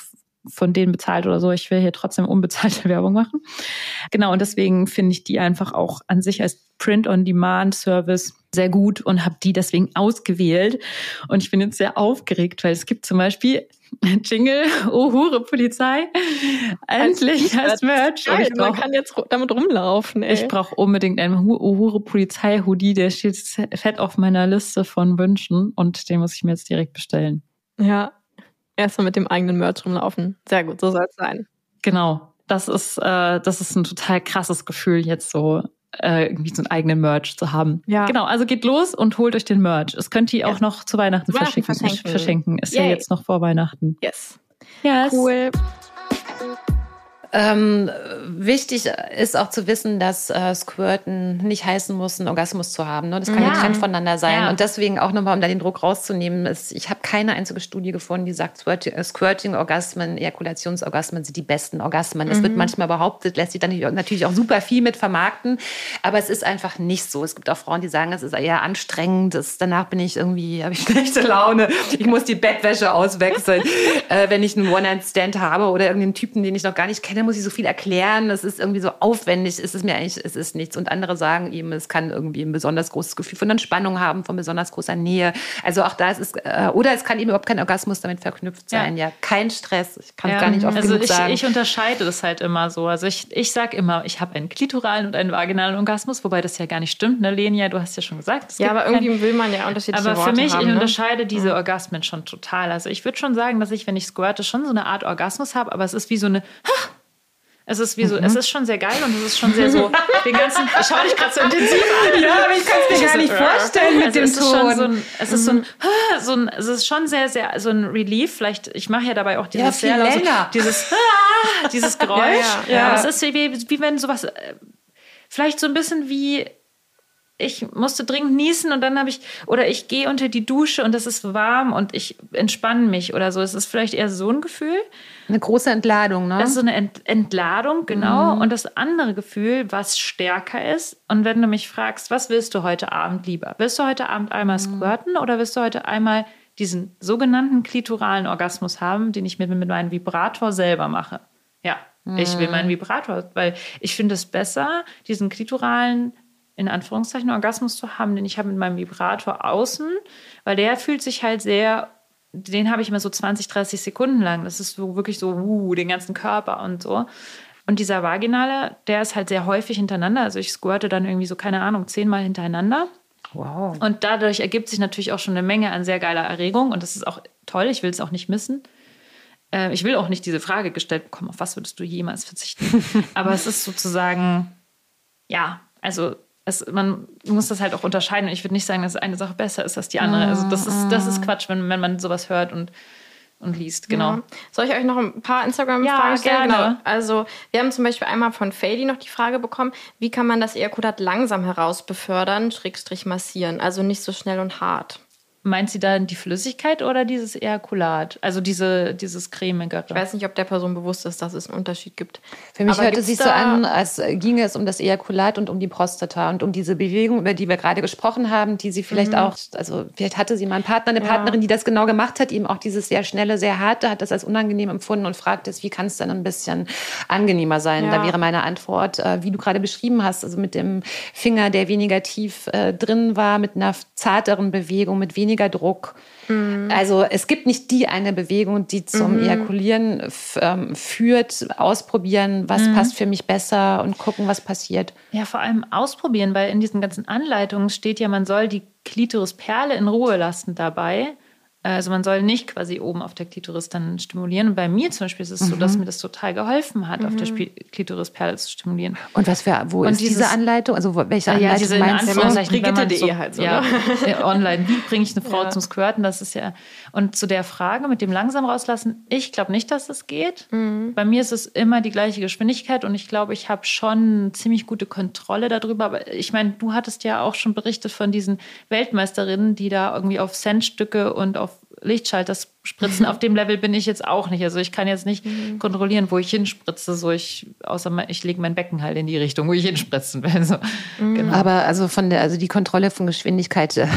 von denen bezahlt oder so. Ich will hier trotzdem unbezahlte Werbung machen. Genau, und deswegen finde ich die einfach auch an sich als Print-on-Demand-Service sehr gut und habe die deswegen ausgewählt. Und ich bin jetzt sehr aufgeregt, weil es gibt zum Beispiel Jingle, oh Hure Polizei, endlich als Merch. Geil, ich brauch, man kann jetzt damit rumlaufen. Ey. Ich brauche unbedingt einen oh Hure Polizei Hoodie, der steht fett auf meiner Liste von Wünschen und den muss ich mir jetzt direkt bestellen. Ja, Erstmal mit dem eigenen Merch rumlaufen. Sehr gut, so soll es sein. Genau. Das ist, äh, das ist ein total krasses Gefühl, jetzt so äh, irgendwie so einen eigenen Merch zu haben. Ja. Genau, also geht los und holt euch den Merch. Es könnt ihr ja. auch noch zu Weihnachten, Weihnachten verschenken. verschenken. Ist Yay. ja jetzt noch vor Weihnachten. Yes. Yes. Cool. Ähm, wichtig ist auch zu wissen, dass äh, Squirten nicht heißen muss, einen Orgasmus zu haben. Ne? Das kann ja. getrennt voneinander sein. Ja. Und deswegen auch nochmal, um da den Druck rauszunehmen, ist, ich habe keine einzige Studie gefunden, die sagt, Squirting-Orgasmen, Ejakulationsorgasmen sind die besten Orgasmen. Das mhm. wird manchmal behauptet, lässt sich dann natürlich auch super viel mit vermarkten. Aber es ist einfach nicht so. Es gibt auch Frauen, die sagen, es ist eher anstrengend. Das, danach bin ich irgendwie, habe ich schlechte Laune. Ich muss die Bettwäsche auswechseln, äh, wenn ich einen One-Night-Stand habe oder irgendeinen Typen, den ich noch gar nicht kenne dann muss ich so viel erklären, das ist irgendwie so aufwendig, ist es mir eigentlich, es ist nichts. Und andere sagen eben, es kann irgendwie ein besonders großes Gefühl von Entspannung haben, von besonders großer Nähe. Also auch da ist es, äh, oder es kann eben überhaupt kein Orgasmus damit verknüpft sein. Ja, ja kein Stress. Ich kann ja, gar nicht oft also genug ich, sagen. Ich unterscheide das halt immer so. Also ich, ich sage immer, ich habe einen klitoralen und einen vaginalen Orgasmus, wobei das ja gar nicht stimmt, ne, Lenia? Du hast ja schon gesagt. Ja, aber irgendwie kein, will man ja unterschiedliche Aber für mich, haben, ich ne? unterscheide diese Orgasmen schon total. Also ich würde schon sagen, dass ich, wenn ich squirte, schon so eine Art Orgasmus habe, aber es ist wie so eine es ist wie so, mhm. es ist schon sehr geil und es ist schon sehr so, den ganzen, ich schaue dich gerade so intensiv an. Ja, aber ich kann es mir gar nicht vorstellen mit also dem es Ton. Ist so ein, es ist so ein, mhm. so ein, es ist schon sehr, sehr, so ein Relief. Vielleicht, ich mache ja dabei auch dieses ja, sehr laut, dieses, dieses Geräusch. Ja, ja. ja. Aber es ist wie, wie wenn sowas, äh, vielleicht so ein bisschen wie, ich musste dringend niesen und dann habe ich, oder ich gehe unter die Dusche und es ist warm und ich entspanne mich oder so. Es ist vielleicht eher so ein Gefühl. Eine große Entladung, ne? Das ist so eine Ent Entladung, genau. Mhm. Und das andere Gefühl, was stärker ist. Und wenn du mich fragst, was willst du heute Abend lieber? Willst du heute Abend einmal mhm. squirten oder willst du heute einmal diesen sogenannten klitoralen Orgasmus haben, den ich mit, mit meinem Vibrator selber mache? Ja, mhm. ich will meinen Vibrator, weil ich finde es besser, diesen klitoralen in Anführungszeichen Orgasmus zu haben, den ich habe mit meinem Vibrator außen, weil der fühlt sich halt sehr, den habe ich immer so 20, 30 Sekunden lang. Das ist so wirklich so, uh, den ganzen Körper und so. Und dieser vaginale, der ist halt sehr häufig hintereinander. Also ich squirte dann irgendwie so, keine Ahnung, zehnmal hintereinander. Wow. Und dadurch ergibt sich natürlich auch schon eine Menge an sehr geiler Erregung. Und das ist auch toll. Ich will es auch nicht missen. Äh, ich will auch nicht diese Frage gestellt bekommen, auf was würdest du jemals verzichten? Aber es ist sozusagen, ja, also es, man muss das halt auch unterscheiden. Und ich würde nicht sagen, dass eine Sache besser ist als die andere. Also das ist, das ist Quatsch, wenn, wenn man sowas hört und, und liest. Genau. Ja. Soll ich euch noch ein paar Instagram-Fragen ja, stellen? Gerne. Genau. Also wir haben zum Beispiel einmal von Fady noch die Frage bekommen, wie kann man das Ejakulat langsam herausbefördern, Schrägstrich massieren, also nicht so schnell und hart. Meint sie dann die Flüssigkeit oder dieses Ejakulat? Also diese, dieses cremigere? Ich weiß nicht, ob der Person bewusst ist, dass es einen Unterschied gibt. Für mich hört es sich so an, als ginge es um das Ejakulat und um die Prostata und um diese Bewegung, über die wir gerade gesprochen haben, die sie vielleicht mhm. auch, also vielleicht hatte sie mal einen Partner, eine ja. Partnerin, die das genau gemacht hat, ihm auch dieses sehr schnelle, sehr harte, hat das als unangenehm empfunden und fragt es, wie kann es dann ein bisschen angenehmer sein? Ja. Da wäre meine Antwort, äh, wie du gerade beschrieben hast, also mit dem Finger, der weniger tief äh, drin war, mit einer zarteren Bewegung, mit weniger weniger Druck. Mhm. Also es gibt nicht die eine Bewegung, die zum mhm. Ejakulieren ähm, führt. Ausprobieren, was mhm. passt für mich besser und gucken, was passiert. Ja, vor allem ausprobieren, weil in diesen ganzen Anleitungen steht ja, man soll die Klitorisperle in Ruhe lassen dabei. Also man soll nicht quasi oben auf der Klitoris dann stimulieren. Und bei mir zum Beispiel ist es mhm. so, dass mhm. mir das total geholfen hat, mhm. auf der mhm. Klitorisperle zu stimulieren. Und was für, wo und ist dieses, diese Anleitung? Also welche Anleitung ja, diese meinst du? Brigitte.de so, halt so. Ja, ne? online. Wie bringe ich eine Frau ja. zum Squirten? Das ist ja... Und zu der Frage mit dem langsam rauslassen, ich glaube nicht, dass das geht. Mhm. Bei mir ist es immer die gleiche Geschwindigkeit und ich glaube, ich habe schon ziemlich gute Kontrolle darüber. Aber ich meine, du hattest ja auch schon berichtet von diesen Weltmeisterinnen, die da irgendwie auf Centstücke und auf Lichtschalter spritzen. Auf dem Level bin ich jetzt auch nicht. Also ich kann jetzt nicht mhm. kontrollieren, wo ich hinspritze. So ich, außer ich lege mein Becken halt in die Richtung, wo ich hinspritzen will. So, mhm. genau. Aber also von der, also die Kontrolle von Geschwindigkeit, äh,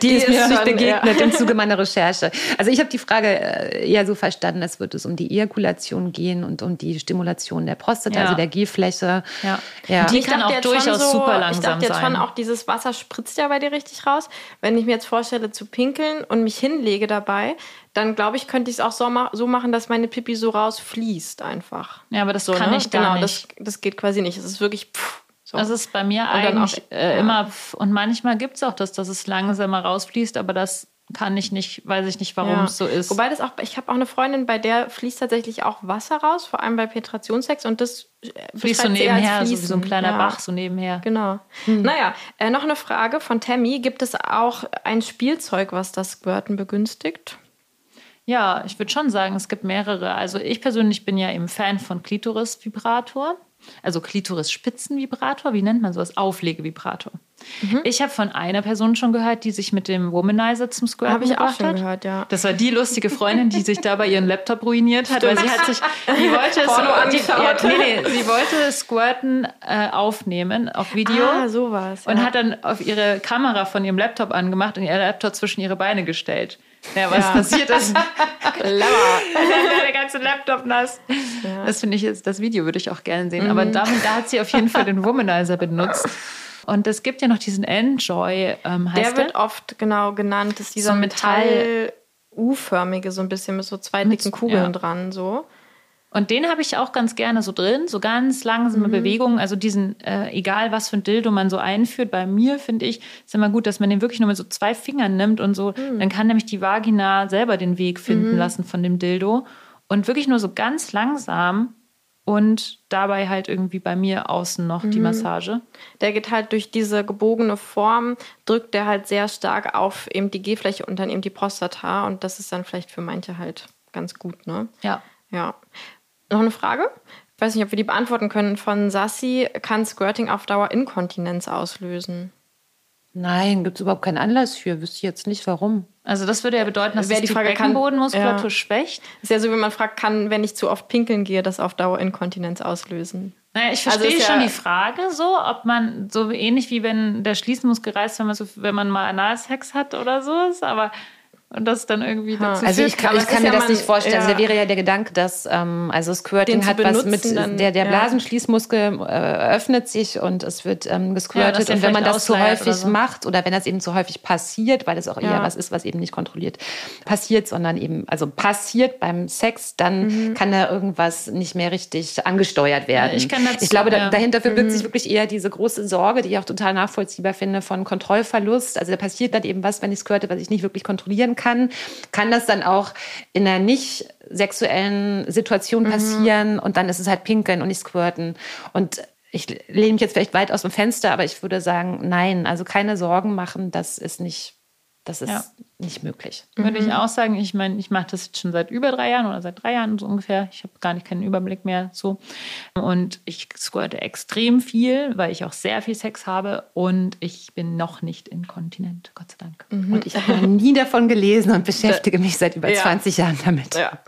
die, die ist mir noch nicht begegnet ja. im Zuge meiner Recherche. Also ich habe die Frage äh, eher so verstanden, als würde es um die Ejakulation gehen und um die Stimulation der Prostata, ja. also der G-Fläche. Ja. ja. Die kann auch durchaus so, super langsam sein. Ich dachte jetzt schon auch, dieses Wasser spritzt ja bei dir richtig raus. Wenn ich mir jetzt vorstelle zu pinkeln und mich hinlege dabei, dann glaube ich, könnte ich es auch so, ma so, machen, dass meine Pipi so rausfließt einfach. Ja, aber das so, kann ne? ich gar genau, nicht. Das, das geht quasi nicht. Es ist wirklich pff, so. Das ist bei mir und eigentlich auch, äh, ja. immer und manchmal gibt es auch das, dass es langsamer rausfließt, aber das kann ich nicht, weiß ich nicht, warum ja. es so ist. Wobei das auch, ich habe auch eine Freundin, bei der fließt tatsächlich auch Wasser raus, vor allem bei Penetrationssex und das äh, fließt so nebenher, so wie so ein kleiner ja. Bach so nebenher. Genau. Hm. Naja, äh, noch eine Frage von Tammy. Gibt es auch ein Spielzeug, was das Squirten begünstigt? Ja, ich würde schon sagen, es gibt mehrere. Also ich persönlich bin ja eben Fan von Klitoris-Vibrator. Also Klitoris-Spitzenvibrator, wie nennt man sowas? Auflegevibrator. Mhm. Ich habe von einer Person schon gehört, die sich mit dem Womanizer zum Squirten Habe ich auch schon hat. gehört, ja. Das war die lustige Freundin, die sich dabei ihren Laptop ruiniert hat, Stimmt. weil sie hat sich, die wollte es, die, ja, nee, nee, sie wollte Squirten äh, aufnehmen auf Video. Ah, sowas. Ja. Und hat dann auf ihre Kamera von ihrem Laptop angemacht und ihr Laptop zwischen ihre Beine gestellt. Ja, was ja. passiert ist. Clever. der ganze Laptop nass. Ja. Das finde ich jetzt, das Video würde ich auch gerne sehen. Mhm. Aber damit, da hat sie auf jeden Fall den Womanizer benutzt. Und es gibt ja noch diesen Enjoy, ähm, heißt der? wird oft genau genannt, das ist dieser so Metall U-förmige, so ein bisschen mit so zwei dicken Kugeln ja. dran, so. Und den habe ich auch ganz gerne so drin, so ganz langsame mhm. Bewegungen. Also diesen, äh, egal was für ein Dildo man so einführt, bei mir finde ich, ist immer gut, dass man den wirklich nur mit so zwei Fingern nimmt und so. Mhm. Dann kann nämlich die Vagina selber den Weg finden mhm. lassen von dem Dildo. Und wirklich nur so ganz langsam und dabei halt irgendwie bei mir außen noch die mhm. Massage. Der geht halt durch diese gebogene Form, drückt der halt sehr stark auf eben die G-Fläche und dann eben die Prostata. Und das ist dann vielleicht für manche halt ganz gut, ne? Ja. Ja. Noch eine Frage? Ich weiß nicht, ob wir die beantworten können. Von Sassi, kann Squirting auf Dauer Inkontinenz auslösen? Nein, gibt es überhaupt keinen Anlass für. Wüsste ich jetzt nicht, warum. Also das würde ja bedeuten, dass Wer die, die Frage Beckenbodenmuskulatur ja. schwächt. Ist ja so, wie man fragt, kann, wenn ich zu oft pinkeln gehe, das auf Dauer Inkontinenz auslösen? Naja, ich verstehe also schon ja die Frage so, ob man so ähnlich wie wenn der Schließmuskel reißt, wenn man so, wenn man mal Analsex hat oder so ist, aber und das dann irgendwie dazu Also ich kann, ich kann mir ja das nicht vorstellen. Ja. Also wäre ja der Gedanke, dass ähm, also Squirting hat was mit der der Blasenschließmuskel äh, öffnet sich und es wird ähm, gesquirtet ja, und wenn man das zu häufig so. macht oder wenn das eben zu häufig passiert, weil es auch eher was ist, was eben nicht kontrolliert passiert, sondern eben also passiert beim Sex, dann mhm. kann da irgendwas nicht mehr richtig angesteuert werden. ich, kann dazu, ich glaube, da, dahinter verbirgt mhm. sich wirklich eher diese große Sorge, die ich auch total nachvollziehbar finde von Kontrollverlust. Also da passiert dann eben was, wenn ich squirte, was ich nicht wirklich kontrollieren kann kann, kann das dann auch in einer nicht sexuellen Situation mhm. passieren mhm. und dann ist es halt pinkeln und nicht squirten. Und ich lehne mich jetzt vielleicht weit aus dem Fenster, aber ich würde sagen, nein, also keine Sorgen machen, das ist nicht Das ist ja. nicht möglich. Würde mhm. ich auch sagen. Ich meine, ich mache das jetzt schon seit über drei Jahren oder seit drei Jahren so ungefähr. Ich habe gar nicht keinen Überblick mehr so. Und ich squirte extrem viel, weil ich auch sehr viel Sex habe und ich bin noch nicht inkontinent, Gott sei Dank. Mhm. Und ich habe noch nie davon gelesen und beschäftige mich seit über ja. 20 Jahren damit. Ja.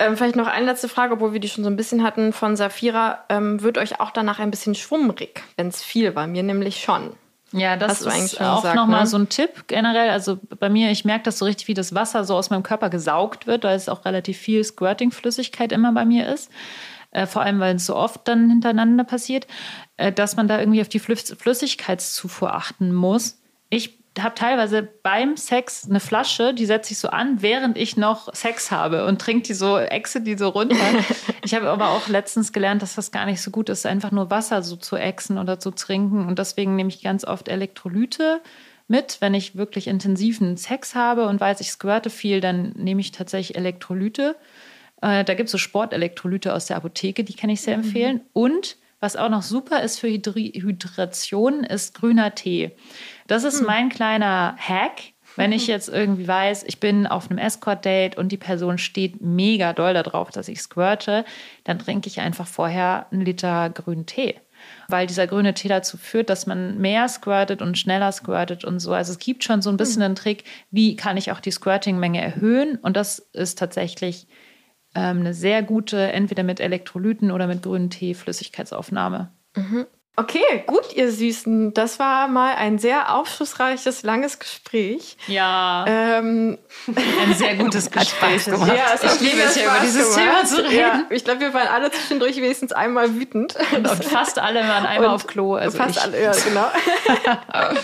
Ähm, vielleicht noch eine letzte Frage, obwohl wir die schon so ein bisschen hatten von Safira. Ähm, wird euch auch danach ein bisschen schwummrig, wenn es viel war? Mir nämlich schon. Ja, das ist auch nochmal ne? so ein Tipp generell. Also bei mir, ich merke das so richtig, wie das Wasser so aus meinem Körper gesaugt wird, weil es auch relativ viel Squirting-Flüssigkeit immer bei mir ist. Äh, vor allem, weil es so oft dann hintereinander passiert, äh, dass man da irgendwie auf die Flüssigkeitszufuhr achten muss. Ich habe teilweise beim Sex eine Flasche, die setze ich so an, während ich noch Sex habe und trinke die so, exe die so runter. ich habe aber auch letztens gelernt, dass das gar nicht so gut ist, einfach nur Wasser so zu exen oder zu trinken. Und deswegen nehme ich ganz oft Elektrolyte mit. Wenn ich wirklich intensiven Sex habe und weiß, ich squirte viel, dann nehme ich tatsächlich Elektrolyte. Äh, da gibt es so Sportelektrolyte aus der Apotheke, die kann ich sehr mhm. empfehlen. Und was auch noch super ist für Hydri Hydration, ist grüner Tee. Das ist hm. mein kleiner Hack. Wenn ich jetzt irgendwie weiß, ich bin auf einem Escort-Date und die Person steht mega doll darauf, dass ich squirte, dann trinke ich einfach vorher einen Liter grünen Tee. Weil dieser grüne Tee dazu führt, dass man mehr squirtet und schneller squirtet und so. Also es gibt schon so ein bisschen hm. einen Trick, wie kann ich auch die Squirting-Menge erhöhen. Und das ist tatsächlich ähm, eine sehr gute, entweder mit Elektrolyten oder mit grünem Tee Flüssigkeitsaufnahme. Mhm. Okay, gut, ihr Süßen. Das war mal ein sehr aufschlussreiches, langes Gespräch. Ja. Ähm, ein sehr gutes Gespräch. ja, es ich liebe es ja über dieses Thema zu reden. Ja, ich glaube, wir waren alle zwischendurch wenigstens einmal wütend. Und, und fast alle waren einmal und auf Klo. Also fast ich. alle, ja, genau.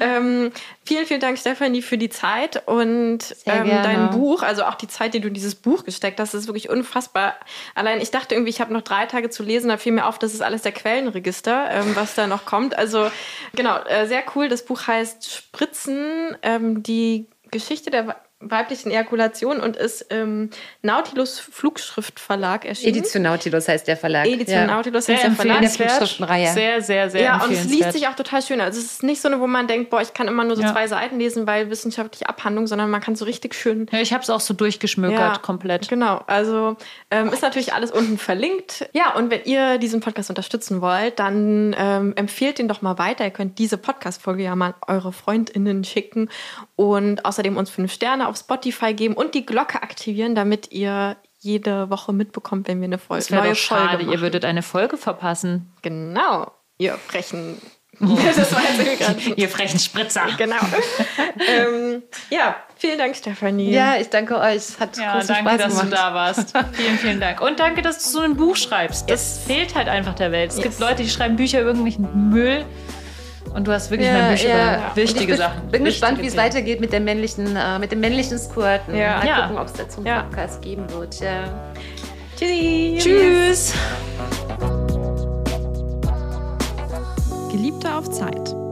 ähm, Vielen, vielen Dank, Stefanie, für die Zeit und ähm, dein Buch, also auch die Zeit, die du in dieses Buch gesteckt hast, ist wirklich unfassbar. Allein ich dachte irgendwie, ich habe noch drei Tage zu lesen, da fiel mir auf, das ist alles der Quellenregister, ähm, was da noch kommt. Also genau, äh, sehr cool. Das Buch heißt Spritzen, ähm, die Geschichte der weiblichen Ejakulation und ist im Nautilus Flugschriftverlag erschienen. Edition Nautilus heißt der Verlag. Edition ja. Nautilus heißt der Verlag. Der Flugschriftenreihe. Sehr, sehr, sehr Ja, und es liest sich auch total schön. Also es ist nicht so eine, wo man denkt, boah, ich kann immer nur so ja. zwei Seiten lesen, weil wissenschaftliche Abhandlung, sondern man kann so richtig schön... Ja, ich habe es auch so durchgeschmökert, ja, komplett. Genau, also ähm, ist natürlich alles unten verlinkt. Ja, und wenn ihr diesen Podcast unterstützen wollt, dann ähm, empfehlt ihn doch mal weiter. Ihr könnt diese Podcast-Folge ja mal eure FreundInnen schicken und außerdem uns fünf Sterne auf Spotify geben und die Glocke aktivieren, damit ihr jede Woche mitbekommt, wenn wir eine Folge, neue doch schade, Folge machen. Ihr würdet eine Folge verpassen. Genau, ihr frechen. Oh. das war jetzt ihr frechen Spritzer. Genau. ähm, ja, vielen Dank, Stefanie. Ja, ich danke euch. Es hat ja, großen danke, Spaß dass du da warst. vielen, vielen Dank. Und danke, dass du so ein Buch schreibst. Das yes. fehlt halt einfach der Welt. Es yes. gibt Leute, die schreiben Bücher über irgendwelchen Müll. Und du hast wirklich ja, mal Bücher ja. wichtige ich Sachen. Bin gespannt, wie es weitergeht mit, der männlichen, äh, mit dem männlichen Squirten. Ja. Mal gucken, ob es dazu einen Podcast geben wird. Ja. Tschüssi. Tschüss. Geliebte auf Zeit.